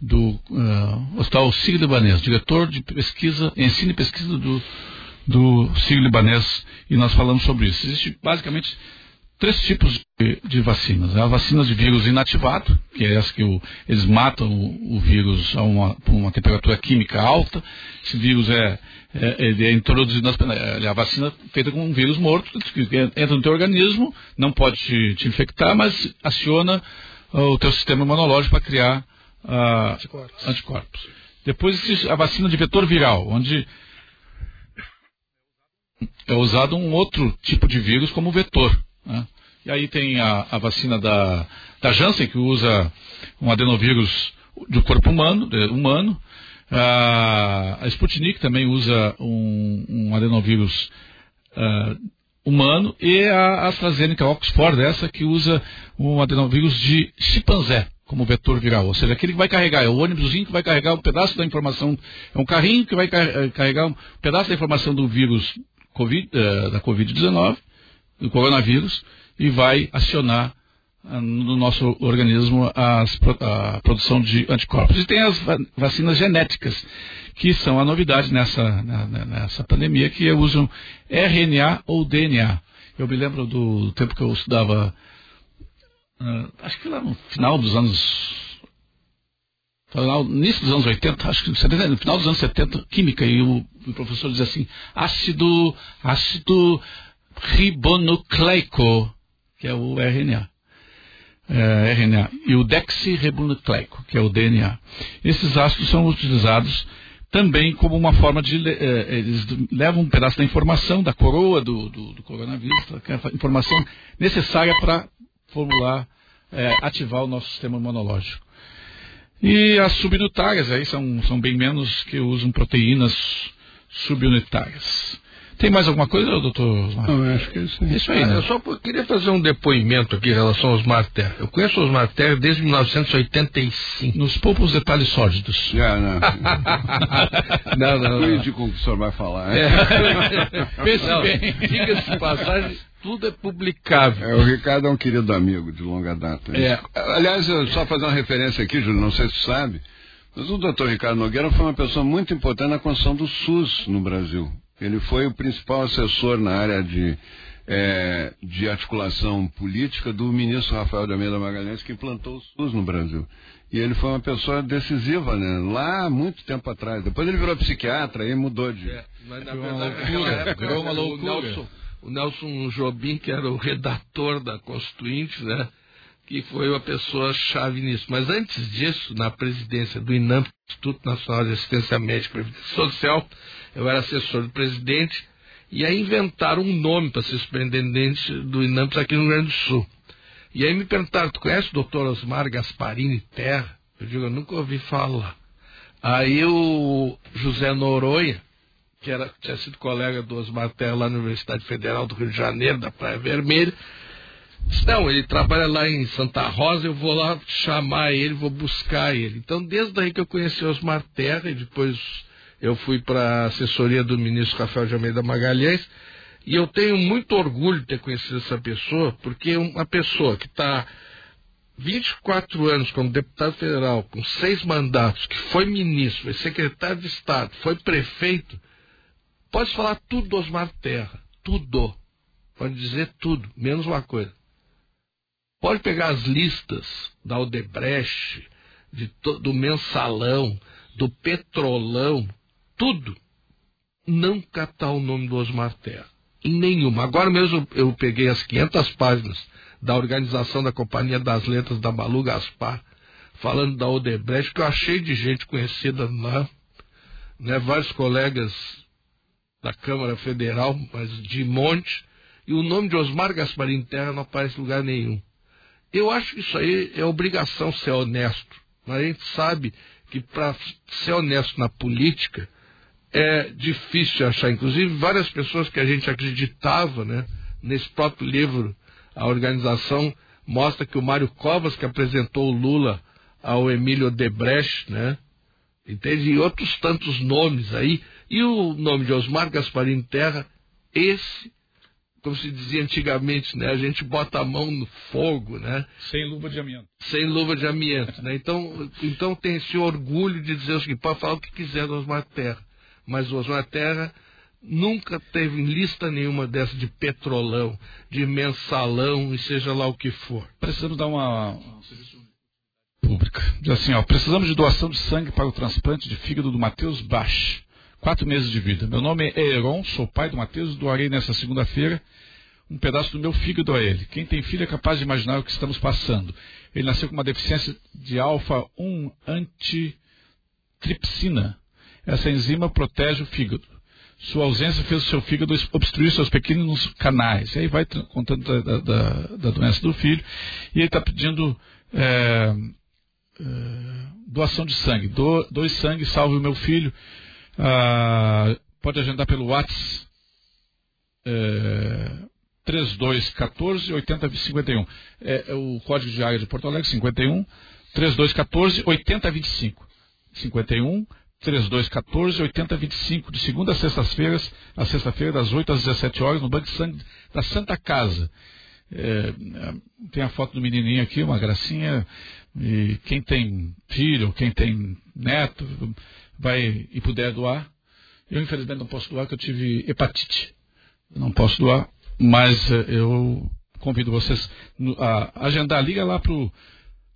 Speaker 1: do ah, Hospital Sírio Libanês, diretor de pesquisa, ensino e pesquisa do, do Sírio Libanês, e nós falamos sobre isso. Existe basicamente três tipos de, de vacinas. A vacina de vírus inativado, que é essa que o- eles matam o, o vírus a uma, uma temperatura química alta. Esse vírus é, é, é introduzido nas, é a vacina feita com um vírus morto, que entra no teu organismo, não pode te, te infectar, mas aciona ah, o teu sistema imunológico para criar ah, anticorpos. Depois existe a vacina de vetor viral, onde é usado um outro tipo de vírus como vetor. Né? E aí tem a, a vacina da, da Janssen, que usa um adenovírus do corpo humano. humano. A, a Sputnik também usa um, um adenovírus ah, humano. E a AstraZeneca Oxford, essa que usa um adenovírus de chimpanzé como vetor viral. Ou seja, aquele que vai carregar, é o ônibusinho que vai carregar um pedaço da informação, é um carrinho que vai eh, carregar um pedaço da informação do vírus COVID, eh, da Covid-19, do coronavírus, e vai acionar ah, no nosso organismo as a produção de anticorpos. E tem as va- vacinas genéticas, que são a novidade nessa, nessa pandemia, que usam RNA ou DNA. Eu me lembro do tempo que eu estudava, ah, acho que lá no final dos anos no início dos anos 80, acho que no 70, no final dos anos 70, química, e o, o professor dizia assim, ácido, ácido ribonucleico, que é o RNA. É, RNA. E o deoxirribonucleico, que é o DNA. Esses ácidos são utilizados também como uma forma de. le- eh, eles levam um pedaço da informação da coroa do, do, do coronavírus, que é a informação necessária para formular, ativar o nosso sistema imunológico. E as subunitárias aí são, são bem menos que usam proteínas subunitárias. Tem mais alguma coisa, doutor?
Speaker 4: Não, eu acho que é isso aí.
Speaker 1: Isso aí,
Speaker 2: Ah,
Speaker 1: né?
Speaker 2: Eu só queria fazer um depoimento aqui em relação aos Marter. Eu conheço os Marter desde 1985.
Speaker 1: Nos poucos detalhes sórdidos.
Speaker 4: Já, não.
Speaker 2: Não, não, não.
Speaker 4: Cuide com o que o senhor vai falar. né?
Speaker 2: É.
Speaker 1: Pense
Speaker 2: Não,
Speaker 1: bem.
Speaker 2: Diga-se de passagem, tudo é publicável.
Speaker 4: É, o Ricardo é um querido amigo de longa data.
Speaker 2: É.
Speaker 4: Aliás, eu só fazer uma referência aqui, Júlio, não sei se você sabe, mas o doutor Ricardo Nogueira foi uma pessoa muito importante na construção do SUS no Brasil. Ele foi o principal assessor na área de, eh, de articulação política do ministro Rafael de Almeida Magalhães, que implantou o SUS no Brasil. E ele foi uma pessoa decisiva, né? Lá há muito tempo atrás. Depois ele virou psiquiatra e mudou de.
Speaker 2: Mas
Speaker 1: Virou uma loucura, virou uma
Speaker 2: o
Speaker 1: loucura.
Speaker 2: Nelson, o Nelson Jobim, que era o redator da Constituinte, né? Que foi uma pessoa chave nisso. Mas antes disso, na presidência do INAM, Instituto Nacional de Assistência Médica e Previdência Social, eu era assessor do presidente, e aí inventaram um nome para ser superintendente do INAMPS aqui no Rio Grande do Sul. E aí me perguntaram, tu conhece o doutor Osmar Gasparini Terra? Eu digo, eu nunca ouvi falar. Aí o José Noronha, que era, tinha sido colega do Osmar Terra lá na Universidade Federal do Rio de Janeiro, da Praia Vermelha, não, ele trabalha lá em Santa Rosa, eu vou lá chamar ele, vou buscar ele. Então, desde aí que eu conheci Osmar Terra, e depois eu fui para a assessoria do ministro Rafael de Almeida Magalhães, e eu tenho muito orgulho de ter conhecido essa pessoa, porque uma pessoa que está 24 anos como deputado federal, com seis mandatos, que foi ministro, foi secretário de Estado, foi prefeito, pode falar tudo do Osmar Terra. Tudo. Pode dizer tudo, menos uma coisa. Pode pegar as listas da Odebrecht, de, do mensalão, do petrolão, tudo. Não catar o nome do Osmar Terra. Em nenhuma. Agora mesmo eu peguei as 500 páginas da organização da Companhia das Letras da Malu Gaspar, falando da Odebrecht, que eu achei de gente conhecida lá, né, vários colegas da Câmara Federal, mas de monte, e o nome de Osmar Gasparim Terra não aparece em lugar nenhum. Eu acho que isso aí é obrigação ser honesto. Mas a gente sabe que para ser honesto na política é difícil achar. Inclusive, várias pessoas que a gente acreditava, né, nesse próprio livro, a organização mostra que o Mário Covas, que apresentou o Lula ao Emílio Debrecht, né, entende? E outros tantos nomes aí. E o nome de Osmar Gasparim Terra, esse como se dizia antigamente, né? A gente bota a mão no fogo, né?
Speaker 1: Sem luva de amianto.
Speaker 2: Sem luva de amianto, né? Então, então tem esse orgulho de dizer o seguinte, pode falar o que quiser do Osmar Terra, mas o Osmar Terra nunca teve lista nenhuma dessa de petrolão, de mensalão e seja lá o que for.
Speaker 1: Precisamos dar uma pública. Diz assim, ó, precisamos de doação de sangue para o transplante de fígado do Matheus Bach. Quatro meses de vida. Meu nome é Heron, sou pai do Matheus, doarei nessa segunda-feira um pedaço do meu fígado a ele. Quem tem filho é capaz de imaginar o que estamos passando. Ele nasceu com uma deficiência de alfa-1 antitripsina. Essa enzima protege o fígado. Sua ausência fez o seu fígado obstruir seus pequenos canais. E aí vai contando da, da, da doença do filho. E ele está pedindo é, é, doação de sangue. Do, dois sangue, salve o meu filho. Ah, pode agendar pelo WhatsApp. É, 3214 8051. É, é o código de área de Porto Alegre, 51 3214 8025. 51 3214 8025, de segunda a sextas-feiras, a sexta-feira, das 8 às 17 horas, no Banco de Sangue da Santa Casa. É, tem a foto do menininho aqui, uma gracinha. E quem tem filho, quem tem neto, vai e puder doar. Eu, infelizmente, não posso doar, porque eu tive hepatite. não posso doar, mas eh, eu convido vocês a agendar. Liga lá pro,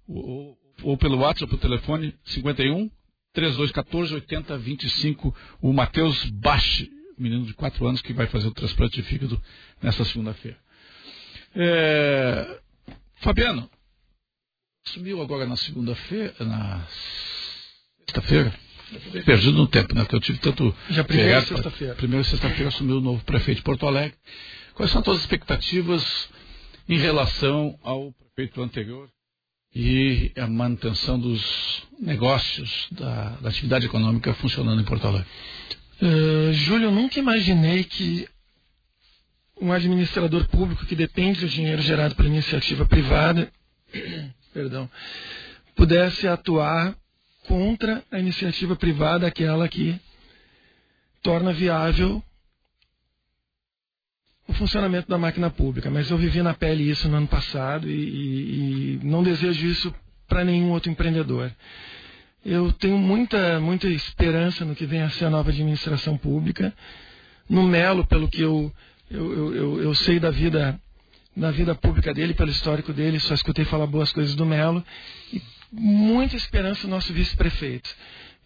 Speaker 1: ou, ou pelo WhatsApp, ou pelo telefone 51 3214 8025. O Matheus Bache, menino de 4 anos, que vai fazer o transplante de fígado nessa segunda-feira. É, Fabiano, sumiu agora na segunda-feira, na sexta-feira. Perdido no tempo, né? Porque eu tive tanto.
Speaker 3: Já primeira sexta-feira.
Speaker 1: Primeira sexta-feira assumiu o novo prefeito de Porto Alegre. Quais são as tuas expectativas em relação ao prefeito anterior e a manutenção dos negócios, da, da atividade econômica funcionando em Porto Alegre?
Speaker 3: Uh, Júlio, eu nunca imaginei que um administrador público que depende do dinheiro gerado pela iniciativa privada, perdão, pudesse atuar contra a iniciativa privada, aquela que torna viável o funcionamento da máquina pública. Mas eu vivi na pele isso no ano passado e, e, e não desejo isso para nenhum outro empreendedor. Eu tenho muita, muita esperança no que vem a ser a nova administração pública. No Melo, pelo que eu, eu, eu, eu sei da vida, da vida pública dele, pelo histórico dele, só escutei falar boas coisas do Melo. E muita esperança no nosso vice-prefeito.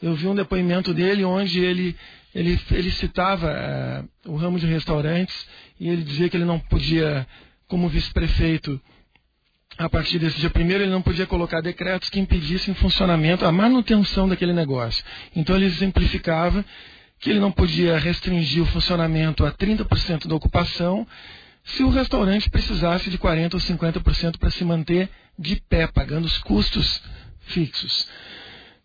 Speaker 3: Eu vi um depoimento dele onde ele ele, ele citava eh, o ramo de restaurantes e ele dizia que ele não podia, como vice-prefeito, a partir desse dia primeiro, ele não podia colocar decretos que impedissem o funcionamento, a manutenção daquele negócio. Então ele exemplificava que ele não podia restringir o funcionamento a 30% da ocupação se o restaurante precisasse de 40% ou 50% para se manter de pé, pagando os custos fixos.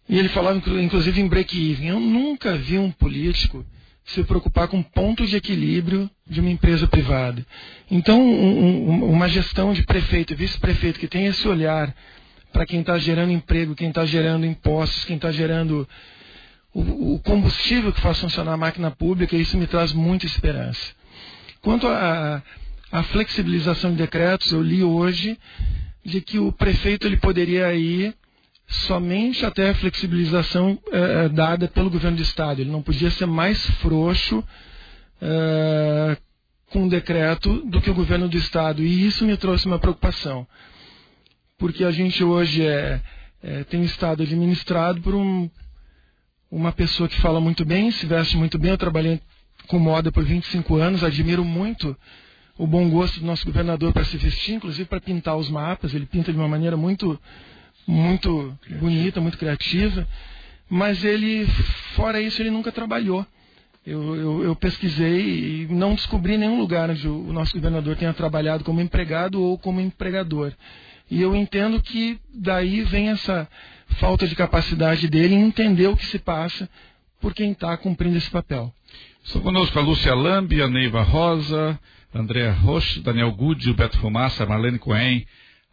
Speaker 3: E ele falava, inclusive, em break-even. Eu nunca vi um político se preocupar com pontos de equilíbrio de uma empresa privada. Então, um, um, uma gestão de prefeito e vice-prefeito que tem esse olhar para quem está gerando emprego, quem está gerando impostos, quem está gerando o, o, combustível que faz funcionar a máquina pública, isso me traz muita esperança. Quanto à flexibilização de decretos, eu li hoje de que o prefeito ele poderia ir somente até a flexibilização eh, dada pelo governo do Estado. Ele não podia ser mais frouxo eh, com o decreto do que o governo do Estado. E isso me trouxe uma preocupação. Porque a gente hoje é, é tem Estado administrado por um, uma pessoa que fala muito bem, se veste muito bem. Eu trabalhei com moda por 25 anos, admiro muito o bom gosto do nosso governador para se vestir, inclusive para pintar os mapas. Ele pinta de uma maneira muito muito bonita, muito criativa, mas ele, fora isso, ele nunca trabalhou. Eu, eu, eu, pesquisei e não descobri nenhum lugar onde o nosso governador tenha trabalhado como empregado ou como empregador. E eu entendo que daí vem essa falta de capacidade dele em entender o que se passa por quem está cumprindo esse papel.
Speaker 1: Estão conosco a Lúcia Lambi, a Neiva Rosa, Andréa Rocha, Daniel Gudi, Beto Fumaça, Marlene Cohen,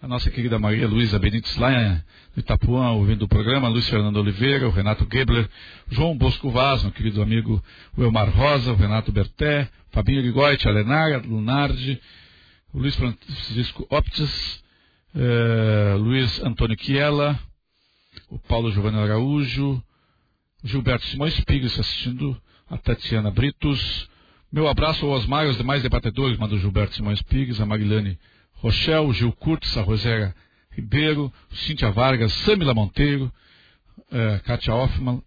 Speaker 1: a nossa querida Maria Luísa Benites lá no Itapuã, ouvindo o programa, Luiz Fernando Oliveira, o Renato Gebler, João Bosco Vaz, meu querido amigo Elmar Rosa, o Renato Berté, Fabinho Ligoite, a Lenara Lunardi, o Luiz Francisco Optis, eh, Luiz Antônio Chiela, o Paulo Giovanni Araújo, Gilberto Simões Pires assistindo, a Tatiana Britos. Meu abraço ao Osmar e aos demais debatedores, manda Gilberto Simões Pires, a Marilane Rochelle, Gil Curtis, a Rosélia Ribeiro, Cíntia Vargas, Samila Monteiro, uh, Kátia Hoffman,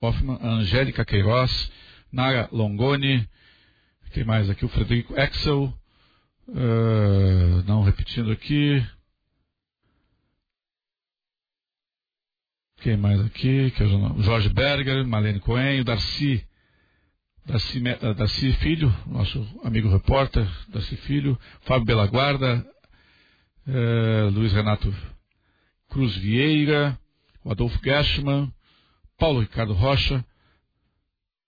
Speaker 1: Hoffman, Angélica Queiroz, Nara Longoni, quem mais aqui? O Frederico Exel, uh, não repetindo aqui. Quem mais aqui? Eu Jorge Berger, Marlene Cohen, o Darcy Darcy, Darcy Filho, nosso amigo repórter, Darcy Filho, Fábio Belaguarda, eh, Luiz Renato Cruz Vieira, o Adolfo Gashman, Paulo Ricardo Rocha,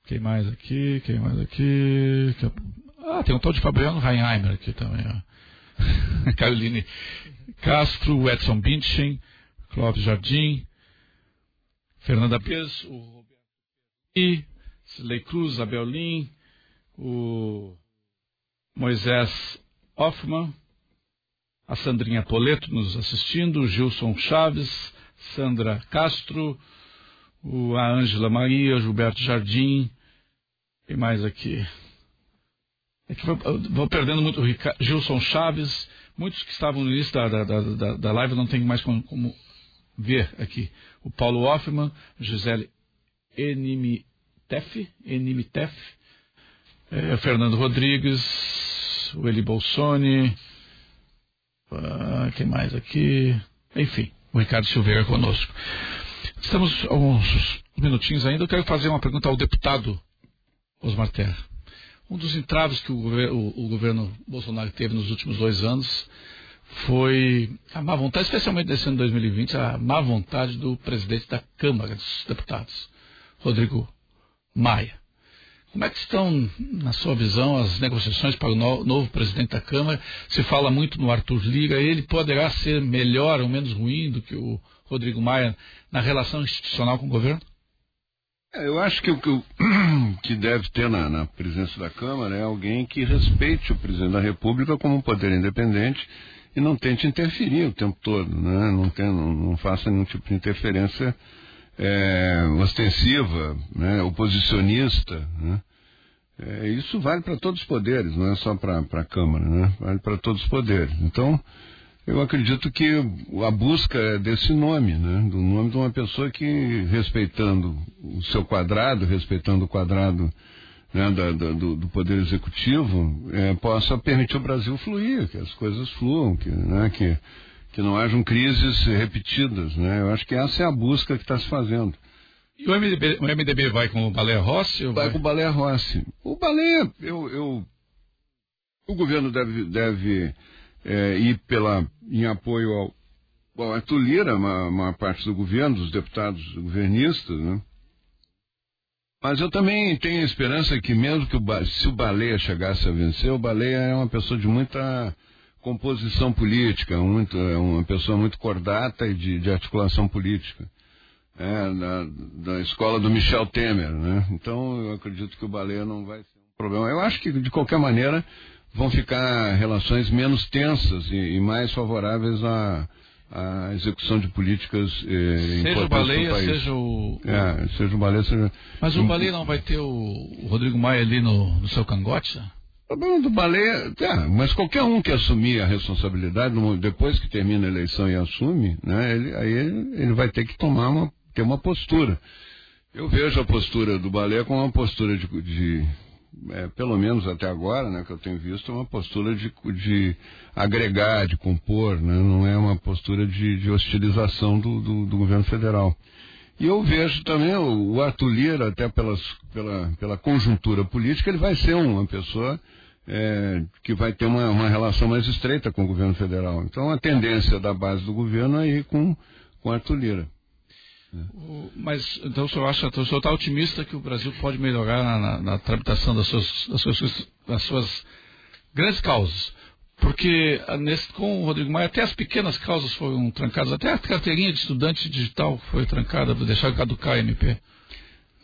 Speaker 1: quem mais aqui, quem mais aqui, ah, tem um tal de Fabiano Reinheimer aqui também, ó. Caroline Castro, Edson Binchen, Clóvis Jardim, Fernanda Pes, o Roberto e Silei Cruz, Abel Lin, o Moisés Hoffman, a Sandrinha Poleto nos assistindo, o Gilson Chaves, Sandra Castro, o, a Ângela Maria, Gilberto Jardim, e mais aqui. É que vou, vou perdendo muito o Ricardo, Gilson Chaves, muitos que estavam no início da, da, da, da live não tem mais como, como, ver aqui. O Paulo Hoffman, Gisele Enimi, Tef, Enimitef, é, Fernando Rodrigues, o Bolsoni, ah, quem mais aqui? Enfim, o Ricardo Silveira conosco. Estamos alguns minutinhos ainda. Eu quero fazer uma pergunta ao deputado Osmar Terra. Um dos entraves que o, o, o governo Bolsonaro teve nos últimos dois anos foi a má vontade, especialmente nesse ano de 2020, a má vontade do presidente da Câmara dos Deputados, Rodrigo Maia. Como é que estão, na sua visão, as negociações para o no, novo presidente da Câmara? Se fala muito no Arthur Lira, ele poderá ser melhor ou menos ruim do que o Rodrigo Maia na relação institucional com o governo?
Speaker 4: É, eu acho que o que, que deve ter na, na, presença da Câmara é alguém que respeite o presidente da República como um poder independente e não tente interferir o tempo todo, né? não, tem, não, não faça nenhum tipo de interferência é, ostensiva, né, oposicionista. Né? É, isso vale para todos os poderes, não é só para a Câmara, né? vale para todos os poderes. Então, Eu acredito que a busca é desse nome, né? Do nome de uma pessoa que, respeitando o seu quadrado, respeitando o quadrado né, da, da, do, do, Poder Executivo, é, possa permitir o Brasil fluir, que as coisas fluam, que, né, que, que não hajam crises repetidas. Né? Eu acho que essa é a busca que está se fazendo.
Speaker 1: E o MDB, o MDB vai com o Balé Rossi?
Speaker 4: Vai, vai, com o Balé Rossi. O Balé, eu, eu, o governo deve, deve é, ir pela, em apoio ao, ao Arthur Lira, uma, uma parte do governo, dos deputados governistas, né? Mas eu também tenho esperança que mesmo que o, se o Baleia chegasse a vencer, o Baleia é uma pessoa de muita composição política, muito, é uma pessoa muito cordata e de, de articulação política. É, da, da, escola do Michel Temer, né? Então eu acredito que o Baleia não vai ser um problema. Eu acho que de qualquer maneira vão ficar relações menos tensas e, e mais favoráveis a, a execução de políticas eh,
Speaker 1: seja o Baleia, seja o,
Speaker 4: é, seja o Baleia, seja
Speaker 1: mas o Baleia não vai ter o, o Rodrigo Maia ali no, no seu cangote? Né?
Speaker 4: O problema do Baleia, é, mas qualquer um que assumir a responsabilidade depois que termina a eleição e assume, né, ele, aí ele, ele vai ter que tomar uma ter uma postura. Eu vejo a postura do Baleia como uma postura de, de é, pelo menos até agora, né, que eu tenho visto, é uma postura de, de agregar, de compor, né, não é uma postura de, de hostilização do, do, do, governo federal. E eu vejo também o, Arthur Lira, até pelas, pela, pela conjuntura política, ele vai ser uma pessoa é, que vai ter uma, uma relação mais estreita com o governo federal. Então a tendência da base do governo é ir com, com Arthur Lira.
Speaker 1: Mas então o senhor acha, o senhor está otimista que o Brasil pode melhorar na, na, na tramitação das suas, das suas, das suas grandes causas? Porque ah, nesse, com o Rodrigo Maia, até as pequenas causas foram trancadas, até a carteirinha de estudante digital foi trancada para deixar caducar a MP.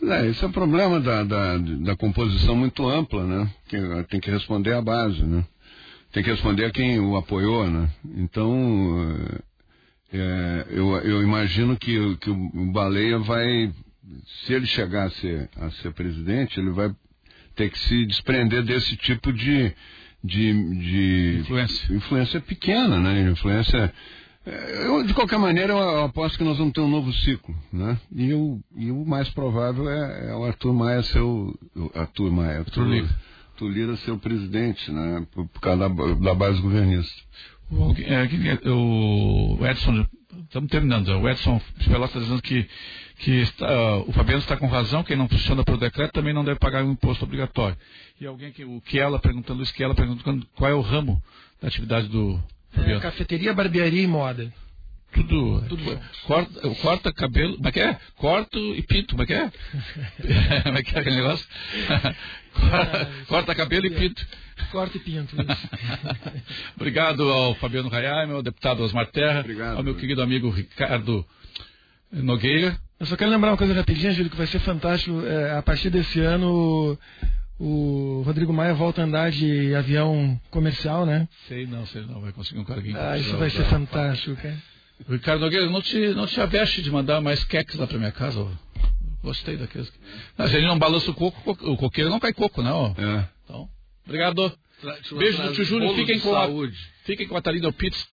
Speaker 4: É, esse é o problema da, da, da composição muito ampla, né? Que tem que responder à base, né? Tem que responder a quem o apoiou, né? Então, é, eu, eu, imagino que, que, o Baleia vai, se ele chegar a ser, a ser presidente, ele vai ter que se desprender desse tipo de, de, de
Speaker 1: influência.
Speaker 4: influência pequena, né? Influência. É, eu, de qualquer maneira, eu aposto que nós vamos ter um novo ciclo, né? E, o, e o mais provável é, é o Arthur Maia ser o. Arthur Maia, Arthur, Arthur Lira. Arthur Lira ser o presidente, né? Por, por causa da, da base governista.
Speaker 1: O, é, o Edson, estamos terminando, o Edson Pelota está dizendo que, que está, o Fabiano está com razão, quem não funciona pelo decreto também não deve pagar um imposto obrigatório. E alguém que, o que ela perguntando isso, que ela perguntando qual é o ramo da atividade do Fabiano.
Speaker 3: É, cafeteria, barbearia e moda.
Speaker 1: Tudo. Tudo corta, corta cabelo. Como é que é? Corto e pinto. Como é que é? como é que é aquele negócio? corta cabelo e pinto.
Speaker 3: Corta e pinto.
Speaker 1: Obrigado ao Fabiano Raiai, ao deputado Osmar Terra,
Speaker 4: Obrigado,
Speaker 1: ao meu querido amigo Ricardo Nogueira.
Speaker 3: Eu só quero lembrar uma coisa rapidinha, Júlio, que vai ser fantástico. É, a partir desse ano, o Rodrigo Maia volta a andar de avião comercial, né?
Speaker 1: Sei não, sei não. Vai conseguir um carguinho.
Speaker 3: Ah, isso vai ser fantástico, cara.
Speaker 1: Ricardo Nogueira, não te, não te aveste de mandar mais queques lá pra minha casa. Ó. Gostei daqueles. Mas ele não balança o coco, o coqueiro não cai coco, não.
Speaker 4: É.
Speaker 1: Então, obrigado. Beijo do tio Júlio. Fiquem com, a, fiquem com a Thalina Pitts.